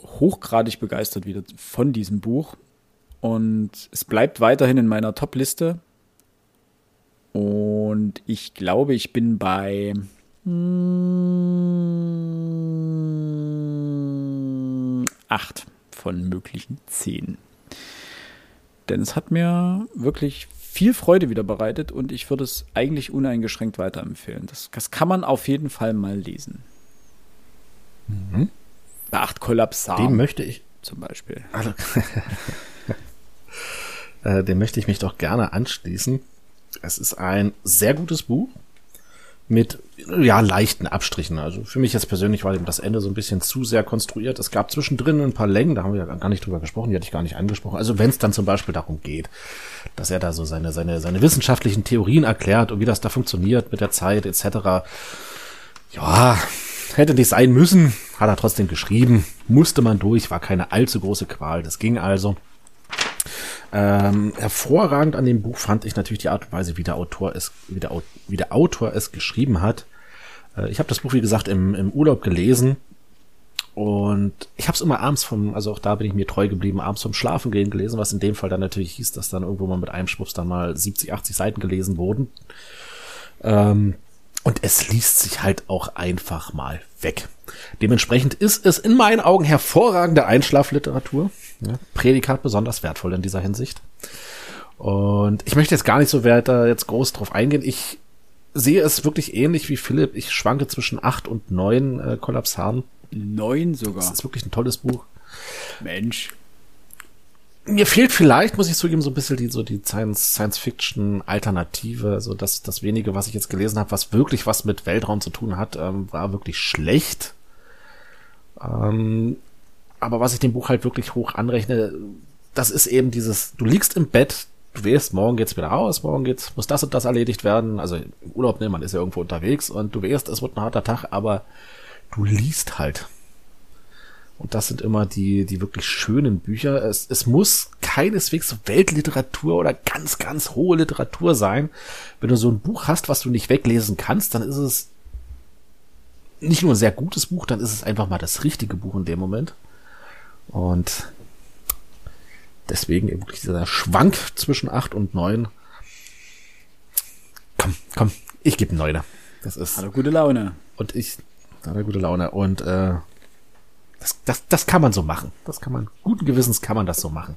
hochgradig begeistert wieder von diesem Buch. Und es bleibt weiterhin in meiner Top-Liste und ich glaube, ich bin bei mm, acht von möglichen zehn. Denn es hat mir wirklich viel Freude wieder bereitet und ich würde es eigentlich uneingeschränkt weiterempfehlen. Das, das kann man auf jeden Fall mal lesen. Mhm. Bei acht Kollapsar. Dem möchte ich. Zum Beispiel. Also, äh, dem möchte ich mich doch gerne anschließen. Es ist ein sehr gutes Buch mit ja leichten Abstrichen. Also für mich jetzt persönlich war eben das Ende so ein bisschen zu sehr konstruiert. Es gab zwischendrin ein paar Längen, da haben wir ja gar nicht drüber gesprochen, die hatte ich gar nicht angesprochen. Also wenn es dann zum Beispiel darum geht, dass er da so seine seine seine wissenschaftlichen Theorien erklärt und wie das da funktioniert mit der Zeit etc. Ja, hätte nicht sein müssen, hat er trotzdem geschrieben, musste man durch, war keine allzu große Qual. Das ging also. Ähm, hervorragend an dem Buch fand ich natürlich die Art und Weise, wie der Autor es, wie der, wie der Autor es geschrieben hat. Äh, ich habe das Buch, wie gesagt, im, im Urlaub gelesen und ich habe es immer abends vom, also auch da bin ich mir treu geblieben, abends vom Schlafen gehen gelesen, was in dem Fall dann natürlich hieß, dass dann irgendwo mal mit einem Schwupps dann mal 70, 80 Seiten gelesen wurden. Ähm, und es liest sich halt auch einfach mal weg. Dementsprechend ist es in meinen Augen hervorragende Einschlafliteratur. Ja, Prädikat besonders wertvoll in dieser Hinsicht. Und ich möchte jetzt gar nicht so weiter jetzt groß drauf eingehen. Ich sehe es wirklich ähnlich wie Philipp. Ich schwanke zwischen acht und neun äh, Kollapsaren. Neun sogar. Das ist wirklich ein tolles Buch. Mensch. Mir fehlt vielleicht, muss ich zugeben, so ein bisschen die, so die Science-Fiction-Alternative. So das, das wenige, was ich jetzt gelesen habe, was wirklich was mit Weltraum zu tun hat, ähm, war wirklich schlecht. Ähm, aber was ich dem Buch halt wirklich hoch anrechne, das ist eben dieses, du liegst im Bett, du weißt, morgen geht's wieder raus, morgen geht's, muss das und das erledigt werden. Also im Urlaub, ne, man ist ja irgendwo unterwegs und du weißt, es wird ein harter Tag, aber du liest halt. Und das sind immer die, die wirklich schönen Bücher. Es, es muss keineswegs Weltliteratur oder ganz, ganz hohe Literatur sein. Wenn du so ein Buch hast, was du nicht weglesen kannst, dann ist es nicht nur ein sehr gutes Buch, dann ist es einfach mal das richtige Buch in dem Moment. Und deswegen eben dieser Schwank zwischen acht und neun. Komm, komm, ich gebe einen Neuner. Das ist. Hat er gute Laune. Und ich, hat er gute Laune. Und äh, das, das, das kann man so machen. Das kann man, guten Gewissens kann man das so machen.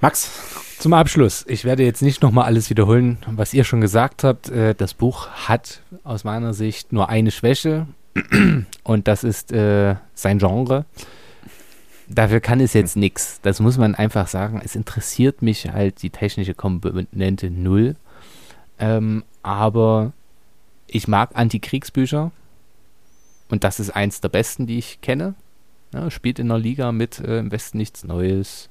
Max? Zum Abschluss. Ich werde jetzt nicht nochmal alles wiederholen, was ihr schon gesagt habt. Äh, das Buch hat aus meiner Sicht nur eine Schwäche und das ist äh, sein Genre dafür kann es jetzt nichts. Das muss man einfach sagen. Es interessiert mich halt die technische Komponente null. Ähm, aber ich mag Antikriegsbücher. Und das ist eins der besten, die ich kenne. Ja, spielt in der Liga mit äh, im Westen nichts Neues.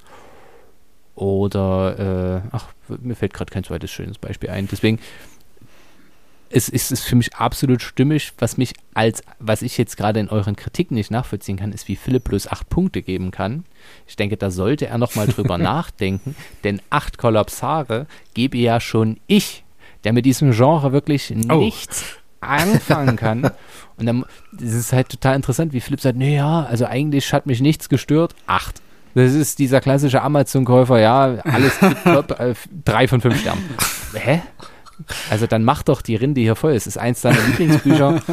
Oder, äh, ach, mir fällt gerade kein zweites schönes Beispiel ein. Deswegen, es ist es für mich absolut stimmig, was mich als, was ich jetzt gerade in euren Kritiken nicht nachvollziehen kann, ist, wie Philipp bloß acht Punkte geben kann. Ich denke, da sollte er nochmal drüber nachdenken, denn acht Kollapsare gebe ja schon ich, der mit diesem Genre wirklich oh. nichts anfangen kann. Und dann das ist halt total interessant, wie Philipp sagt, naja, also eigentlich hat mich nichts gestört. Acht. Das ist dieser klassische Amazon-Käufer, ja, alles top, äh, drei von fünf Sternen. Hä? Also dann mach doch die Rinde hier voll. Es ist eins deiner Lieblingsbücher.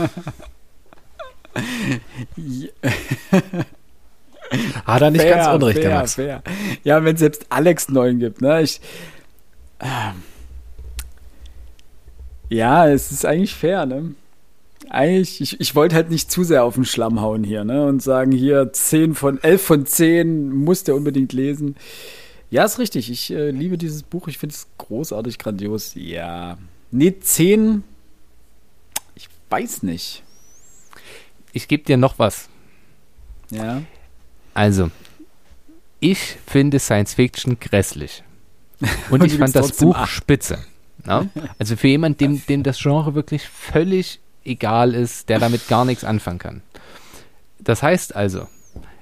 Hat er nicht fair, ganz unrecht, fair, Max. Fair. Ja, wenn selbst Alex neun gibt, ne? Ich, äh, ja, es ist eigentlich fair, ne? Eigentlich, ich, ich wollte halt nicht zu sehr auf den Schlamm hauen hier, ne? Und sagen, hier 10 von, 11 von 10 muss der unbedingt lesen. Ja, ist richtig. Ich äh, liebe dieses Buch. Ich finde es großartig, grandios. Ja. Nee, 10. Ich weiß nicht. Ich gebe dir noch was. Ja. Also, ich finde Science Fiction grässlich. Und, Und ich fand das Buch acht. spitze. Ja? Also für jemanden, dem, dem das Genre wirklich völlig egal ist, der damit gar nichts anfangen kann. Das heißt also,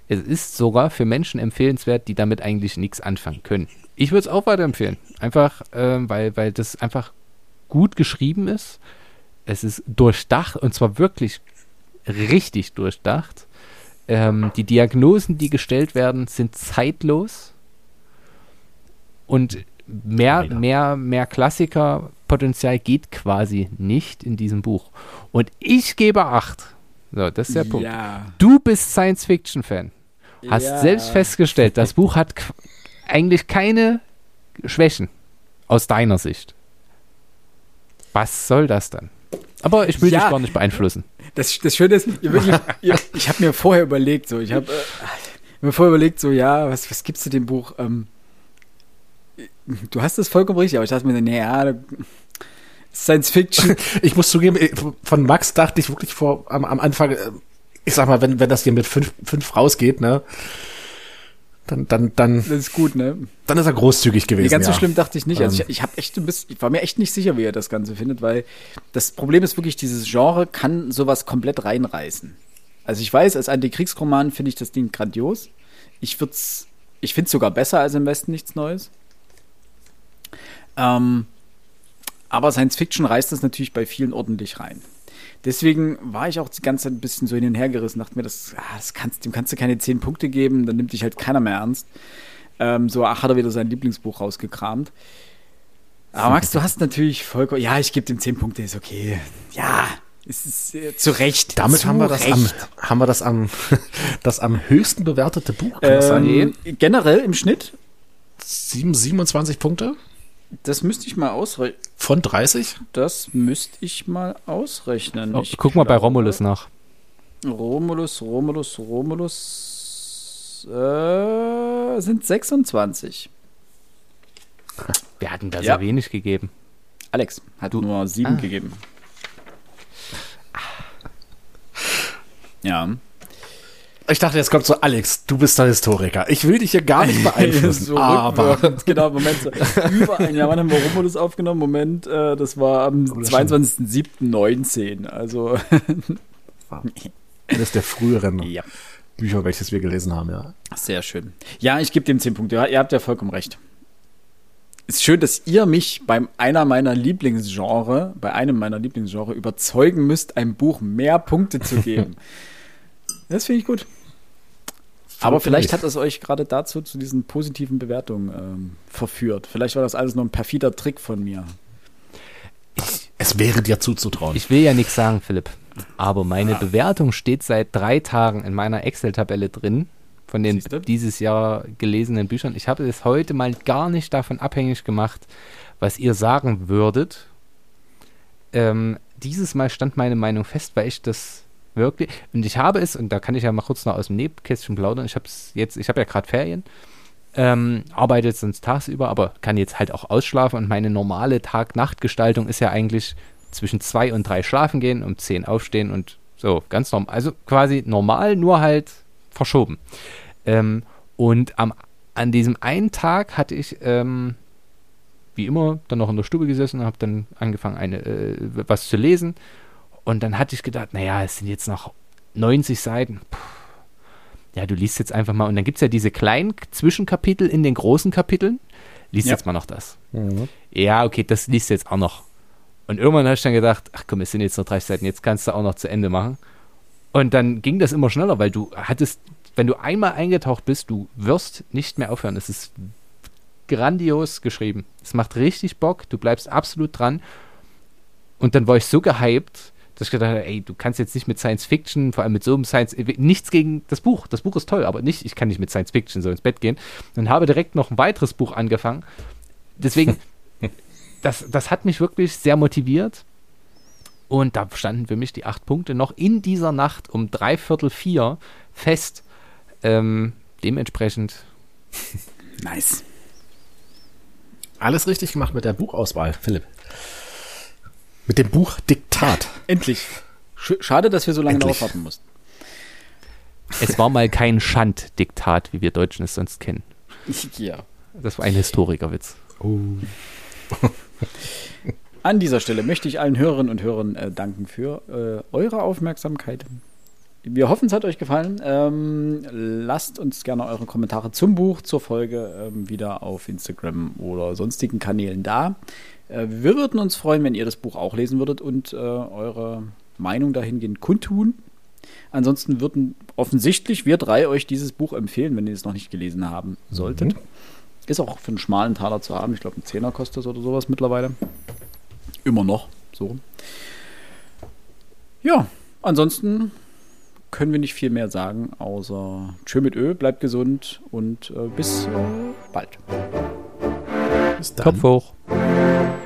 es ist sogar für Menschen empfehlenswert, die damit eigentlich nichts anfangen können. Ich würde es auch weiterempfehlen. Einfach, äh, weil, weil das einfach gut geschrieben ist. Es ist durchdacht und zwar wirklich richtig durchdacht. Ähm, die Diagnosen, die gestellt werden, sind zeitlos. Und mehr, mehr, mehr Klassikerpotenzial geht quasi nicht in diesem Buch. Und ich gebe acht. So, das ist der ja. Punkt. Du bist Science-Fiction-Fan. Hast ja. selbst festgestellt, das Buch hat eigentlich keine Schwächen aus deiner Sicht. Was soll das dann? Aber ich will ja, dich gar nicht beeinflussen. Das, das Schöne ist, ihr wirklich, ihr, ich habe mir vorher überlegt, so, ich habe äh, mir vorher überlegt, so, ja, was, was gibst du dem Buch? Ähm, du hast es vollkommen richtig, aber ich dachte mir, naja, Science Fiction. ich muss zugeben, von Max dachte ich wirklich vor am, am Anfang, äh, ich sag mal, wenn, wenn das hier mit fünf, fünf rausgeht, ne, dann, dann, dann. Das ist gut, ne? Dann ist er großzügig gewesen. Nee, ganz so schlimm dachte ich nicht. Also ich, ich habe echt ein bisschen, ich war mir echt nicht sicher, wie er das Ganze findet, weil das Problem ist wirklich, dieses Genre kann sowas komplett reinreißen. Also ich weiß, als Antikriegsroman finde ich das Ding grandios. Ich würd's, ich finde es sogar besser als im Westen nichts Neues. Ähm, aber Science Fiction reißt das natürlich bei vielen ordentlich rein. Deswegen war ich auch die ganze Zeit ein bisschen so hin und her gerissen, dachte mir, das, ah, das kannst, dem kannst du keine zehn Punkte geben, dann nimmt dich halt keiner mehr ernst. Ähm, so, ach, hat er wieder sein Lieblingsbuch rausgekramt. Aber Max, du hast natürlich vollkommen, ja, ich gebe dem zehn Punkte, ist okay. Ja, es ist äh, zu Recht. Damit zu haben wir das Recht. am, haben wir das am, das am höchsten bewertete Buch. Ähm, generell im Schnitt? 7, 27 Punkte. Das müsste ich mal ausrechnen. Von 30? Das müsste ich mal ausrechnen. Oh, guck mal bei Romulus nach. Romulus, Romulus, Romulus äh, sind 26. Wir hatten da ja. sehr wenig gegeben. Alex hat du, nur 7 ah. gegeben. Ja. Ich dachte, jetzt kommt so, Alex, du bist der Historiker. Ich will dich hier gar nicht beeinflussen. so aber. Genau, Moment. So, über ein Jahr, wann haben wir Romulus aufgenommen? Moment, äh, das war am 22.07.19. Also. Eines der früheren ja. Bücher, welches wir gelesen haben, ja. Sehr schön. Ja, ich gebe dem 10 Punkte. Ja, ihr habt ja vollkommen recht. Ist schön, dass ihr mich beim einer meiner Lieblingsgenre, bei einem meiner Lieblingsgenre überzeugen müsst, einem Buch mehr Punkte zu geben. das finde ich gut. Aber vielleicht hat es euch gerade dazu zu diesen positiven Bewertungen ähm, verführt. Vielleicht war das alles nur ein perfider Trick von mir. Ich, es wäre dir zuzutrauen. Ich will ja nichts sagen, Philipp. Aber meine ah. Bewertung steht seit drei Tagen in meiner Excel-Tabelle drin von den dieses Jahr gelesenen Büchern. Ich habe es heute mal gar nicht davon abhängig gemacht, was ihr sagen würdet. Ähm, dieses Mal stand meine Meinung fest, weil ich das wirklich. Und ich habe es, und da kann ich ja mal kurz noch aus dem Nebenkästchen plaudern, ich habe es jetzt, ich habe ja gerade Ferien, ähm, arbeite sonst tagsüber, aber kann jetzt halt auch ausschlafen und meine normale Tag-Nacht-Gestaltung ist ja eigentlich zwischen zwei und drei schlafen gehen, um zehn aufstehen und so, ganz normal. Also quasi normal, nur halt verschoben. Ähm, und am, an diesem einen Tag hatte ich ähm, wie immer dann noch in der Stube gesessen und habe dann angefangen, eine, äh, was zu lesen und dann hatte ich gedacht, naja, es sind jetzt noch 90 Seiten. Puh. Ja, du liest jetzt einfach mal. Und dann gibt es ja diese kleinen Zwischenkapitel in den großen Kapiteln. Lies ja. jetzt mal noch das. Mhm. Ja, okay, das liest jetzt auch noch. Und irgendwann habe ich dann gedacht, ach komm, es sind jetzt noch 30 Seiten, jetzt kannst du auch noch zu Ende machen. Und dann ging das immer schneller, weil du hattest, wenn du einmal eingetaucht bist, du wirst nicht mehr aufhören. Es ist grandios geschrieben. Es macht richtig Bock, du bleibst absolut dran. Und dann war ich so gehypt, dass ich gedacht habe, ey, du kannst jetzt nicht mit Science Fiction, vor allem mit so einem Science, nichts gegen das Buch. Das Buch ist toll, aber nicht, ich kann nicht mit Science Fiction so ins Bett gehen. Und habe direkt noch ein weiteres Buch angefangen. Deswegen, das, das hat mich wirklich sehr motiviert. Und da standen für mich die acht Punkte noch in dieser Nacht um dreiviertel vier fest. Ähm, dementsprechend. nice. Alles richtig gemacht mit der Buchauswahl, Philipp. Mit dem Buch Diktat. Endlich. Schade, dass wir so lange Endlich. darauf warten mussten. Es war mal kein Schanddiktat, wie wir Deutschen es sonst kennen. Ja. Das war ein Historikerwitz. Oh. An dieser Stelle möchte ich allen Hörerinnen und Hörern äh, danken für äh, eure Aufmerksamkeit. Wir hoffen, es hat euch gefallen. Ähm, lasst uns gerne eure Kommentare zum Buch, zur Folge ähm, wieder auf Instagram oder sonstigen Kanälen da. Äh, wir würden uns freuen, wenn ihr das Buch auch lesen würdet und äh, eure Meinung dahingehend kundtun. Ansonsten würden offensichtlich wir drei euch dieses Buch empfehlen, wenn ihr es noch nicht gelesen haben solltet. Mhm. Ist auch für einen schmalen Taler zu haben. Ich glaube, ein Zehner kostet es oder sowas mittlerweile. Immer noch. So. Ja, ansonsten können wir nicht viel mehr sagen, außer Tschö mit Ö, bleibt gesund und äh, bis äh, bald. Bis dann. Kopf hoch. Música